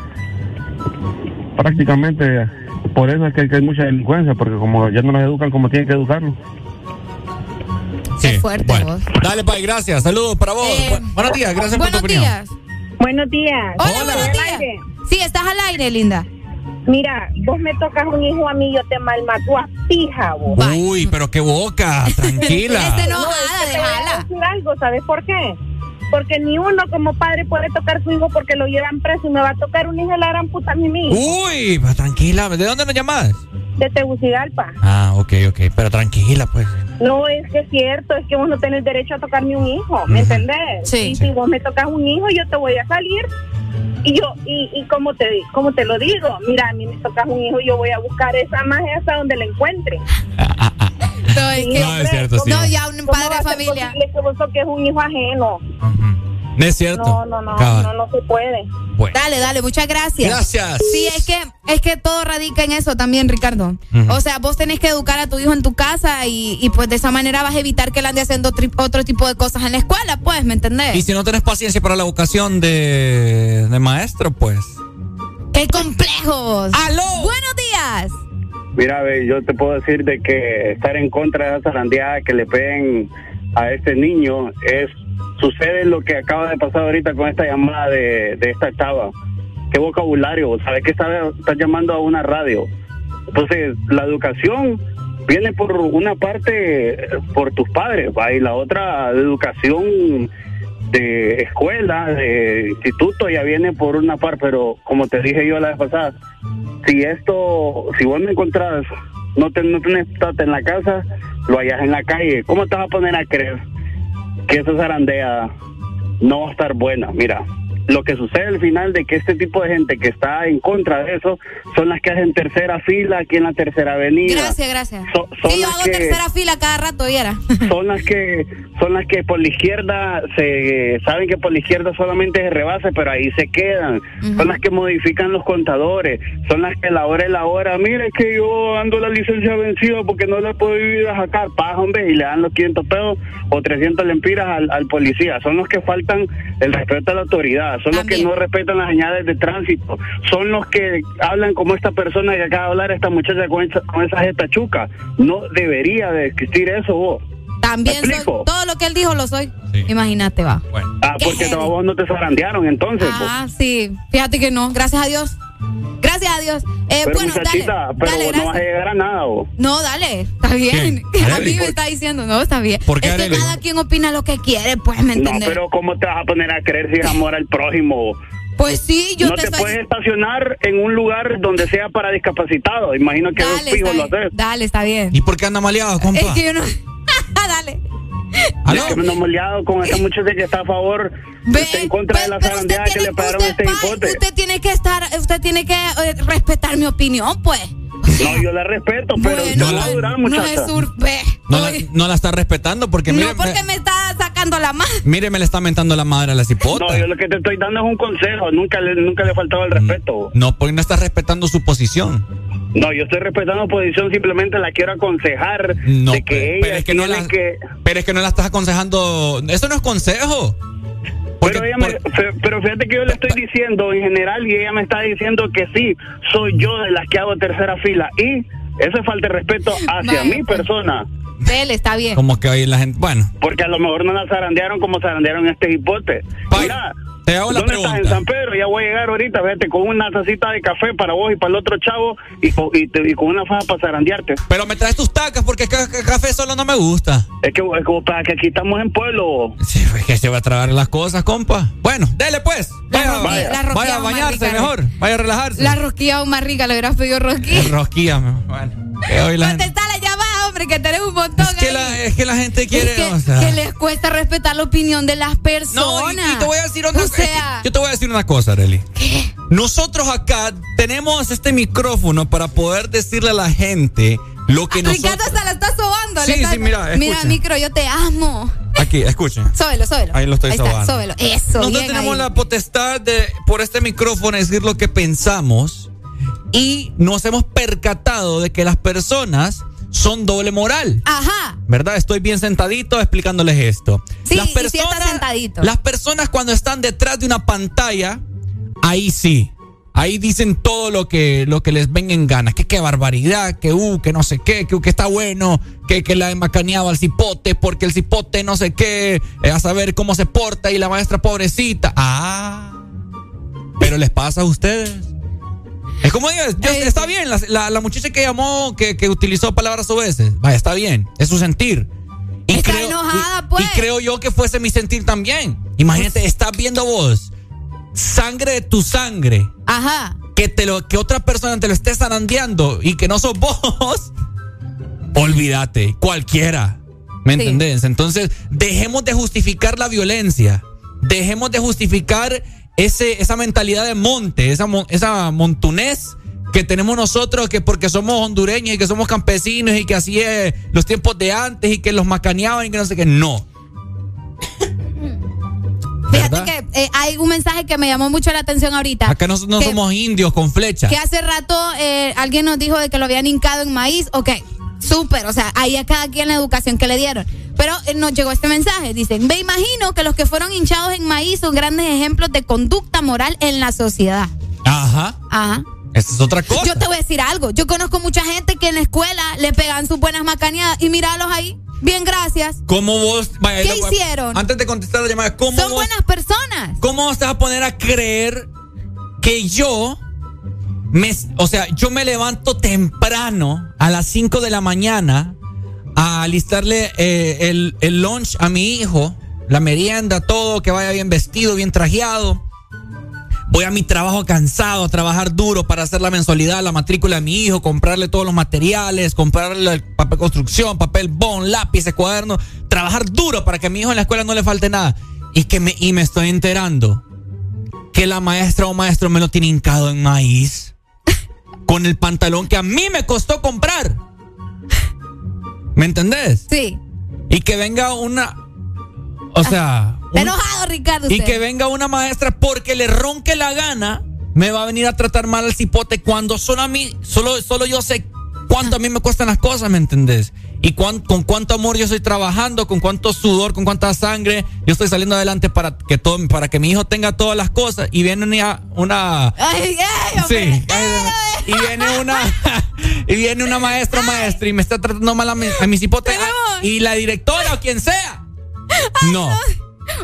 prácticamente por eso es que, hay mucha delincuencia, porque como ya no las educan como tienen que educarlos. Sí, fuerte Dale, Pai, gracias. Saludos para vos. Eh, buenos días, gracias por tu opinión. días. Buenos días. Hola, buenos días. Sí, estás al aire, linda. Mira, vos me tocas un hijo a mí, yo te malmato a pija, vos. Uy, pero qué boca, tranquila. Este no, déjala. decir algo, ¿sabes por qué? Porque ni uno como padre puede tocar su hijo porque lo llevan preso y me va a tocar un hijo de la gran puta a mí mismo. Uy, tranquila. ¿De dónde nos llamas? De Tegucigalpa. Ah, ok, ok. Pero tranquila, pues. No, es que es cierto, es que vos no tenés derecho a tocarme un hijo, ¿me entendés? Sí. Y si vos me tocas un hijo, yo te voy a salir. Y yo, y, y como te como te lo digo, mira, a mí me tocas un hijo, yo voy a buscar esa magia hasta donde la encuentre. No, es, que, no, es cierto, sí. No, ya un padre de familia. que vos toques un hijo ajeno. No es cierto. No, no, no, no, no se puede. Dale, dale, muchas gracias. Gracias. Sí, es que, es que todo radica en eso también, Ricardo. O sea, vos tenés que educar a tu hijo en tu casa y, y pues de esa manera vas a evitar que él ande haciendo otro tipo de cosas en la escuela, pues, ¿me entendés? Y si no tenés paciencia para la vocación de, de maestro, pues. ¡Qué complejos! ¡Aló! ¡Buenos días! Mira, ve, yo te puedo decir de que estar en contra de esa zarandeada que le peguen a este niño es sucede lo que acaba de pasar ahorita con esta llamada de, de esta chava. ¿Qué vocabulario? ¿Sabes que está, está llamando a una radio? Entonces, la educación viene por una parte por tus padres, y la otra educación de escuela, de instituto, ya viene por una parte, pero como te dije yo la vez pasada, si esto, si vos me encontrás, no, te, no tenés plata en la casa, lo hallas en la calle, ¿cómo te vas a poner a creer que esa zarandea no va a estar buena? Mira, lo que sucede al final de que este tipo de gente que está en contra de eso son las que hacen tercera fila aquí en la tercera avenida. Gracias, gracias. So- son sí, yo las hago que- tercera fila cada rato, y era. son las que son las que por la izquierda se saben que por la izquierda solamente se rebase pero ahí se quedan. Son las que modifican los contadores. Son las que la hora de la hora. Mire que yo ando la licencia vencida porque no la puedo ir a sacar. Paja hombre y le dan los 500 pesos o 300 lempiras al, al policía. Son los que faltan el respeto a la autoridad son los que no respetan las señales de tránsito son los que hablan como esta persona que acaba de hablar esta muchacha con esa, con esa jeta chuca no debería de existir eso vos También todo lo que él dijo lo soy. Imagínate, va. Ah, porque vos no te zarandearon entonces. Ah, sí. Fíjate que no, gracias a Dios. Gracias a Dios. Eh, pero bueno, dale. pero dale, no vas a llegar a nada vos. No, dale, está bien. A mí me está diciendo, no, está bien. ¿Por qué, es que Arely? cada quien opina lo que quiere, pues, ¿me No, entiendes? pero ¿cómo te vas a poner a creer si es amor al prójimo? Pues sí, yo no te te, estoy- puedes estacionar en un lugar donde sea para discapacitados. Imagino que dos Dale, fijos está lo haces. Dale, está bien. ¿Y por qué anda maleado, compa? Es que yo no. dale. Es que me moleado con esa muchacha que está a favor, está en contra de la zarandeada que le pegaron a este hipote. Usted tiene que estar, usted tiene que eh, respetar mi opinión, pues. No, yo la respeto, pero no va a durar, No muchacha. es urbe. No la, no la está respetando porque mire, No, porque me está sacando la mano. me, mire, me le está mentando la madre a la cipota. No, yo lo que te estoy dando es un consejo. Nunca le, nunca le faltaba el respeto. No, porque no está respetando su posición. No, yo estoy respetando posición, simplemente la quiero aconsejar No, de que pero, ella pero es que no la, que... pero es que no la estás aconsejando. Eso no es consejo. Pero, ella me- pero fíjate que yo le estoy diciendo en general y ella me está diciendo que sí, soy yo de las que hago tercera fila. Y eso es falta de respeto hacia mi persona. Dele, está bien. Como que hoy la gente. Bueno, Porque a lo mejor no la zarandearon como zarandearon este hipote. Mira, te hago la ¿dónde estás? En San Pedro, ya voy a llegar ahorita, vete, con una tacita de café para vos y para el otro chavo y con, y te- y con una faja para zarandearte. Pero me traes tus tacas porque ca- ca- café solo no me gusta. Es que, es como para que aquí estamos en pueblo. Sí, es que se va a tragar las cosas, compa. Bueno, dele pues. Vaya, vaya, la rosquilla vaya a bañarse rica. mejor. Vaya a relajarse. La rosquilla aún más rica, le hubieras pedido rosquilla. Rosquilla, me- bueno. que hoy la hombre, que tenés un montón. es, que la, es que la gente quiere. Es que, o sea, que les cuesta respetar la opinión de las personas. No, y, y te voy a decir otra O sea, Yo te voy a decir una cosa, Arely. Nosotros acá tenemos este micrófono para poder decirle a la gente lo que nosotros. Ricardo hasta la está sobando. Sí, está- sí, mira, Mira, micro, yo te amo. Aquí, escuchen. Sóbelo, sóbelo. Ahí lo estoy Ahí está, sobando. sóbelo. Eso, Nosotros tenemos ahí. la potestad de, por este micrófono, decir lo que pensamos y nos hemos percatado de que las personas son doble moral. Ajá. ¿Verdad? Estoy bien sentadito explicándoles esto. Sí, las sí sentadito. Las personas cuando están detrás de una pantalla, ahí sí. Ahí dicen todo lo que, lo que les venga en ganas. Que qué barbaridad, que uh, que no sé qué, que, uh, que está bueno, que, que la he macaneado al cipote, porque el cipote no sé qué, eh, a saber cómo se porta y la maestra pobrecita. Ah. Pero les pasa a ustedes. Es como digo, yo- está bien, la, la- la muchacha que llamó, que, que utilizó palabras veces, vaya, está bien, es su sentir. Y Está creo, enojada, y- pues. y creo yo que fuese mi sentir también. Imagínate, estás viendo vos sangre de tu sangre. Ajá. Que, te lo, que otra persona te lo esté zarandeando y que no sos vos. Olvídate, cualquiera. ¿Me Sí. entendés? Entonces, dejemos de justificar la violencia. Dejemos de justificar ese, esa mentalidad de monte, esa, esa montunés que tenemos nosotros, que porque somos hondureños y que somos campesinos y que así es los tiempos de antes y que los macaneaban y que no sé qué. No. Fíjate ¿Verdad? que eh, hay un mensaje que me llamó mucho la atención ahorita. Acá no, no que- somos indios con flecha. Que hace rato eh, alguien nos dijo de que lo habían hincado en maíz. Ok, súper. O sea, ahí a cada quien la educación que le dieron. Pero eh, nos llegó este mensaje. Dicen, me imagino que los que fueron hinchados en maíz son grandes ejemplos de conducta moral en la sociedad. Ajá. Ajá. Esa es otra cosa. Yo te voy a decir algo. Yo conozco mucha gente que en la escuela le pegan sus buenas macaneadas y míralos ahí. Bien, gracias. ¿Cómo vos? vaya, ¿Qué lo- hicieron? Antes de contestar la llamada, ¿cómo Son vos, buenas personas. ¿cómo vas a poner a creer que yo me, o sea, yo me levanto temprano a las 5 de la mañana a alistarle eh, el, el lunch a mi hijo, la merienda, todo, que vaya bien vestido, bien trajeado. Voy a mi trabajo cansado, a trabajar duro para hacer la mensualidad, la matrícula de mi hijo, comprarle todos los materiales, comprarle el papel construcción, papel bond, lápices, cuadernos, trabajar duro para que a mi hijo en la escuela no le falte nada. Y que me, y me estoy enterando que la maestra o maestro me lo tiene hincado en maíz con el pantalón que a mí me costó comprar. ¿Me entendés? Sí. Y que venga una, o sea, Está enojado, Ricardo. y que venga una maestra porque le ronque la gana, me va a venir a tratar mal al cipote cuando solo a mí, solo, solo yo sé cuánto a mí me cuestan las cosas, ¿me entendés? Y cuán- con cuánto amor yo estoy trabajando, con cuánto sudor, con cuánta sangre, yo estoy saliendo adelante para que todo, para que mi hijo tenga todas las cosas y viene una, una Ay, ay, Sí, ay, y viene una y viene una maestra o maestra y me está tratando mal a mi, a mi cipote ah, y la directora o quien sea. No.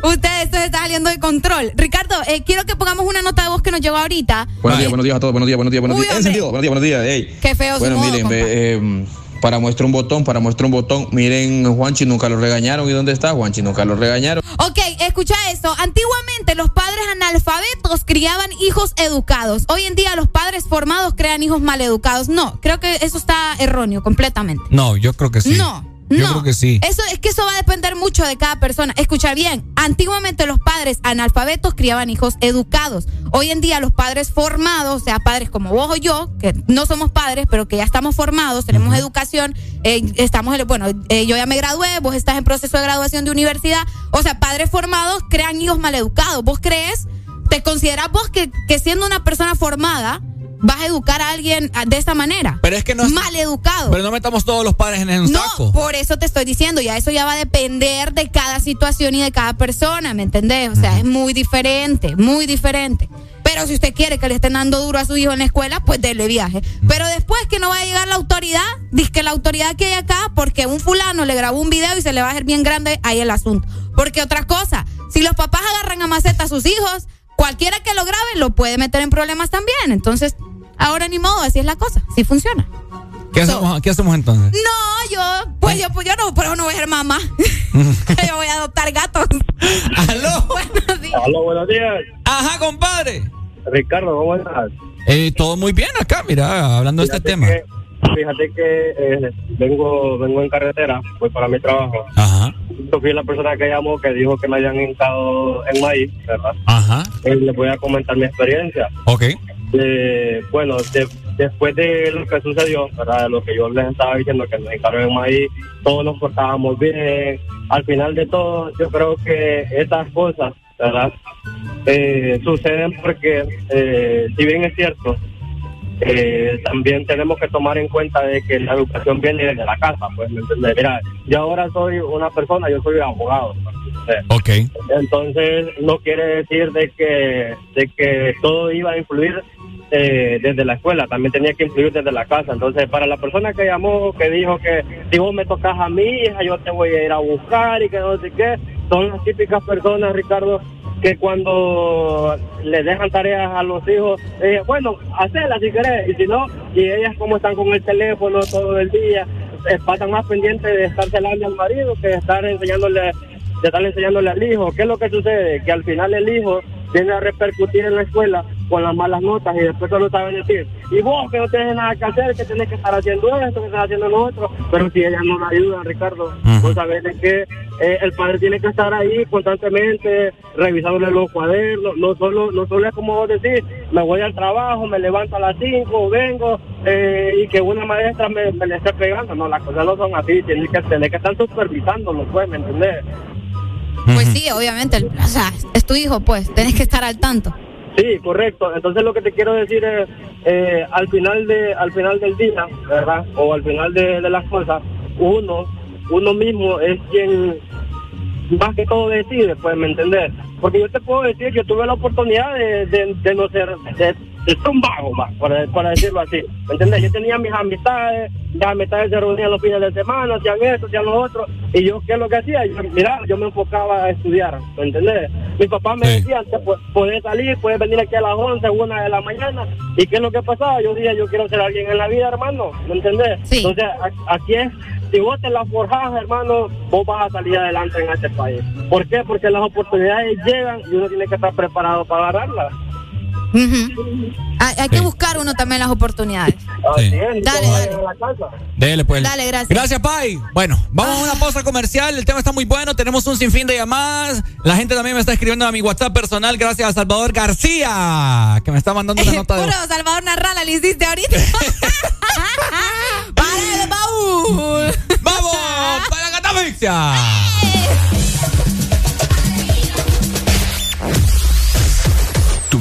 Usted, esto se está saliendo de control. Ricardo, eh, quiero que pongamos una nota de voz que nos llegó ahorita. Buenos días, buenos días a todos, buenos días, buenos días, buenos Uy, días. Encendido, buenos días, buenos días. Ey. Qué feo su Bueno, modo, miren, eh, para muestra un botón, para muestra un botón. Miren, Juanchi nunca lo regañaron. ¿Y dónde está? Juanchi nunca lo regañaron. Ok, escucha esto. Antiguamente los padres analfabetos criaban hijos educados. Hoy en día los padres formados crean hijos maleducados. No, creo que eso está erróneo completamente. No, yo creo que sí. No. Yo no. creo que sí. Eso es que eso va a depender mucho de cada persona. Escucha bien, antiguamente los padres analfabetos criaban hijos educados. Hoy en día los padres formados, o sea, padres como vos o yo, que no somos padres, pero que ya estamos formados, tenemos educación, eh, estamos, en- bueno, eh, yo ya me gradué, vos estás en proceso de graduación de universidad, o sea, padres formados crean hijos maleducados. ¿Vos crees? ¿Te consideras vos que, que siendo una persona formada vas a educar a alguien ah, de esta manera? Pero es que no es- Mal educado. Pero no metamos todos los padres en un No, saco. por eso te estoy diciendo, ya eso ya va a depender de cada situación y de cada persona, ¿me entendés? O sea, es muy diferente, muy diferente. Pero si usted quiere que le estén dando duro a su hijo en la escuela, pues dele viaje. Pero después que no va a llegar la autoridad, dice que la autoridad que hay acá, porque un fulano le grabó un video y se le va a hacer bien grande ahí el asunto. Porque otra cosa, si los papás agarran a maceta a sus hijos, cualquiera que lo grabe lo puede meter en problemas también. Entonces, ahora ni modo, así es la cosa, así funciona. ¿Qué hacemos, ¿Qué hacemos entonces? No, yo, pues yo, pues yo no, pero no voy a ser mamá. yo voy a adoptar gatos. Aló. Buenos días. Aló, buenos días. Ajá, compadre. Ricardo, ¿cómo estás? Eh, todo muy bien acá, mira, hablando de este tema. que- fíjate que eh, vengo vengo en carretera, voy para mi trabajo. Ajá. Yo fui la persona que llamó que dijo que me habían hincado en maíz, ¿verdad? Ajá. Eh, les voy a comentar mi experiencia. Ok. Eh, bueno, de, después de lo que sucedió, ¿verdad? Lo que yo les estaba diciendo, que nos encargamos ahí, todos nos portábamos bien. Al final de todo, yo creo que estas cosas, ¿verdad? Eh, suceden porque, eh, si bien es cierto, eh, también tenemos que tomar en cuenta de que la educación viene desde la casa, pues, ¿me entiendes? Mira, yo ahora soy una persona, yo soy abogado. pues, Ok. Entonces, no quiere decir de que, de que todo iba a influir eh, desde la escuela, también tenía que influir desde la casa. Entonces, para la persona que llamó, que dijo que si vos me tocas a hija, yo te voy a ir a buscar y que no sé qué, son las típicas personas, Ricardo, que cuando le dejan tareas a los hijos, eh, bueno, hacerlas si querés, y si no, y ellas como están con el teléfono todo el día, eh, pasan más pendientes de estar celando al marido que de estar enseñándole, de estar enseñándole al hijo. ¿Qué es lo que sucede? Que al final el hijo viene a repercutir en la escuela con las malas notas y después solo saben decir, y vos que no tienes nada que hacer, que tenés que estar haciendo esto, que estás haciendo lo otro, pero si ellas no la ayudan, Ricardo, vos sabés de que eh, el padre tiene que estar ahí constantemente revisándole los cuadernos, no solo, no solo es como vos decís, me voy al trabajo, me levanto a las 5, vengo eh, y que una maestra me, me le esté pegando, no, las cosas no son así, tienes que, tenés que estar supervisándolo, pues, ¿me entendés? Pues sí, obviamente. el- O sea, es tu hijo, pues. Tenés que estar al tanto. Sí, correcto. Entonces lo que te quiero decir es, eh, al final de, al final del día, ¿verdad? O al final de, las cosas, uno, uno mismo es quien más que todo decide, pues, ¿me entendés? Porque yo te puedo decir, yo tuve la oportunidad de, de, de no ser, de, de ser un vago, va, para, para decirlo así, ¿me entendés? Yo tenía mis amistades, las amistades se reunían los fines de semana, hacían esto, hacían lo otro, y yo, ¿qué es lo que hacía? Yo, mira, yo me enfocaba a estudiar, ¿me entendés? Mi papá me decía, "Te pu- puedes salir, puedes venir aquí a las 11, una de la mañana, ¿y qué es lo que pasaba? Yo dije, yo quiero ser alguien en la vida, hermano, ¿me entendés? Entonces, a- aquí es, si vos te la forjas, hermano, vos vas a salir adelante en este país. ¿Por qué? Porque las oportunidades llegan y uno tiene que estar preparado para agarrarlas. Hay, hay que buscar uno también las oportunidades. Es, Dale, dale. Dele, pues. Dale, gracias. Gracias, Pai. Bueno, vamos a una pausa comercial. El tema está muy bueno. Tenemos un sinfín de llamadas. La gente también me está escribiendo a mi WhatsApp personal. Gracias a Salvador García, que me está mandando una nota de. Puro Salvador Narrala le hiciste ahorita. ¡Para el baúl! ¡Vamos! ¡Para la catafixia!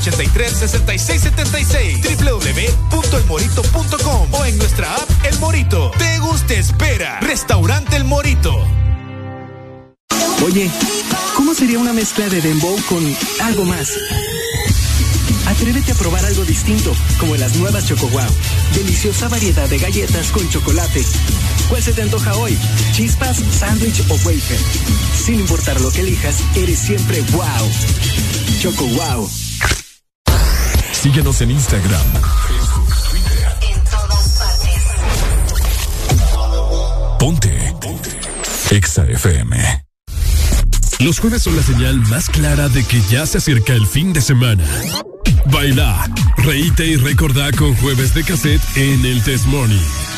283-6676, www.elmorito.com o en nuestra app El Morito. Te gusta espera. Restaurante El Morito. Oye, ¿cómo sería una mezcla de dembow con algo más? Atrévete a probar algo distinto, como las nuevas Choco Wow. Deliciosa variedad de galletas con chocolate. ¿Cuál se te antoja hoy? ¿Chispas, sándwich o wafer? Sin importar lo que elijas, eres siempre wow. Choco Wow. Síguenos en Instagram, Facebook, Twitter. En todas partes. Ponte. Ponte. Exa FM. Los jueves son la señal más clara de que ya se acerca el fin de semana. Baila, reíte y recordá con jueves de cassette en el Test Morning.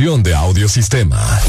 De audiosistema.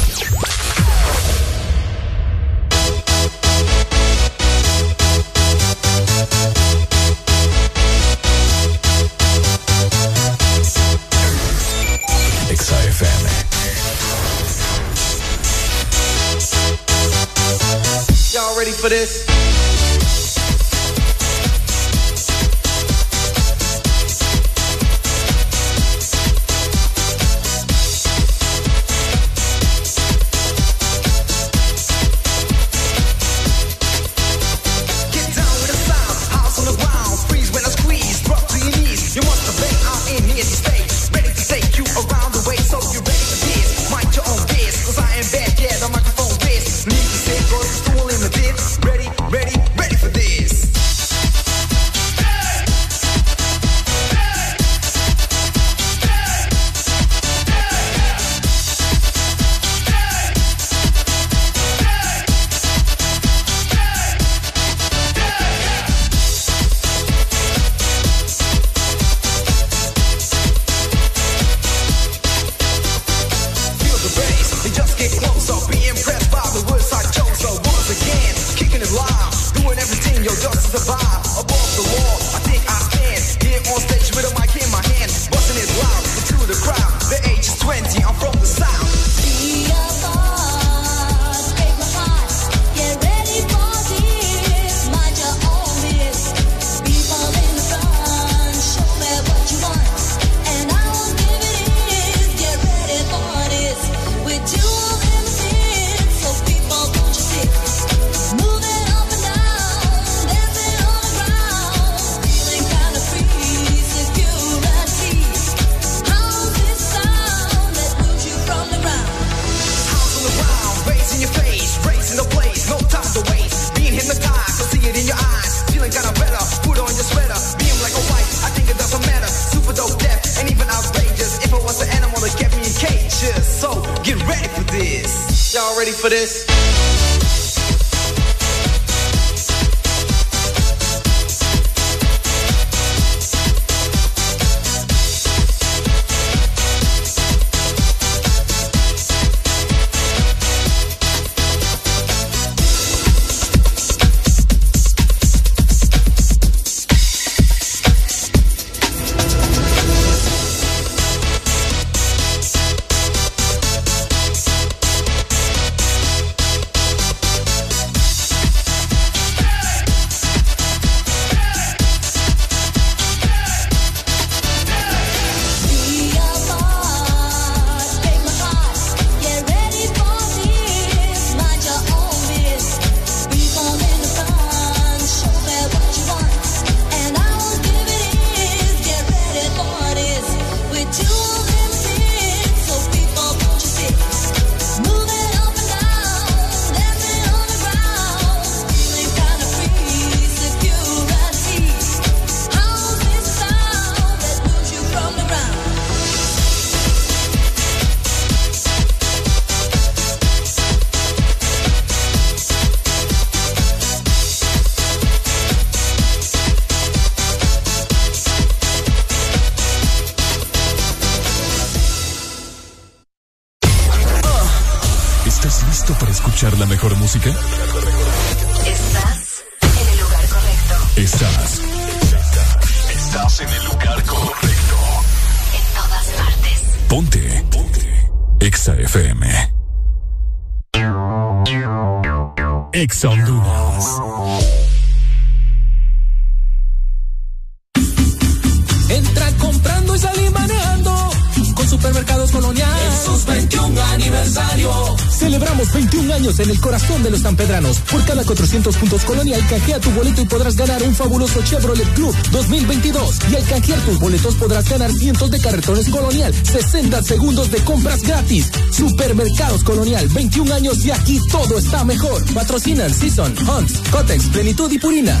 Segundos de compras gratis. Supermercados Colonial, 21 años y aquí todo está mejor. Patrocinan Season, Hunts, Cotex, Plenitud y Purina.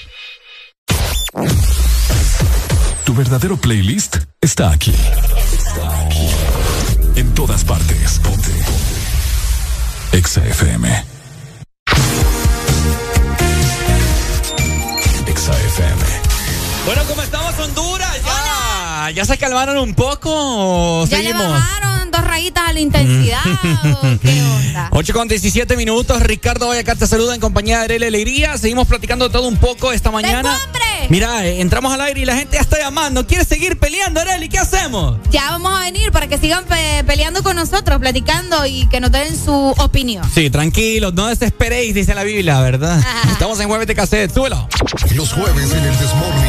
Tu verdadero playlist está aquí. Está aquí. En todas partes. Ponte. Ponte. Exa FM. Exa FM. Bueno, ¿cómo estamos, Honduras? ¿Ya, ¿ya se calmaron un poco ¿Ya seguimos? le bajaron dos rayitas a la intensidad o qué onda? 8 con 17 minutos, Ricardo Vallacar te saluda en compañía de Arely Alegría. Seguimos platicando todo un poco esta mañana. Mira, eh, entramos al aire y la gente ya está llamando. ¿Quiere seguir peleando, Arely? ¿Qué hacemos? Ya vamos a venir para que sigan pe- peleando con nosotros, platicando y que nos den su opinión. Sí, tranquilos, no desesperéis, dice la Biblia, ¿verdad? Estamos en jueves de cassette, súbelo. Los jueves en el Desmorning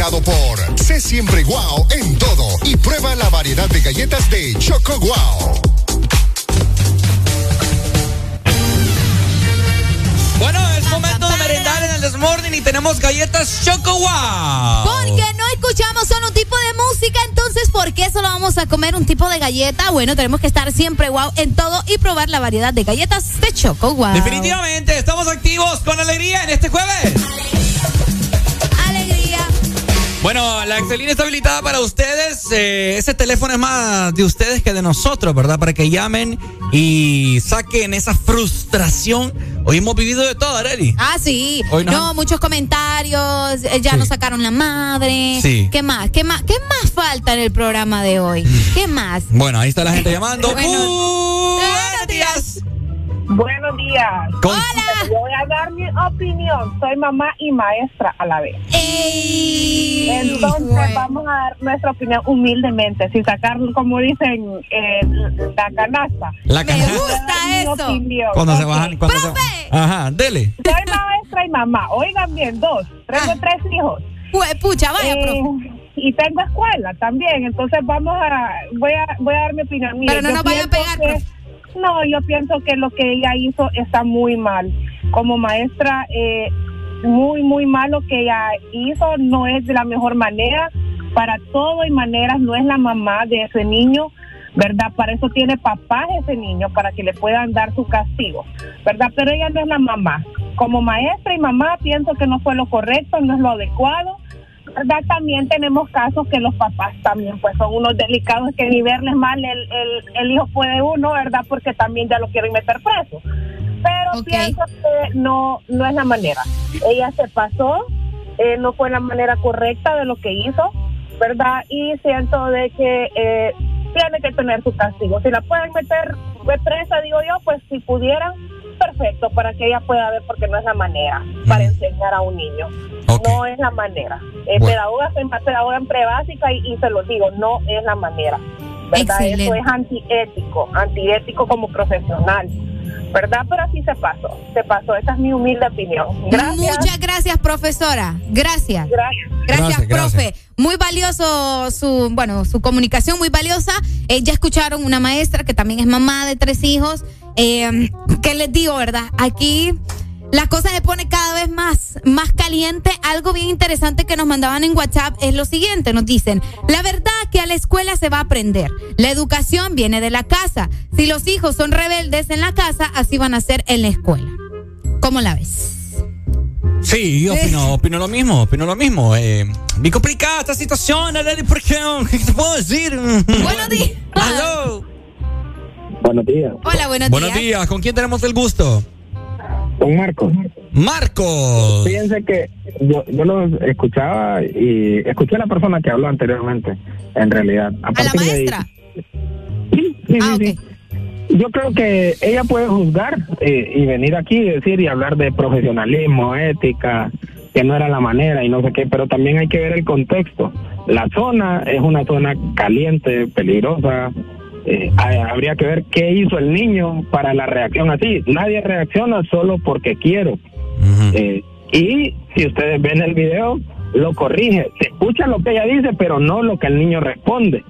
presentado por Sé Siempre Guau en todo y prueba la variedad de galletas de Choco Guau. Bueno, es momento de merendar en el Desmorning y tenemos galletas Choco Wow. Porque no escuchamos solo un tipo de música, entonces ¿por qué solo vamos a comer un tipo de galleta? Bueno, tenemos que estar siempre wow en todo y probar la variedad de galletas de Choco Wow. Definitivamente, estamos activos con alegría en este jueves. Bueno, la Excelina está habilitada para ustedes. Eh, ese teléfono es más de ustedes que de nosotros, ¿verdad? Para que llamen y saquen esa frustración. Hoy hemos vivido de todo, Areli. Ah, sí. Hoy no, han- muchos comentarios, eh, ya Sí. nos sacaron la madre. Sí. ¿Qué más? ¿Qué más? ¿Qué más falta en el programa de hoy? ¿Qué más? Bueno, ahí está la gente llamando. Buenos días. Buenos días. Con- Yo voy a dar mi opinión. Soy mamá y maestra a la vez. Entonces vamos a dar nuestra opinión humildemente, sin sacar, como dicen, eh, la canasta. La canasta. Me gusta eso. Cuando se bajan. Cuando se- Ajá, dele. Soy maestra y mamá. Oigan bien, dos. Tengo tres hijos. pucha, vaya, Eh, Y tengo escuela también. Entonces vamos a, voy a, voy a dar mi opinión. Mire, Pero no nos vaya a pegar, que- no, yo pienso que lo que ella hizo está muy mal. Como maestra, eh, muy, muy mal lo que ella hizo. No es de la mejor manera. Para todo y maneras, no es la mamá de ese niño. ¿Verdad? Para eso tiene papás ese niño, para que le puedan dar su castigo. ¿Verdad? Pero ella no es la mamá. Como maestra y mamá, pienso que no fue lo correcto, no es lo adecuado. ¿Verdad? También tenemos casos que los papás también pues son unos delicados que ni verles mal el, el, el hijo puede uno, ¿verdad? Porque también ya lo quieren meter preso. Pero pienso que no, no es la manera. Ella se pasó, eh, no fue la manera correcta de lo que hizo, ¿verdad? Y siento de que eh, tiene que tener su castigo. Si la pueden meter de presa, digo yo, pues si pudieran, perfecto, para que ella pueda ver, porque no es la manera para enseñar a un niño. No es la manera. Eh, Bueno. Pedagoga, soy pedagoga en prebásica y, y se lo digo, no es la manera. ¿Verdad? Excelente. Eso es antiético, antiético como profesional. ¿Verdad? Pero así se pasó, se pasó. Esa es mi humilde opinión. Gracias. Muchas gracias, profesora. Gracias. Gracias. Gracias, Gracias, profe. Muy valioso su, bueno, su comunicación muy valiosa. Eh, ya escucharon una maestra que también es mamá de tres hijos. Eh, ¿Qué les digo, verdad? Aquí la cosa se pone cada vez más, más caliente. Algo bien interesante que nos mandaban en WhatsApp es lo siguiente. Nos dicen, la verdad que a la escuela se va a aprender. La educación viene de la casa. Si los hijos son rebeldes en la casa, así van a ser en la escuela. ¿Cómo la ves? Sí, yo opino, opino lo mismo, opino lo mismo. Eh, bien complicada esta situación, porque ¿qué te puedo decir? Buenos días. Aló. Buenos días. Hola, buenos, Buenos días, ¿con quién tenemos el gusto? Con Marcos. Marcos. Fíjense que yo, yo los escuchaba y escuché a la persona que habló anteriormente, en realidad. A, ¿A la de maestra? Sí, sí, sí. Yo creo que ella puede juzgar eh, y venir aquí y decir y hablar de profesionalismo, ética, que no era la manera y no sé qué, pero también hay que ver el contexto. La zona es una zona caliente, peligrosa. Eh, ha- habría que ver qué hizo el niño para la reacción así. Nadie reacciona solo porque quiero. Eh, y si ustedes ven el video, lo corrige. Se escucha lo que ella dice, pero no lo que el niño responde.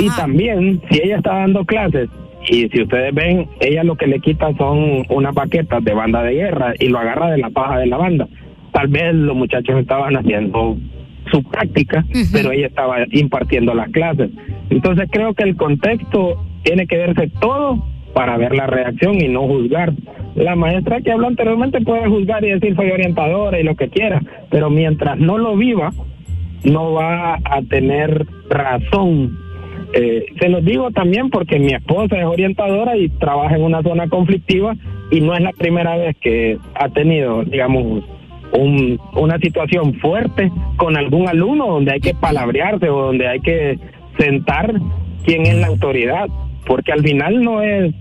Y también, si ella está dando clases, y si ustedes ven, ella lo que le quita son unas baquetas de banda de guerra y lo agarra de la paja de la banda. Tal vez los muchachos estaban haciendo su práctica, pero ella estaba impartiendo las clases. Entonces creo que el contexto tiene que verse todo para ver la reacción y no juzgar. La maestra que habló anteriormente puede juzgar y decir soy orientadora y lo que quiera, pero mientras no lo viva, no va a tener razón. Eh, se los digo también porque mi esposa es orientadora y trabaja en una zona conflictiva y no es la primera vez que ha tenido, digamos, un- una situación fuerte con algún alumno donde hay que palabrearse o donde hay que sentar quién es la autoridad, porque al final no es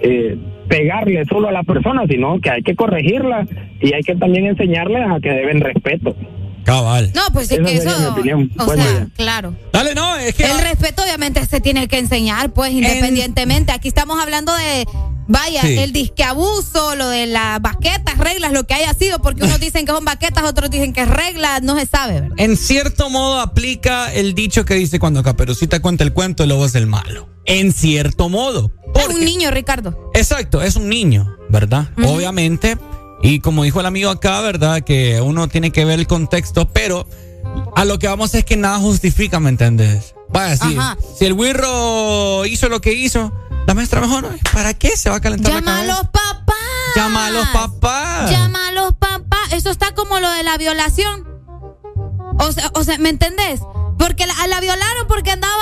eh, pegarle solo a la persona, sino que hay que corregirla y hay que también enseñarles a que deben respeto. Cabal. No, pues es que eso. mi opinión. O Buen sea, día. claro. Dale, no, es que. El respeto, obviamente, se tiene que enseñar, pues, independientemente. Aquí estamos hablando de, Vaya, el disque abuso, lo de las baquetas, reglas, lo que haya sido, porque unos dicen que son baquetas, otros dicen que es regla, no se sabe, ¿verdad? En cierto modo aplica el dicho que dice cuando Caperucita cuenta el cuento, el lobo es el malo. En cierto modo. es un niño, Ricardo. Exacto, es un niño, ¿verdad? Obviamente. Y como dijo el amigo acá, ¿verdad? Que uno tiene que ver el contexto, pero a lo que vamos es que nada justifica, ¿me entiendes? Vaya, si, si el Wirro hizo lo que hizo, la maestra mejor, ¿para qué se va a calentar Llama la cabeza? a los papás. Llama a los papás. Llama a los papás. Eso está como lo de la violación. O sea, o sea ¿me entendés? Porque la, la violaron porque andaba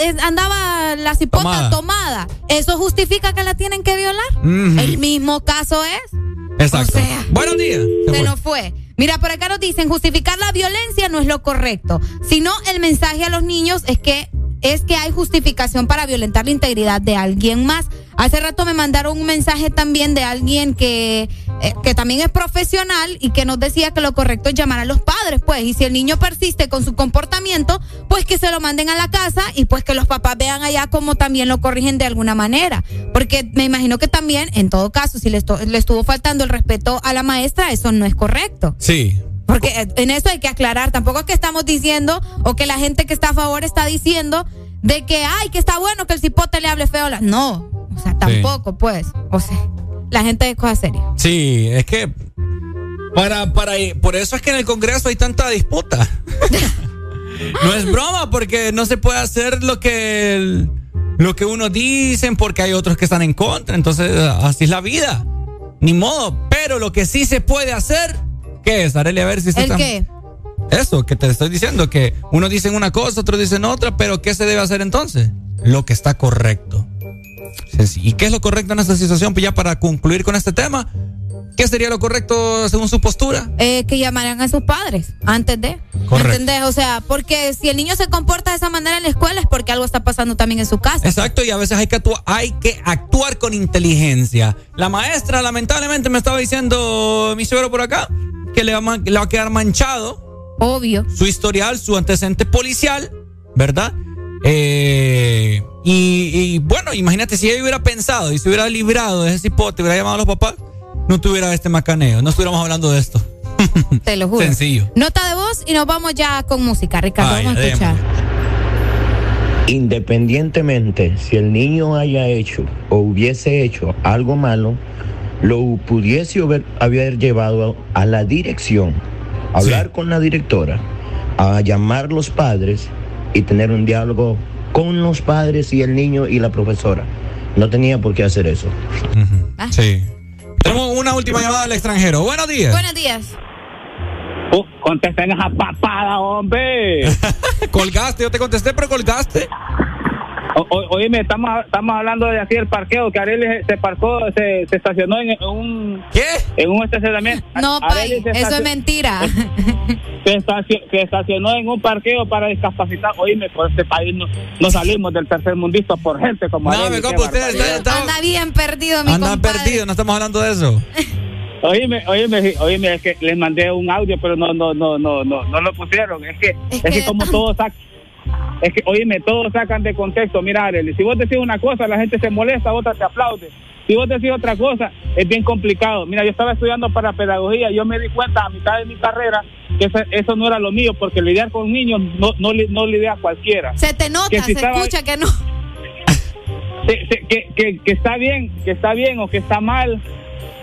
eh, andaba la cipota tomada. ¿Eso justifica que la tienen que violar? El mismo caso es. Exacto. Buenos días. Se, nos fue. Mira, por acá nos dicen, justificar la violencia no es lo correcto, sino el mensaje a los niños es que es que hay justificación para violentar la integridad de alguien más. Hace rato me mandaron un mensaje también de alguien que, eh, que también es profesional y que nos decía que lo correcto es llamar a los padres, pues, y si el niño persiste con su comportamiento, pues que se lo manden a la casa y pues que los papás vean allá cómo también lo corrigen de alguna manera. Porque me imagino que también, en todo caso, si le, le estuvo faltando el respeto a la maestra, eso no es correcto. Sí. Porque en eso hay que aclarar, tampoco es que estamos diciendo o que la gente que está a favor está diciendo de que, ay, que está bueno que el cipote le hable feo. No, o sea, tampoco, pues. O sea, la gente es cosa seria. Sí, es que para, para, por eso es que en el Congreso hay tanta disputa. no es broma, porque no se puede hacer lo que lo que unos dicen, porque hay otros que están en contra. Entonces, así es la vida. Ni modo. Pero lo que sí se puede hacer, ¿qué es? Arely, a ver si ¿El qué? Eso, que te estoy diciendo, que unos dicen una cosa, otros dicen otra, pero ¿qué se debe hacer entonces? Lo que está correcto. ¿Y qué es lo correcto en esta situación? Pues ya para concluir con este tema, ¿qué sería lo correcto según su postura? Eh, que llamaran a sus padres antes de. Correcto. ¿Entendés? O sea, porque si el niño se comporta de esa manera en la escuela es porque algo está pasando también en su casa. Exacto, y a veces hay que, actuar, hay que actuar con inteligencia. La maestra, lamentablemente, me estaba diciendo mi suegro por acá que le va, le va a quedar manchado. Obvio. Su historial, su antecedente policial, ¿verdad? Eh, y, bueno, imagínate si ella hubiera pensado y se hubiera librado de ese cipote, hubiera llamado a los papás, no tuviera este macaneo, no estuviéramos hablando de esto. Te lo juro. Sencillo. Nota de voz y nos vamos ya con música, Ricardo. vamos a escuchar. Independientemente si el niño haya hecho o hubiese hecho algo malo, lo pudiese haber, haber llevado a la dirección, a hablar con la directora, a llamar los padres y tener un diálogo con los padres y el niño y la profesora. No tenía por qué hacer eso. Sí. Tenemos una última llamada al extranjero. Buenos días. Buenos días. Uh, contesten esa papada, hombre. colgaste, yo te contesté, pero colgaste. O, oíme, estamos, estamos hablando de así el parqueo, que Arely se parcó, se, se estacionó en un... ¿Qué? En un estacionamiento. No, eso es mentira. Se, estacionó, se estacionó en un parqueo para discapacitar. Oíme, por este país no, no salimos del tercer mundista por gente como No, me compa, usted está, Anda bien perdido, mi Anda compadre. perdido, no estamos hablando de eso. Oíme, oíme, oíme, es que les mandé un audio, pero no, no, no, no, no, no lo pusieron. Es que, es, que, como todos es que, oíme, todos sacan de contexto. Mira, Arely, si vos decís una cosa, la gente se molesta, otra te aplaude. Si vos decís otra cosa, es bien complicado. Mira, yo estaba estudiando para pedagogía, yo me di cuenta a mitad de mi carrera que eso, eso no era lo mío, porque lidiar con niños no, no, no lidia cualquiera. Se te nota, Que si se estaba- escucha que no. Que, que, que está bien, que está bien o que está mal,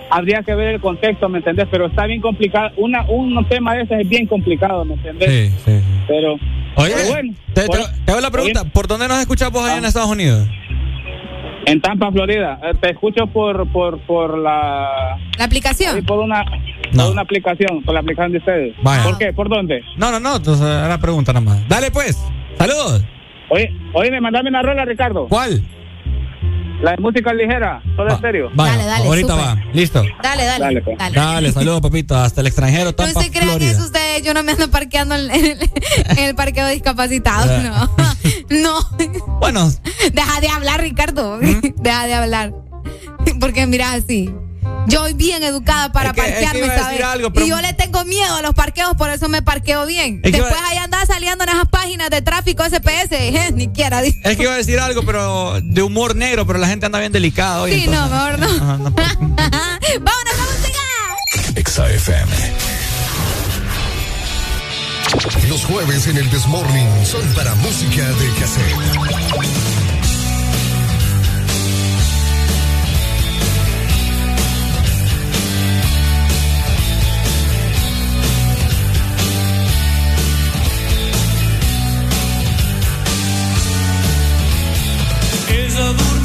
habría que ver el contexto, ¿me entendés? Pero está bien complicado. Una, un tema de ese es bien complicado, ¿me entendés? Sí, sí. Pero, Oye, pero bueno. te, te- por- te hago la pregunta, ¿por dónde nos escuchas vos allá en Estados Unidos? En Tampa, Florida. Eh, Te escucho por por por la La aplicación. ahí por una por una aplicación, por la aplicación de ustedes. Vaya. ¿Por qué? ¿Por dónde? No, no, no, entonces era la pregunta nada más. Dale pues, saludos. Oye, oye, me mandame una rola, Ricardo. ¿Cuál? La de música ligera, todo en serio. Vaya, Dale, dale, ahorita va, listo. Dale, dale. Dale, pues. dale. Dale, saludos papito, hasta el extranjero, No se crean Florida. eso ustedes, yo no me ando parqueando en el, en el parqueo de discapacitados, no. No. Bueno. Deja de hablar, Ricardo. Deja de hablar. Porque mira así. Yo soy bien educada para parquearme, ¿sabes? Y yo le tengo miedo a los parqueos, por eso me parqueo bien. Después ahí anda saliendo en esas páginas de tráfico SPS, eh, ni quiera. Es que iba a decir algo, pero de humor negro, pero la gente anda bien delicada hoy. Sí, no, mejor no. Vámonos a música. XAFM. Los jueves en el Desmorning son para música de cassette. Eso dura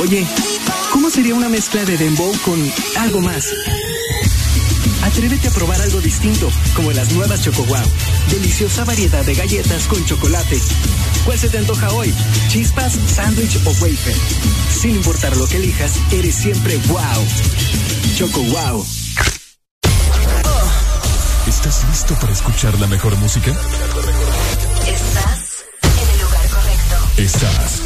Oye, ¿cómo sería una mezcla de dembow con algo más? Atrévete a probar algo distinto, como las nuevas Choco Wow. Deliciosa variedad de galletas con chocolate. ¿Cuál se te antoja hoy? ¿Chispas, sándwich o wafer? Sin importar lo que elijas, eres siempre wow. Choco Wow. ¿Estás listo para escuchar la mejor música? Estás en el lugar correcto. Estás.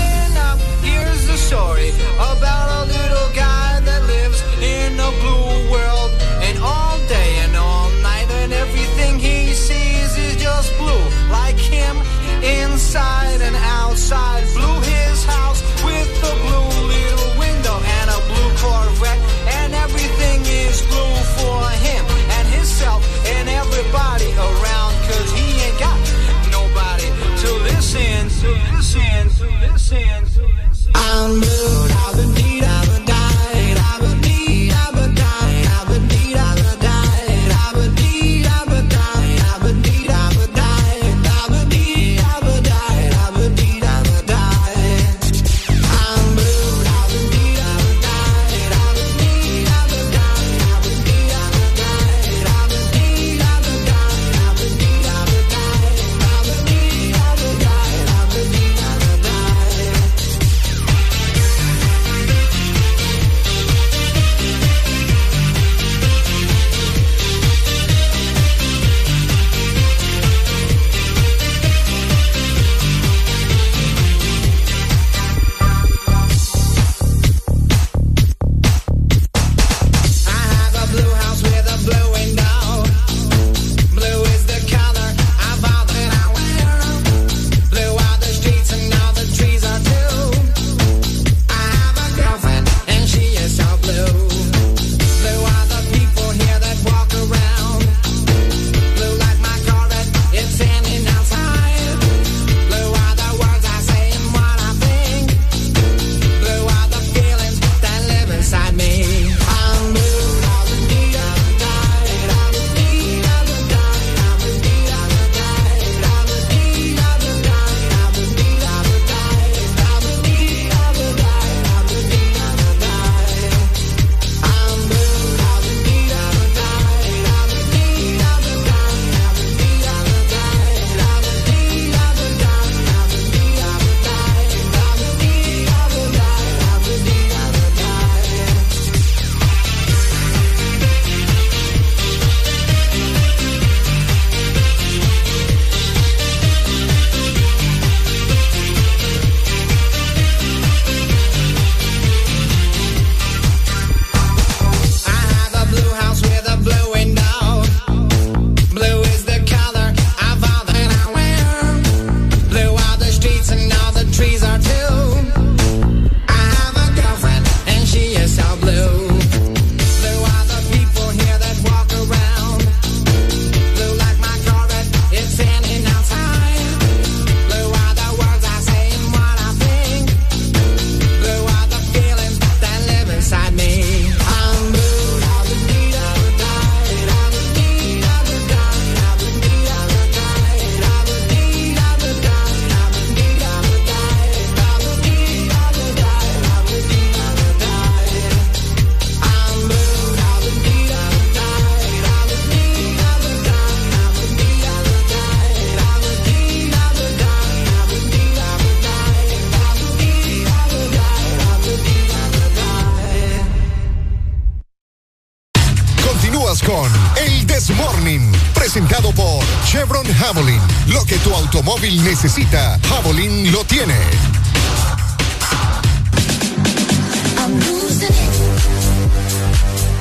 necesita, Javelin lo tiene.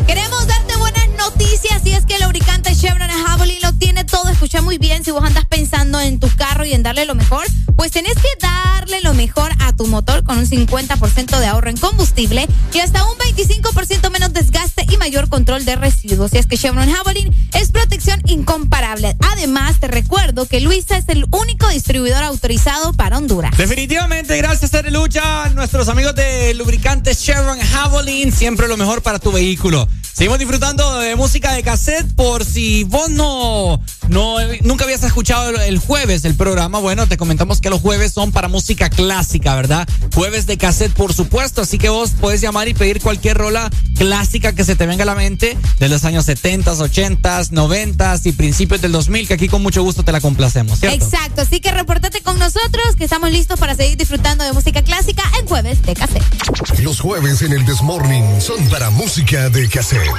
Queremos darte buenas noticias y es que el lubricante Chevron Javelin lo tiene todo. Escucha muy bien si vos andas pensando en tu carro y en darle lo mejor, pues tenés que darle lo mejor a tu motor con un 50% de ahorro en combustible y hasta un 25% menos desgaste y mayor control de residuos. Y es que Chevron Javelin que Luisa es el único distribuidor autorizado para Honduras. Definitivamente, gracias a Lucha, nuestros amigos de lubricantes Chevron Javelin, siempre lo mejor para tu vehículo. Seguimos disfrutando de música de cassette por si vos no no nunca habías escuchado el, jueves el programa. Bueno, te comentamos que los jueves son para música clásica, ¿verdad? Jueves de cassette, por supuesto. Así que vos podés llamar y pedir cualquier rola clásica que se te venga a la mente de los años 70, 80, 90 y principios del 2000, que aquí con mucho gusto te la complacemos, ¿cierto? Exacto. Así que reportate con nosotros que estamos listos para seguir disfrutando de música clásica en jueves de cassette. Los jueves en el Desmorning son para música de cassette.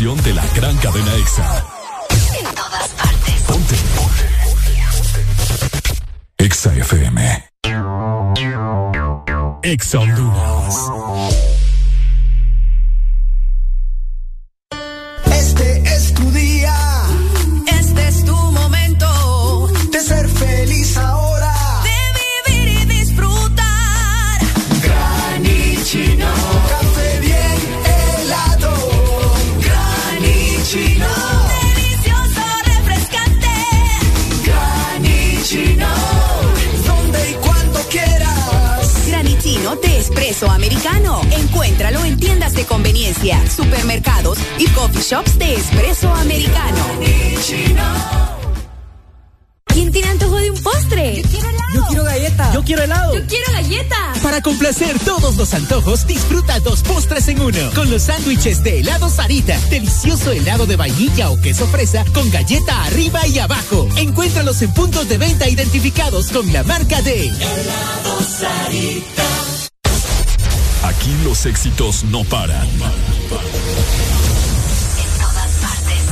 información del sándwiches de helado Sarita. Delicioso helado de vainilla o queso fresa con galleta arriba y abajo. Encuéntralos en puntos de venta identificados con la marca de helado Sarita. Aquí los éxitos no paran. En todas partes.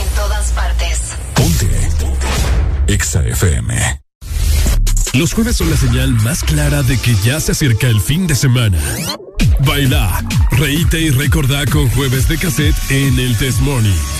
En todas partes. Ponte. Exa FM. Los jueves son la señal más clara de que ya se acerca el fin de semana. Baila, reíte y recordá con jueves de cassette en el Test Morning.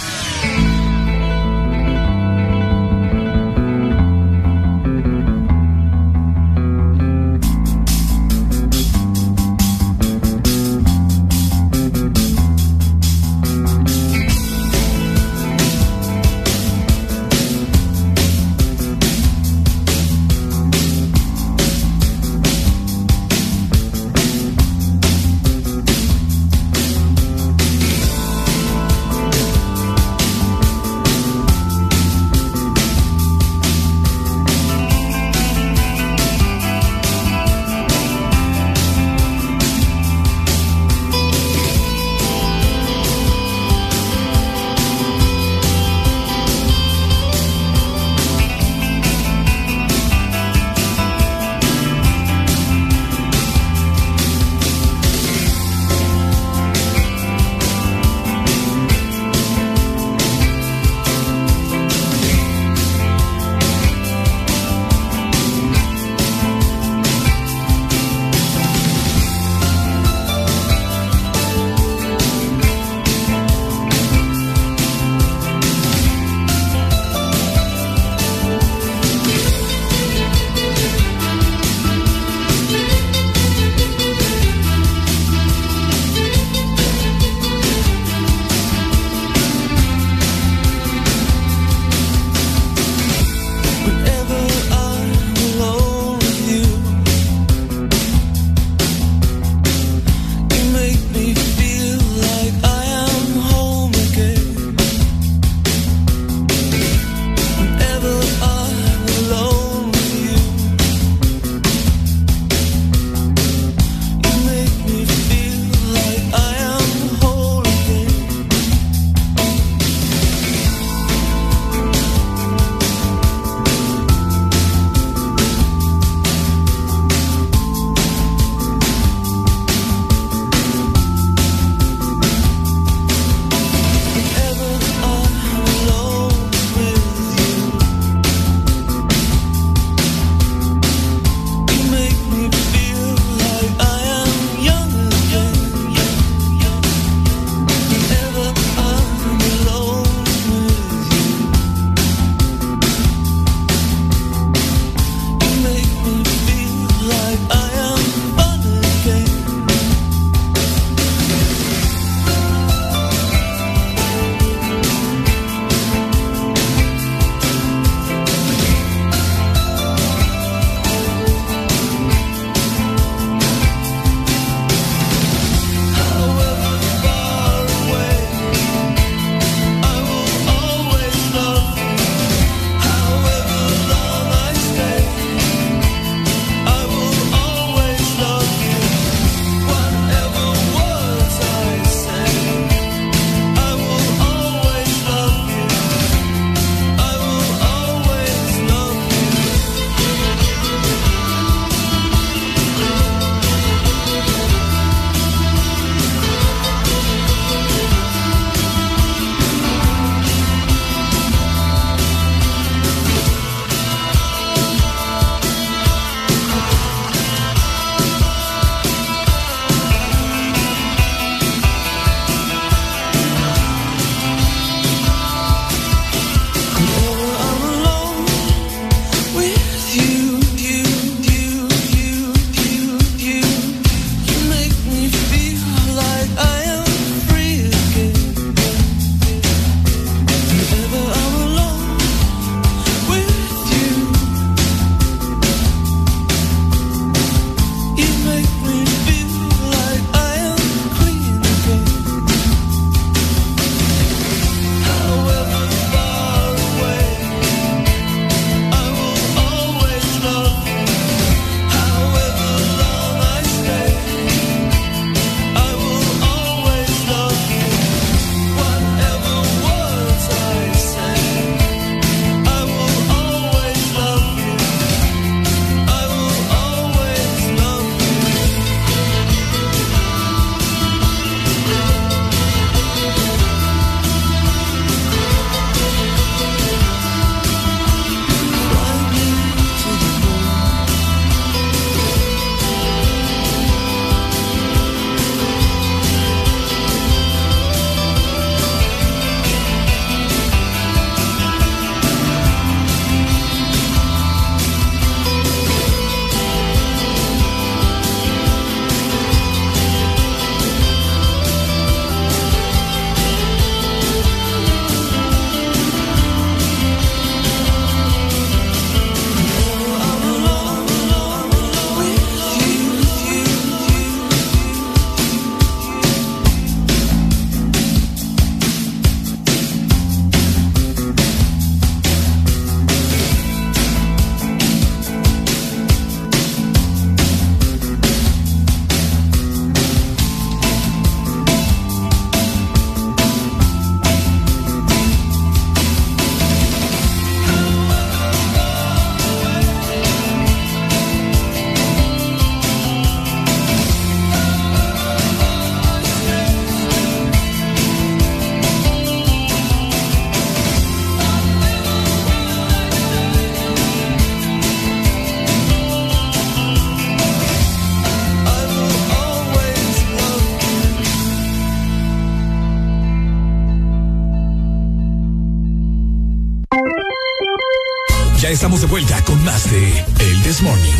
Estamos de vuelta con más de El This Morning.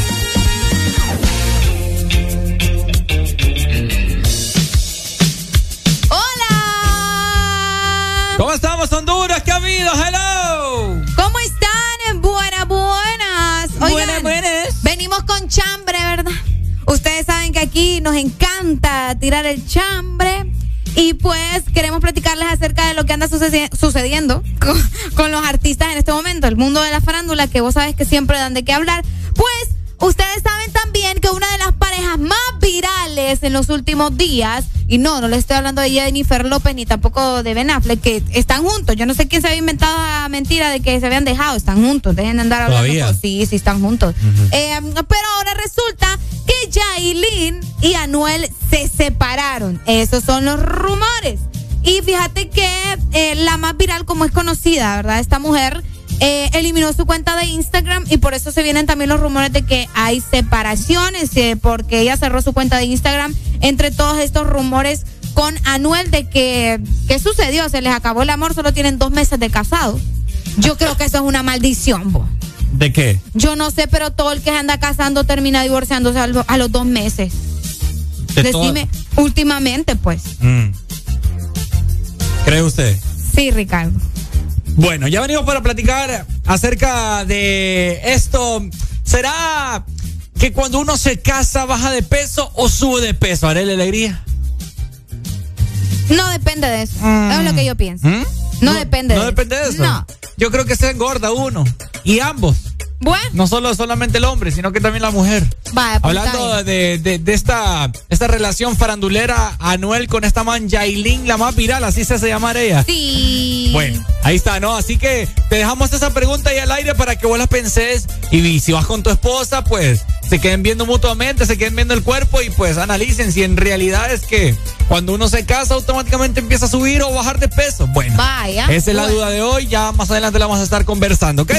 Hola. ¿Cómo estamos, Honduras? ¿Qué ha habido? Hello. ¿Cómo están? Buenas, buenas. buenas, buenas. Venimos con chambre, ¿verdad? Ustedes saben que aquí nos encanta tirar el chambre. Y pues queremos platicarles acerca de lo que anda sucediendo con, con, los artistas en este momento, el mundo de la farándula, que vos sabes que siempre dan de qué hablar. Pues ustedes saben también que una de las parejas más virales en los últimos días, y no, no le estoy hablando de Jennifer López ni tampoco de Ben Affleck, que están juntos. Yo no sé quién se había inventado la mentira de que se habían dejado, están juntos, dejen de andar hablando. ¿Todavía? Sí, sí, están juntos. eh, pero ahora resulta que Yailin y Anuel se separaron. Esos son los rumores. Y fíjate que eh, la más viral, como es conocida, ¿verdad? Esta mujer eh, eliminó su cuenta de Instagram y por eso se vienen también los rumores de que hay separaciones, eh, porque ella cerró su cuenta de Instagram entre todos estos rumores con Anuel de que, ¿qué sucedió? Se les acabó el amor, solo tienen dos meses de casado. Yo creo que eso es una maldición, bo. ¿De qué? Yo no sé, pero todo el que se anda casando termina divorciándose a los dos meses. De Decime, últimamente, pues. Mm. ¿Cree usted? Sí, Ricardo. Bueno, ya venimos para platicar acerca de esto. ¿Será que cuando uno se casa baja de peso o sube de peso? ¿Haré la alegría? No depende de eso. Es lo que yo pienso. ¿Mm? No, depende No de depende de eso. No. Yo creo que se engorda uno. Y ambos. Bueno, No solo solamente el hombre, sino que también la mujer. vaya, pues, Hablando de, de- de esta, esta relación farandulera Anuel con esta man Yailin, la más viral, así se hace llamar ella. Sí. Bueno, ahí está, ¿no? Así que te dejamos esa pregunta ahí al aire para que vos la penses y si vas con tu esposa, pues se queden viendo mutuamente, se queden viendo el cuerpo y pues analicen si en realidad es que cuando uno se casa automáticamente empieza a subir o bajar de peso. Bueno, Vaya. esa es la duda de hoy, ya más adelante la vamos a estar conversando, ¿ok?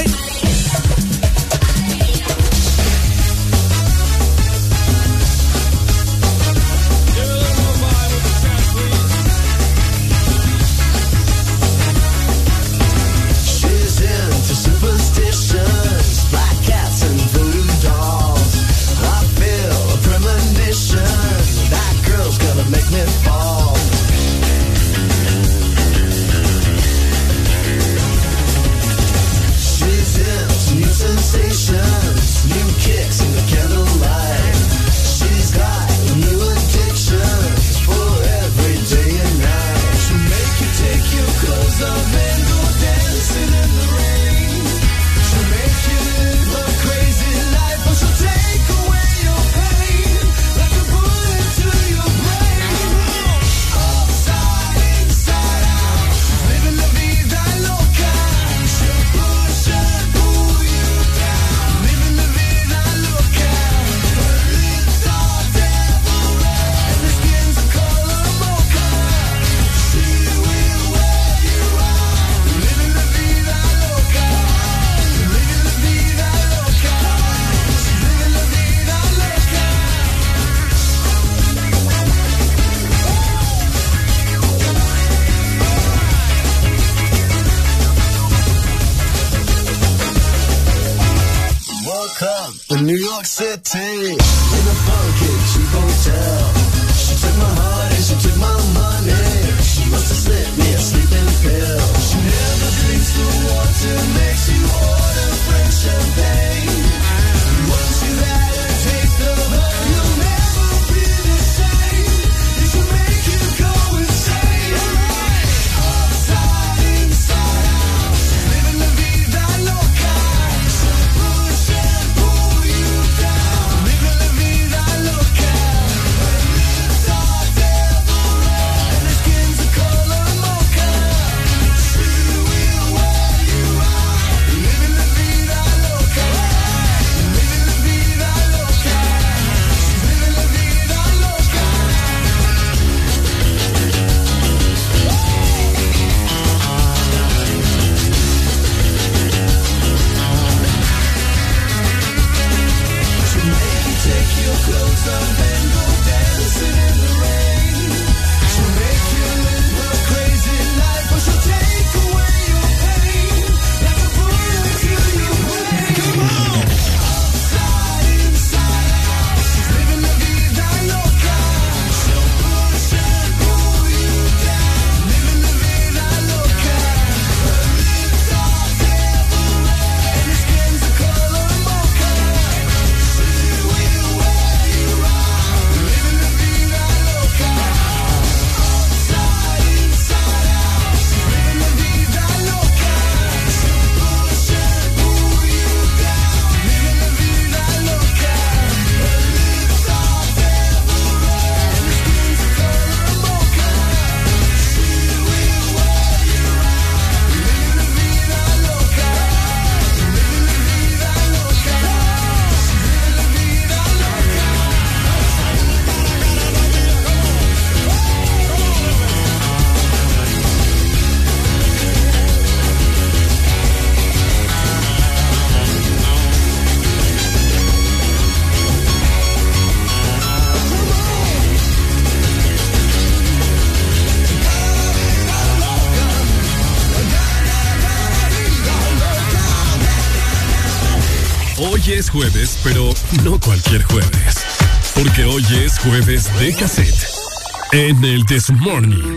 En el This Morning.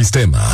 De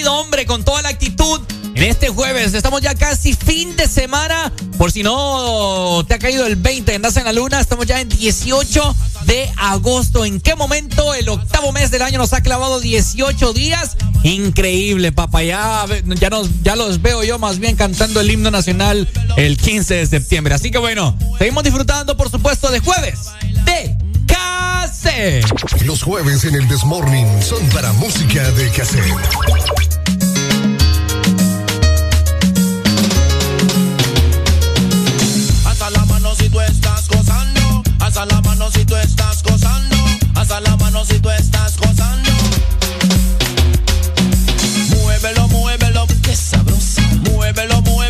hombre, con toda la actitud. En este jueves estamos ya casi fin de semana. Por si no te ha caído el 20, andas en la luna. Estamos ya en 18 de agosto. ¿En qué momento el octavo mes del año nos ha clavado 18 días? Increíble, papá. Ya, ya, nos, ya los veo yo más bien cantando el himno nacional el 15 de septiembre. Así que bueno, seguimos disfrutando, por supuesto, de jueves de los jueves en el Desmorning son para música de cassette. Hasta la mano si tú estás gozando. Hasta la mano si tú estás gozando. Muévelo, muévelo, qué sabrosa. Muévelo, muévelo.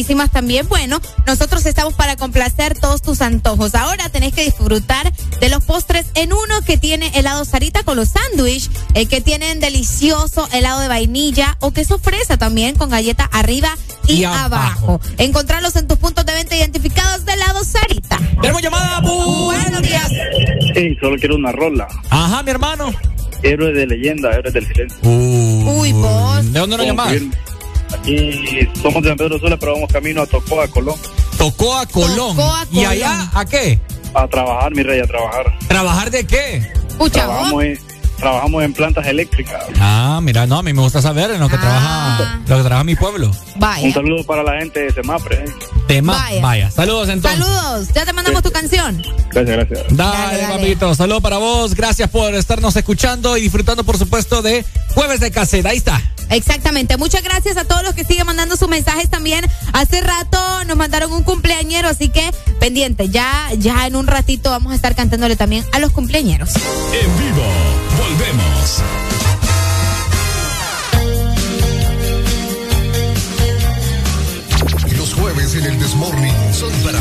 Riquísimas también. Bueno, nosotros estamos para complacer todos tus antojos. Ahora tenés que disfrutar de los postres en uno que tiene helado Sarita con los sándwich, eh, que tienen delicioso helado de vainilla o queso fresa también con galleta arriba y, abajo. Encontrarlos en tus puntos de venta identificados de helado Sarita. Tenemos llamada. Buenos días. Sí, solo quiero una rola. Ajá, mi hermano. Héroe de leyenda, héroe del silencio. Uy, vos. ¿De dónde nos llamás? Aquí somos de San Pedro Sula, pero vamos camino a Tocó, a Colón. Tocó a Colón. A ¿Y allá a qué? A trabajar, mi rey, a trabajar. ¿Trabajar de qué? Pucha, Trabajamos en, trabajamos en plantas eléctricas. Ah, mira, no, a mí me gusta saber en lo que trabaja lo que trabaja mi pueblo. Vaya. Un saludo para la gente de Semapre. ¿eh? Tema, Vaya. vaya. Saludos entonces. Saludos. Ya te mandamos tu canción. Gracias, gracias. Dale, Dale, dale. papito. Saludos para vos. Gracias por estarnos escuchando y disfrutando, por supuesto, de Jueves de Caseta. Ahí está. Exactamente. Muchas gracias a todos los que siguen mandando sus mensajes también. Hace rato nos mandaron un cumpleañero, así que pendiente. Ya, ya en un ratito vamos a estar cantándole también a los cumpleañeros. En vivo, volvemos. Los jueves en el Desmorning son para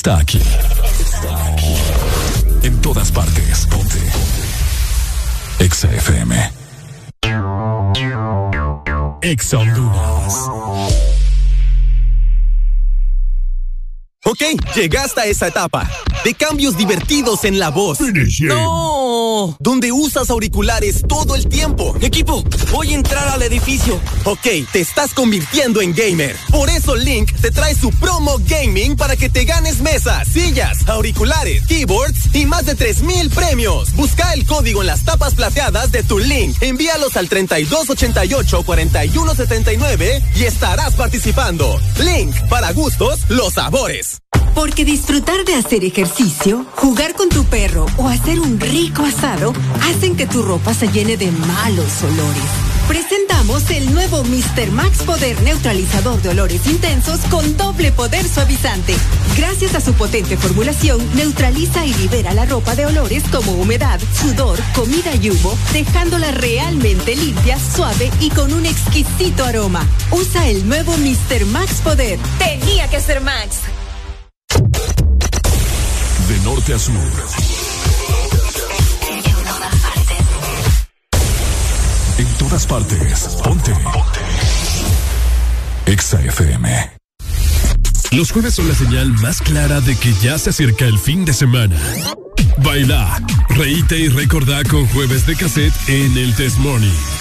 playlist está aquí. En todas partes. Ponte. Exa FM. Exa Ok, llegaste a esa etapa de cambios divertidos en la voz. No, donde usas auriculares todo el tiempo. Equipo, voy a entrar al edificio. Ok, te estás convirtiendo en gamer. Por eso Link te trae su promo gaming para que te ganes mesas, sillas, auriculares, keyboards y más de 3000 premios. Busca el código en las tapas plateadas de tu Link. Envíalos al 3288 4179 y estarás participando. Link, para gustos, los sabores. Porque disfrutar de hacer ejercicio, jugar con tu perro o hacer un rico asado hacen que tu ropa se llene de malos olores. Presentamos el nuevo Mr. Max Poder Neutralizador de Olores Intensos con doble poder suavizante. Gracias a su potente formulación, neutraliza y libera la ropa de olores como humedad, sudor, comida y humo, dejándola realmente limpia, suave y con un exquisito aroma. Usa el nuevo Mr. Max Poder. Tenía que ser Max norte a sur. En todas partes. Ponte. Exa FM. Los jueves son la señal más clara de que ya se acerca el fin de semana. Baila, reíte y recordá con jueves de cassette en el Test Morning.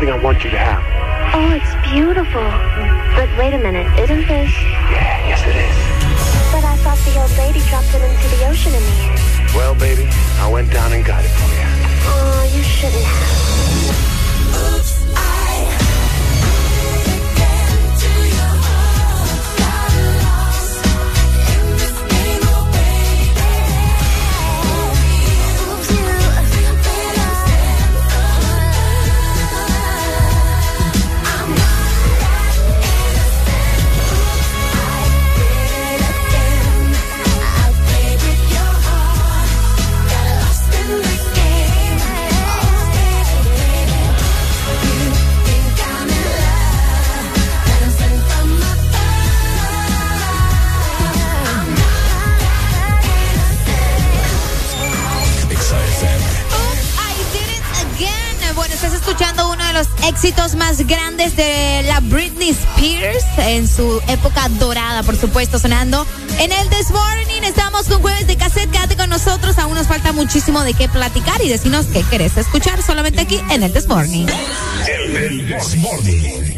I want éxitos más grandes de la Britney Spears en su época dorada, por supuesto, sonando en el This Morning. Estamos con jueves de cassette. Quédate con nosotros. Aún nos falta muchísimo de qué platicar y decirnos qué querés escuchar solamente aquí en el This Morning. El, This Morning.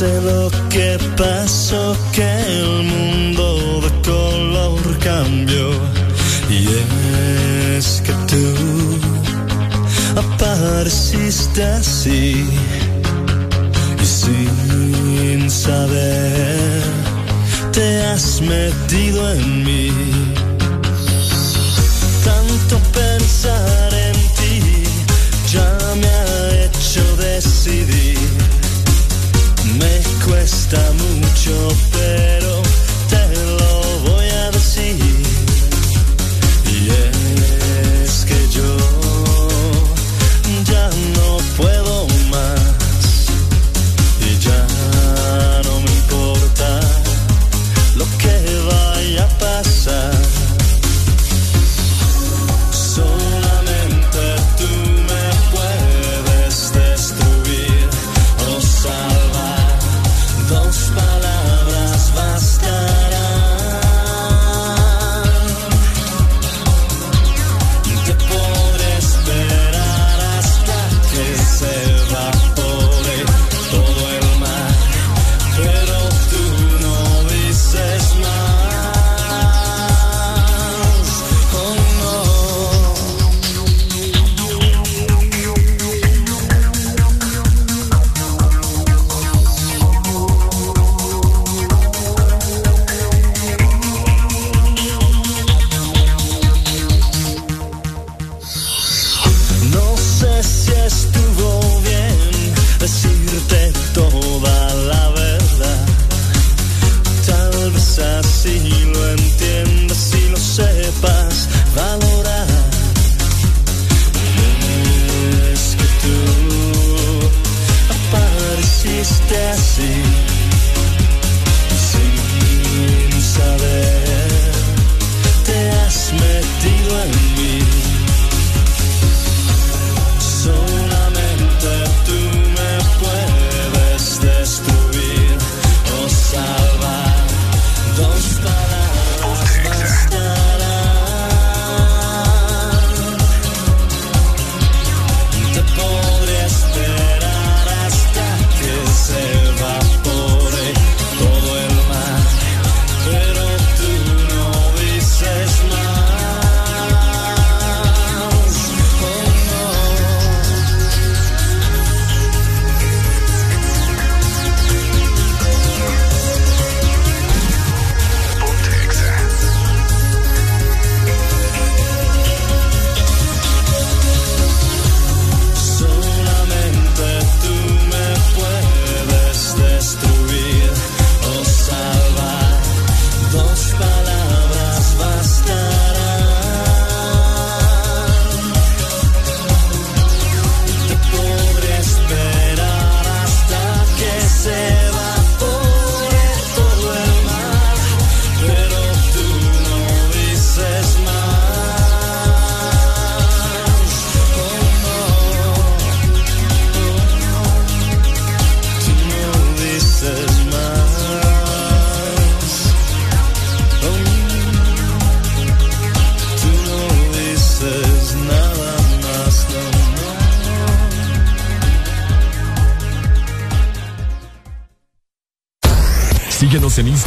Sé lo que pasó,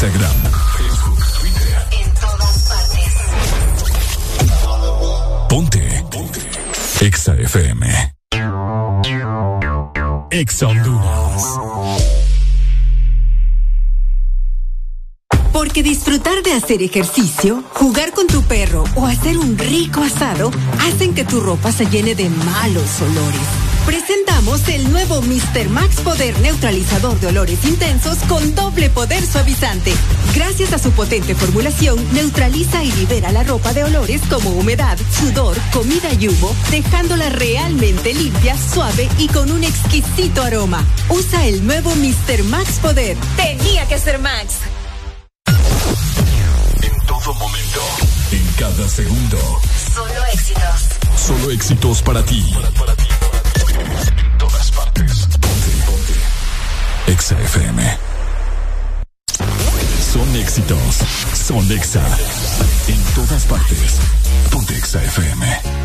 Instagram, Facebook, Twitter. En todas partes. Ponte. Ponte. Exa FM. Exa Honduras. Porque disfrutar de hacer ejercicio, jugar con tu perro o hacer un rico asado hacen que tu ropa se llene de malos olores. Presentamos el nuevo Mr. Max Poder Neutralizador de Olores Intensos con doble poder suavizante. Gracias a su potente formulación, neutraliza y libera la ropa de olores como humedad, sudor, comida y humo, dejándola realmente limpia, suave y con un exquisito aroma. Usa el nuevo Mr. Max Poder. Tenía que ser Max. En todo momento. En cada segundo. Solo éxitos. Solo éxitos para ti. Exa FM. Son éxitos. Son Exa. En todas partes. Ponte Exa FM.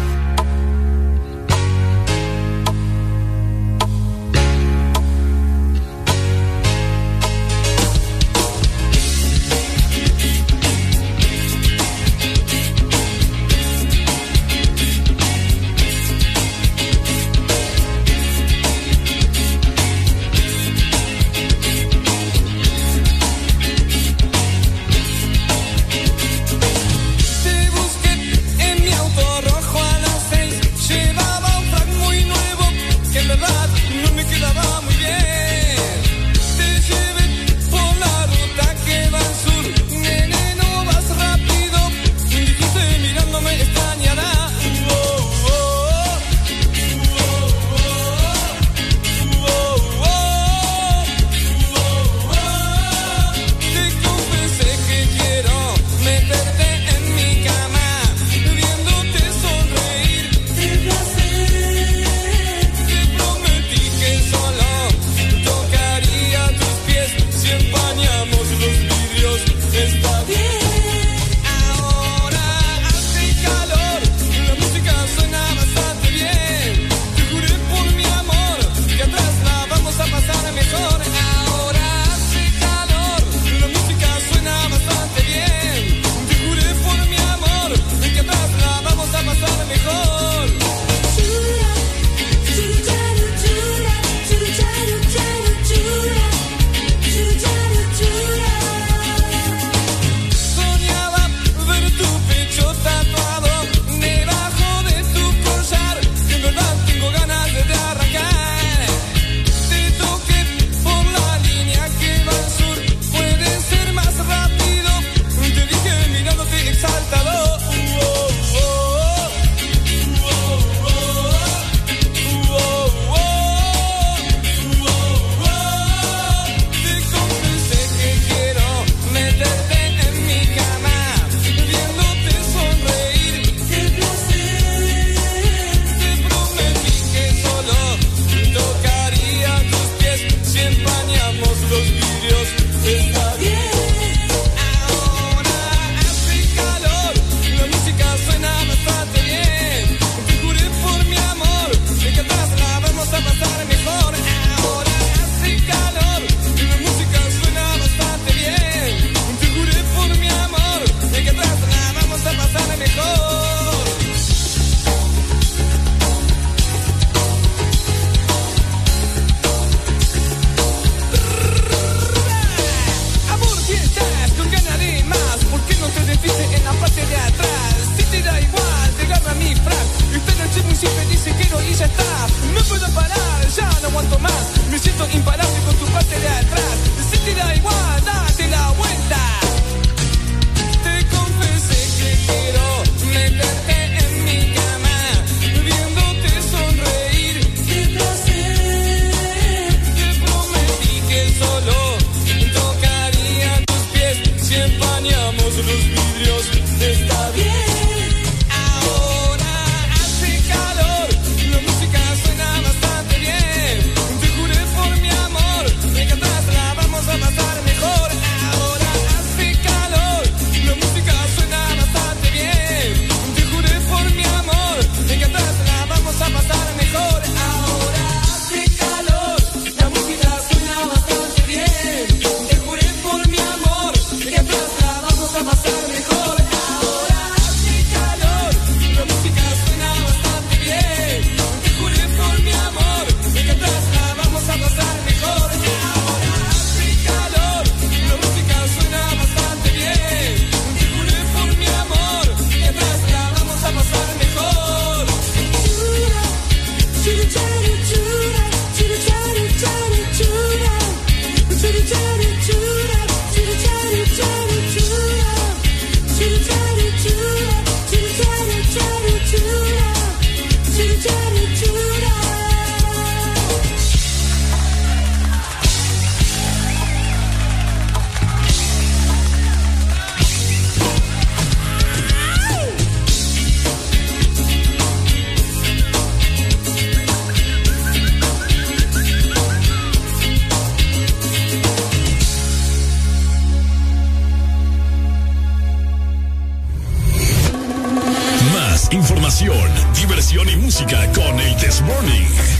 Jugando la potra,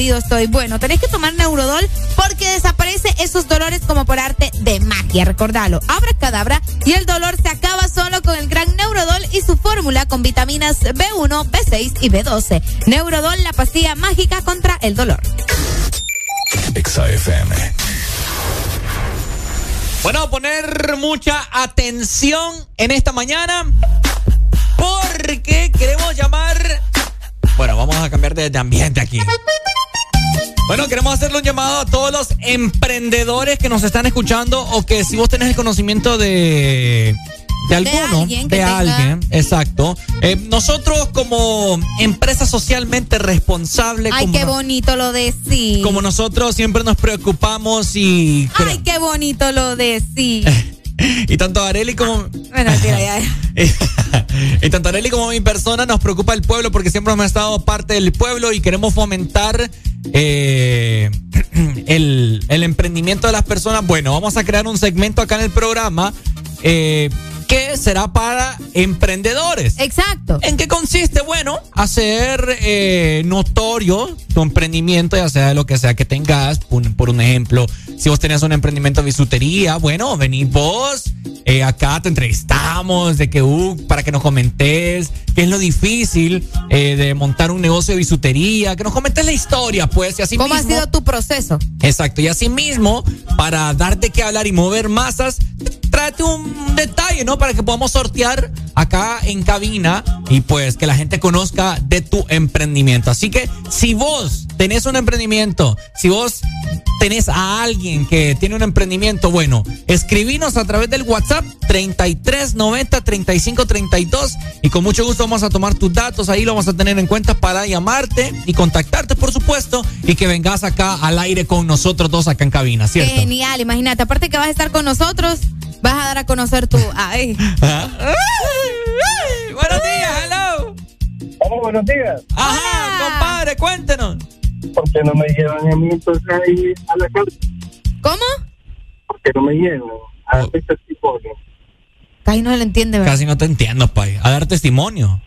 adolorido estoy. Bueno, tenés que tomar Neurodol porque desaparece esos dolores como por arte de magia. Recordalo, abra cadabra y el dolor se acaba solo con el gran Neurodol y su fórmula con vitaminas B1, B6 y B12. Neurodol, la pastilla mágica contra el dolor. XAFM. Bueno, poner mucha atención en esta mañana porque queremos llamar... Bueno, vamos a cambiar de, de ambiente aquí. Bueno, queremos hacerle un llamado a todos los emprendedores que nos están escuchando o que si vos tenés el conocimiento de de alguno, alguien de tenga- alguien, exacto. Eh, nosotros como empresa socialmente responsable, Ay, como, qué bonito lo decís. como nosotros siempre nos preocupamos y Ay, qué bonito lo decís. y tanto Areli como Bueno, tira, ya, ya. y tanto Areli como mi persona nos preocupa el pueblo porque siempre hemos estado parte del pueblo y queremos fomentar eh, el, el emprendimiento de las personas. Bueno, vamos a crear un segmento acá en el programa eh, que será para emprendedores. Exacto. ¿En qué consiste? Bueno, hacer eh, notorio tu emprendimiento, ya sea lo que sea que tengas. Por, por un ejemplo, si vos tenés un emprendimiento de bisutería, bueno, venís vos, eh, acá te entrevistamos, de que, uh, para que nos comentes qué es lo difícil eh, de montar un negocio de bisutería, que nos comentes la historia, pues, y así ¿Cómo ha sido tu proceso? Exacto, y así mismo, para darte que hablar y mover masas, tráete un detalle, ¿no? Para que podamos sortear acá en cabina y pues que la gente conozca de tu emprendimiento. Así que si vos tenés un emprendimiento, si vos tenés a alguien que tiene un emprendimiento, bueno, escribinos a través del WhatsApp 3390 3532 y con mucho gusto vamos a tomar tus datos, ahí lo vamos a tener en cuenta para llamarte y contactarte, por supuesto, y que vengas acá al aire con nosotros dos acá en cabina, ¿cierto? genial, imagínate, aparte que vas a estar con nosotros, vas a dar a conocer tu... Ay. Buenos días, hello. Vamos, buenos días. Ajá, compadre, cuéntenos. ¿Por qué no me llevan a mí entonces ahí a la cárcel? ¿Cómo? ¿Por qué no me llevan a dar este testimonio? Casi no se le entiende, ¿verdad? Casi no te entiendo, pay. A dar testimonio.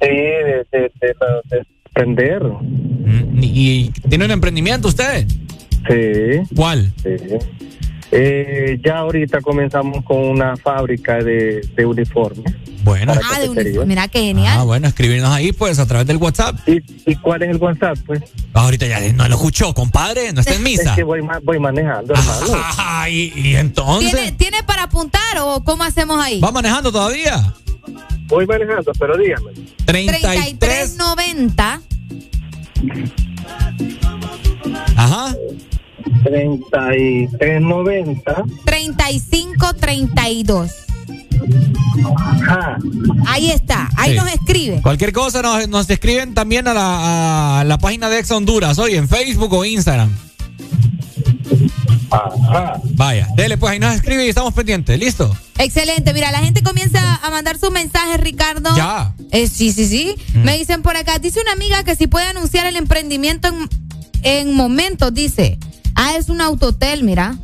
Sí, de, de, de, de emprender. Mm, ¿Y tiene un emprendimiento usted? Sí. ¿Cuál? Sí. Eh, ya ahorita comenzamos con una fábrica de, de uniformes. Bueno. Ah, de cafetería. uniforme. Mira qué genial. Ah, bueno, escribirnos ahí, pues, a través del WhatsApp. ¿Y, y cuál es el WhatsApp, pues? Ahorita ya no lo escuchó, compadre, no está en misa. Es que voy, voy manejando, hermano. Ah, y, y entonces. ¿Tiene, ¿Tiene para apuntar o cómo hacemos ahí? ¿Va manejando todavía? Voy manejando, pero dígame. 33. 3390 Ajá. 3390. 3532. Ajá. Ahí está, ahí Sí. nos escribe. Cualquier cosa nos, nos escriben también a la, a la página de Ex Honduras, hoy en Facebook o Instagram. Ajá. Vaya, dele, pues ahí nos escribe y estamos pendientes. ¿Listo? Excelente, mira, la gente comienza a mandar sus mensajes, Ricardo. Ya. Eh, sí, sí, sí. Me dicen por acá, dice una amiga que si puede anunciar el emprendimiento en, en momentos, dice. Ah, es un autotel, mira.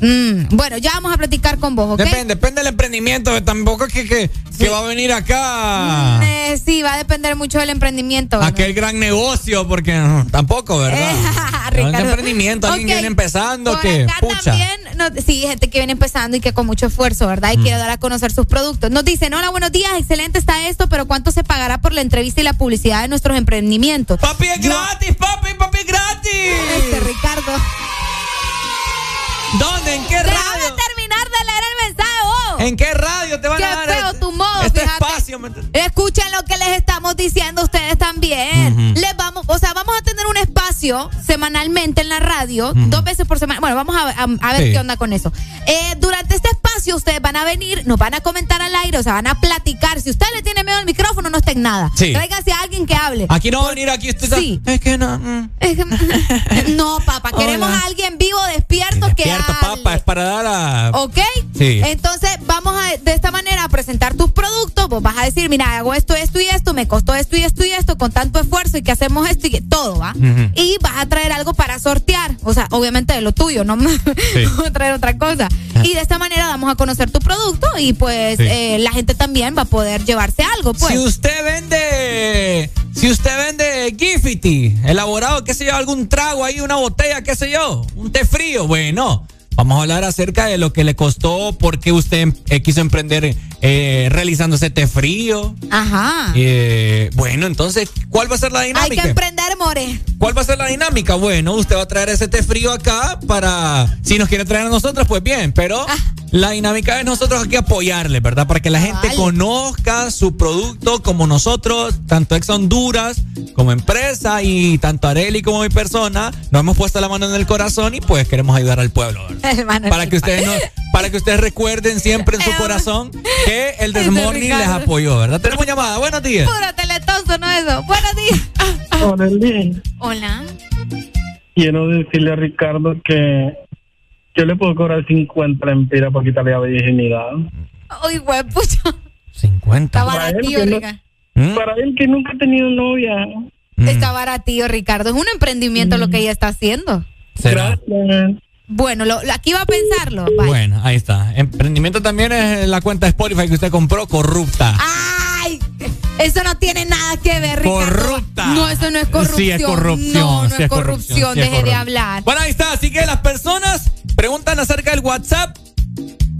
Mm, Bueno, ya vamos a platicar con vos, ¿ok? Depende, depende del emprendimiento. Tampoco es que, que, que va a venir acá Eh, sí, va a depender mucho del emprendimiento. ¿verdad? aquel gran negocio, porque no, tampoco, ¿verdad? No es Ricardo. emprendimiento, alguien viene empezando, Por que acá pucha. también, nos- sí, gente que viene empezando y que con mucho esfuerzo, ¿verdad? Y Mm. quiere dar a conocer sus productos. Nos dicen, hola, buenos días, excelente está esto, pero ¿cuánto se pagará por la entrevista y la publicidad de nuestros emprendimientos? Papi, es gratis, papi, papi, es gratis. Este, Ricardo. ¿Dónde? ¿En qué Déjame radio? terminar de leer el mensaje, vos. ¿En qué radio te van Qué a dar feo este- tu modo, este fíjate. espacio? ¿Me entiendes? Escuchen lo que les estamos diciendo ustedes también. Les vamos, o sea, vamos a tener un espacio semanalmente en la radio, dos veces por semana. Bueno, vamos a, a- a ver Sí. qué onda con eso. Eh, durante este espacio ustedes van a venir, nos van a comentar al aire, o sea, van a platicar. Si usted le tiene miedo al micrófono, no está en nada. Sí. Tráigase a alguien que hable. Aquí no va a venir, aquí usted está- Sí. Es que no. mm. Es que- no, papá, queremos Hola. a alguien vivo, despierto, que Despierto, hable. papá, es para dar a. ¿Ok? Sí. Entonces vamos a de esta manera a presentar tus productos. Vos vas a decir, mira, hago esto, esto y esto, me costó esto y esto y esto, con tanto esfuerzo y que hacemos esto y que todo, ¿va? Y vas a traer algo para sortear. O sea, obviamente de lo tuyo, no Sí. a traer otra cosa. Y de esta manera damos a conocer tu producto y pues Sí. eh, la gente también va a poder llevarse algo, pues. Si usted vende, si usted vende Gifty, elaborado, qué sé yo, algún trago ahí, una botella, qué sé yo, un té frío, bueno, vamos a hablar acerca de lo que le costó, por qué usted eh, quiso emprender eh, realizando ese té frío. Ajá. Eh, bueno, entonces, ¿cuál va a ser la Hay dinámica? que emprender, More. ¿Cuál va a ser la dinámica? Bueno, usted va a traer ese té frío acá para, si nos quiere traer a nosotros, pues bien, pero Ah. La dinámica es nosotros aquí apoyarle, ¿verdad? Para que la gente vale. conozca su producto como nosotros, tanto Ex Honduras como empresa y tanto Areli como mi persona, nos hemos puesto la mano en el corazón y pues queremos ayudar al pueblo, ¿verdad? Para que ustedes no, para que ustedes recuerden siempre en su corazón que el Desmorning les apoyó, ¿verdad? Tenemos llamada, buenos días. Puro teletoso, ¿no eso? Buenos días. Hola. Quiero decirle a Ricardo que yo le puedo cobrar 50 lempiras por quitarle la virginidad. Uy, güey, pucha. 50. Está Para él, baratillo, no- Ricardo. ¿Mm? Para él que nunca ha tenido novia. Está baratillo, Ricardo. Es un emprendimiento lo que ella está haciendo. ¿Será? Bueno, lo, lo- aquí va a pensarlo. Bye. Bueno, ahí está. Emprendimiento también es la cuenta de Spotify que usted compró corrupta. Ay, eso no tiene nada que ver, Ricardo. Corrupta. No, eso no es corrupción. Sí, es corrupción. No, no sí es corrupción. sí Deje de hablar. Bueno, ahí está. Así que las personas preguntan acerca del WhatsApp.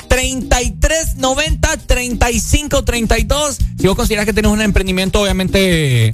3390 3532. Si vos consideras que tienes un emprendimiento, obviamente.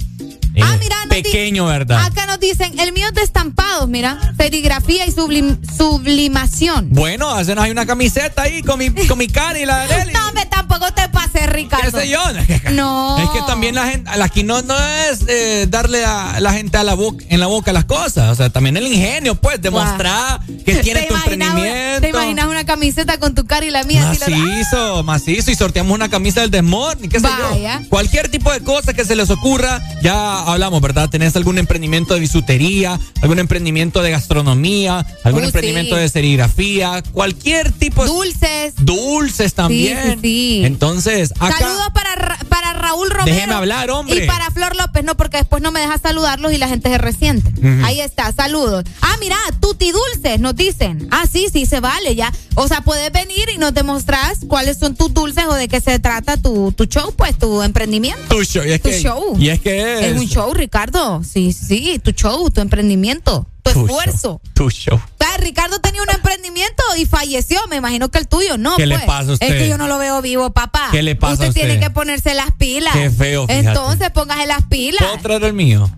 Eh, Ah, mira, nos pequeño, ¿verdad? Acá nos dicen, el mío es de estampados, mira. Serigrafía y sublim- sublimación. Bueno, hacenos ahí una camiseta ahí con mi, con mi cara y la de Arely. No, me tampoco te pases, Ricardo. ¿Qué sé yo? No. Es que también la gente, aquí no, no es eh, darle a la gente a la boca, en la boca las cosas. O sea, también el ingenio, pues, demostrar que tiene ¿Te tu emprendimiento. ¿Te imaginas una camiseta con tu cara y la mía? así la- Macizo, macizo. Y sorteamos una camisa del Desmorning, qué sé Vaya. yo. Cualquier tipo de cosa que se les ocurra, ya hablamos, ¿verdad? ¿Tenés algún emprendimiento de bisutería, algún emprendimiento de gastronomía, algún Uh, emprendimiento sí. de serigrafía, cualquier tipo de... Dulces. Dulces también. Sí. Entonces, acá... Saludos para, Ra- para Raúl Romero. Déjeme hablar, hombre. Y para Flor López, no, porque después no me deja saludarlos y la gente se resiente. Ahí está, saludos. Ah, mira, tuti dulces, nos dicen. Ah, sí, sí, se vale ya. O sea, puedes venir y nos demostrás cuáles son tus dulces o de qué se trata tu, tu show, pues, tu emprendimiento. Tu show. Y es Tu que, show. Y es que Es un show, Ricardo. Sí, sí, tu show, tu emprendimiento, tu, Tu esfuerzo. Tu show. Ah, Ricardo tenía un emprendimiento y falleció. Me imagino que el tuyo no. ¿Qué le pues. pasa a usted? Es que yo no lo veo vivo, papá. ¿Qué le pasa usted a usted? tiene que ponerse las pilas. Qué feo, fíjate. Entonces póngase las pilas. ¿Puedo traer el mío?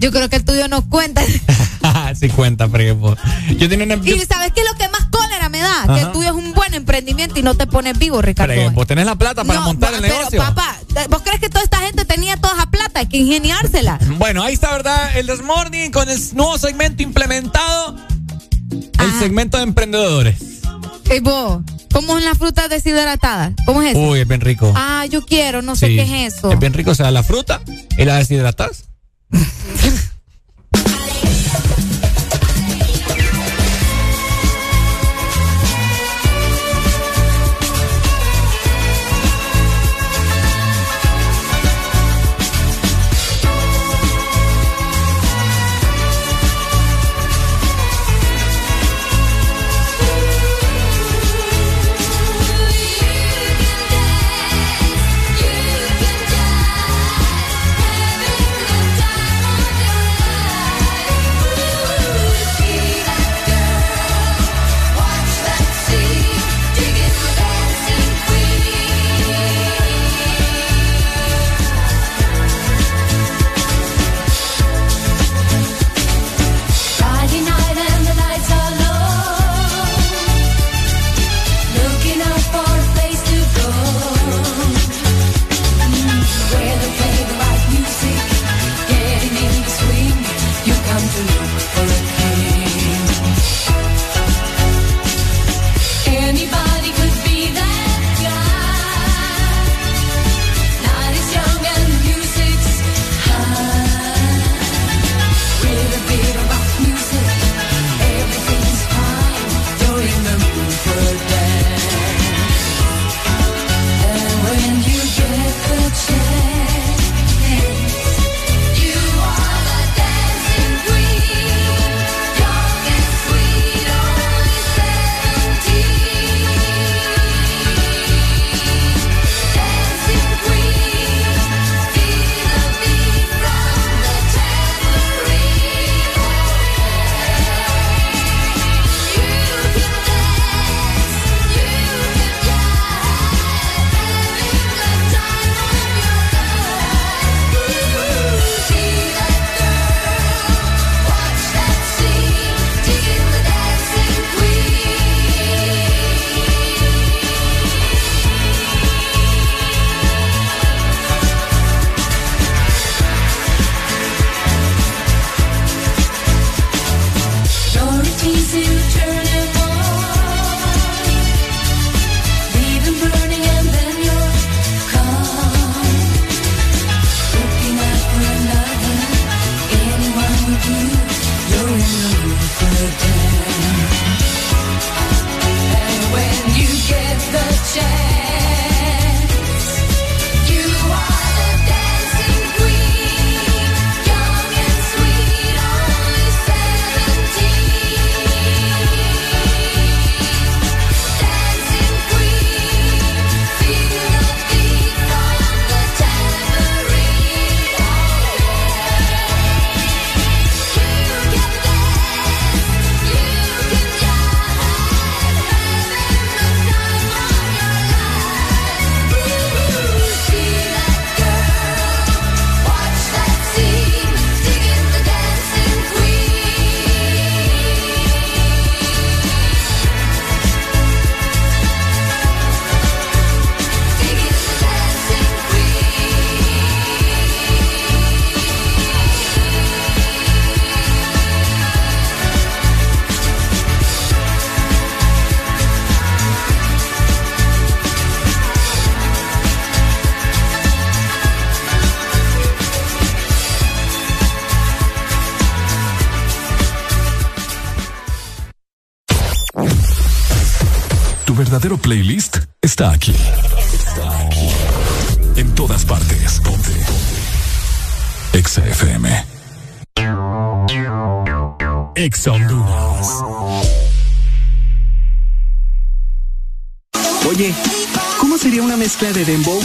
Yo creo que el tuyo no cuenta. sí cuenta, pero yo tenía una... y ¿sabes qué es lo que más cólera Que el tuyo es un buen emprendimiento y no te pones vivo, Ricardo. Pero vos tenés la plata para No, montar el pero, negocio. papá, ¿vos crees que toda esta gente tenía toda esa plata? Hay que ingeniársela. Bueno, ahí está, ¿verdad? El Desmorning con el nuevo segmento implementado. El segmento de emprendedores. ¿Y vos? ¿Cómo son las frutas deshidratadas? ¿Cómo es eso? Uy, es bien rico. Ah, yo quiero, no sé Sí. qué es eso. Es bien rico, o sea, la fruta y la deshidratas.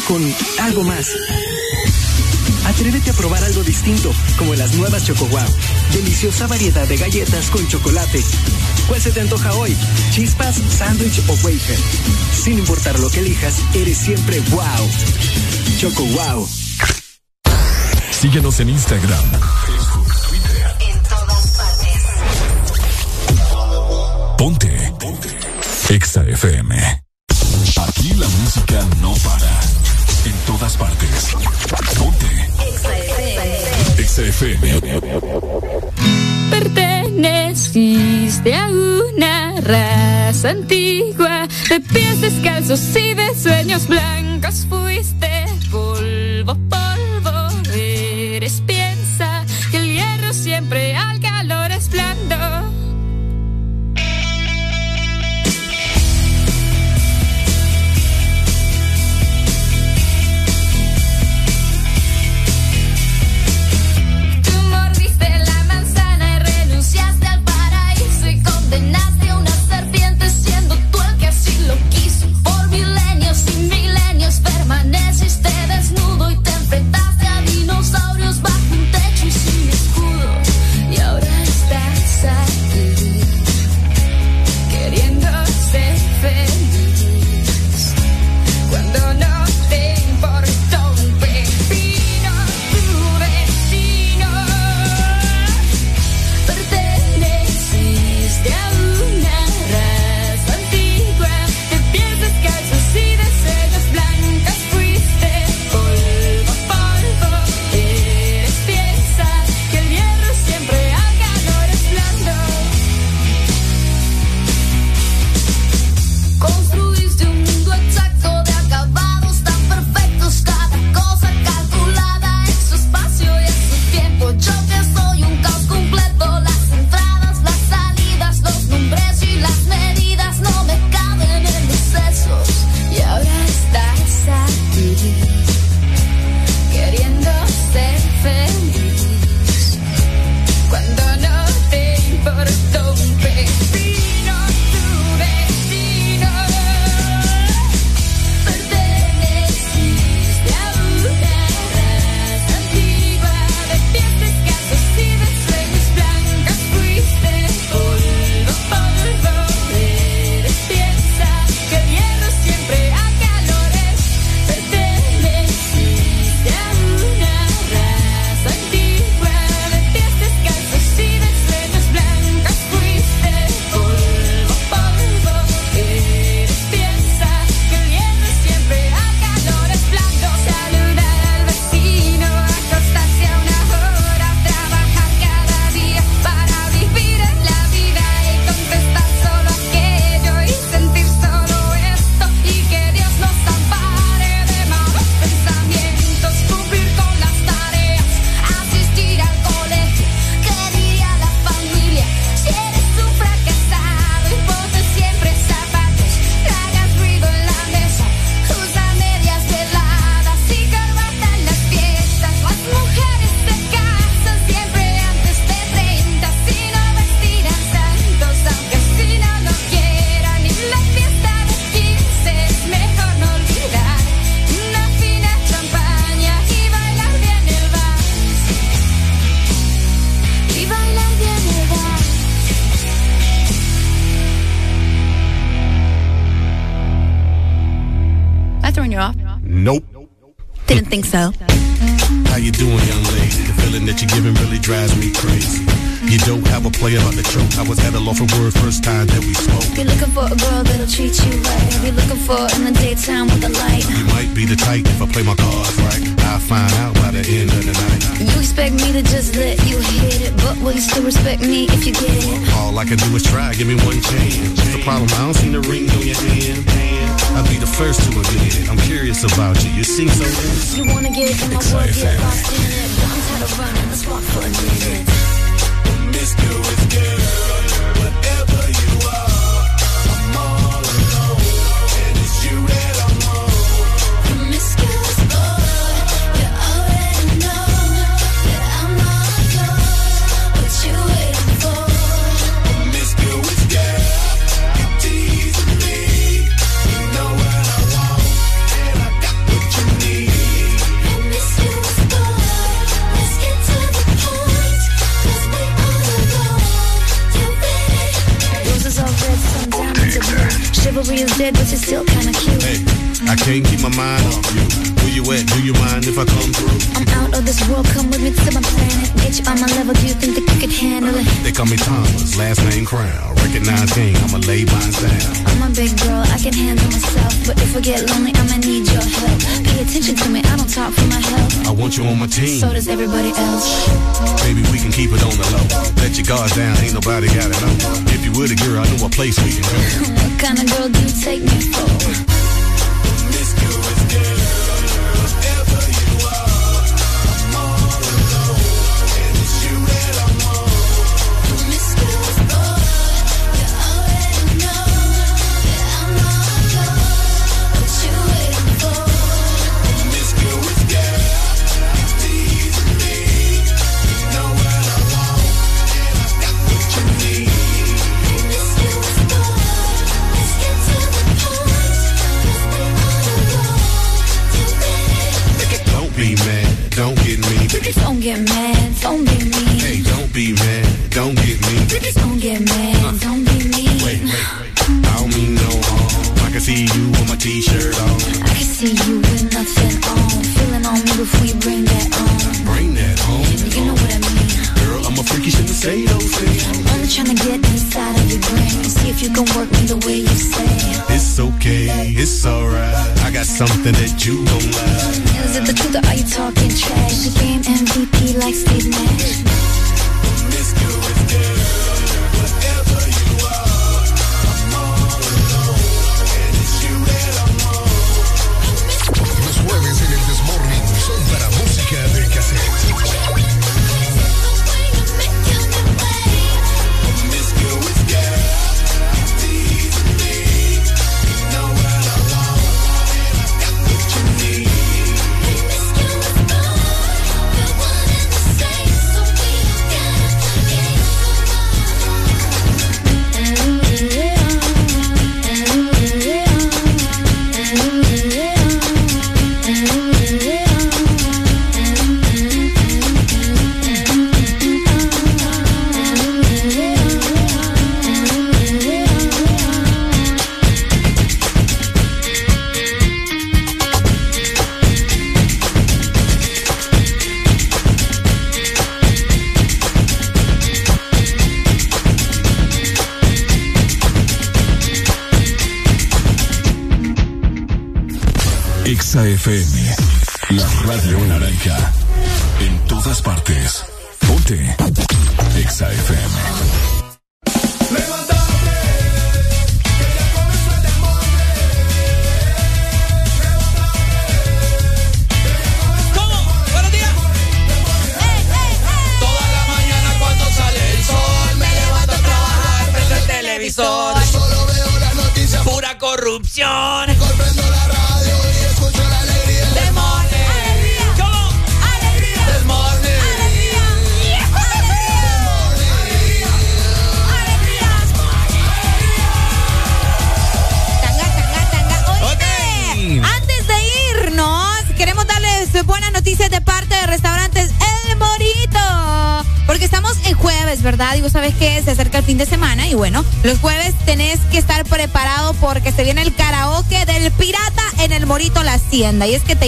con algo más. Atrévete a probar algo distinto, como las nuevas Choco Wow. Deliciosa variedad de galletas con chocolate. ¿Cuál se te antoja hoy? ¿Chispas, sándwich o wafer? Sin importar lo que elijas, eres siempre wow. Choco Wow. Síguenos en Instagram, Facebook, Twitter. En todas partes. Ponte. Ponte. FM. todas partes. Ponte. XFM. Perteneciste a una raza antigua de pies descalzos y de sueños blancos fuiste.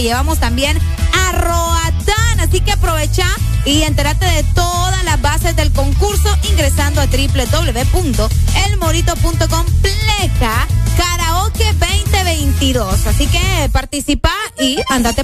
Llevamos también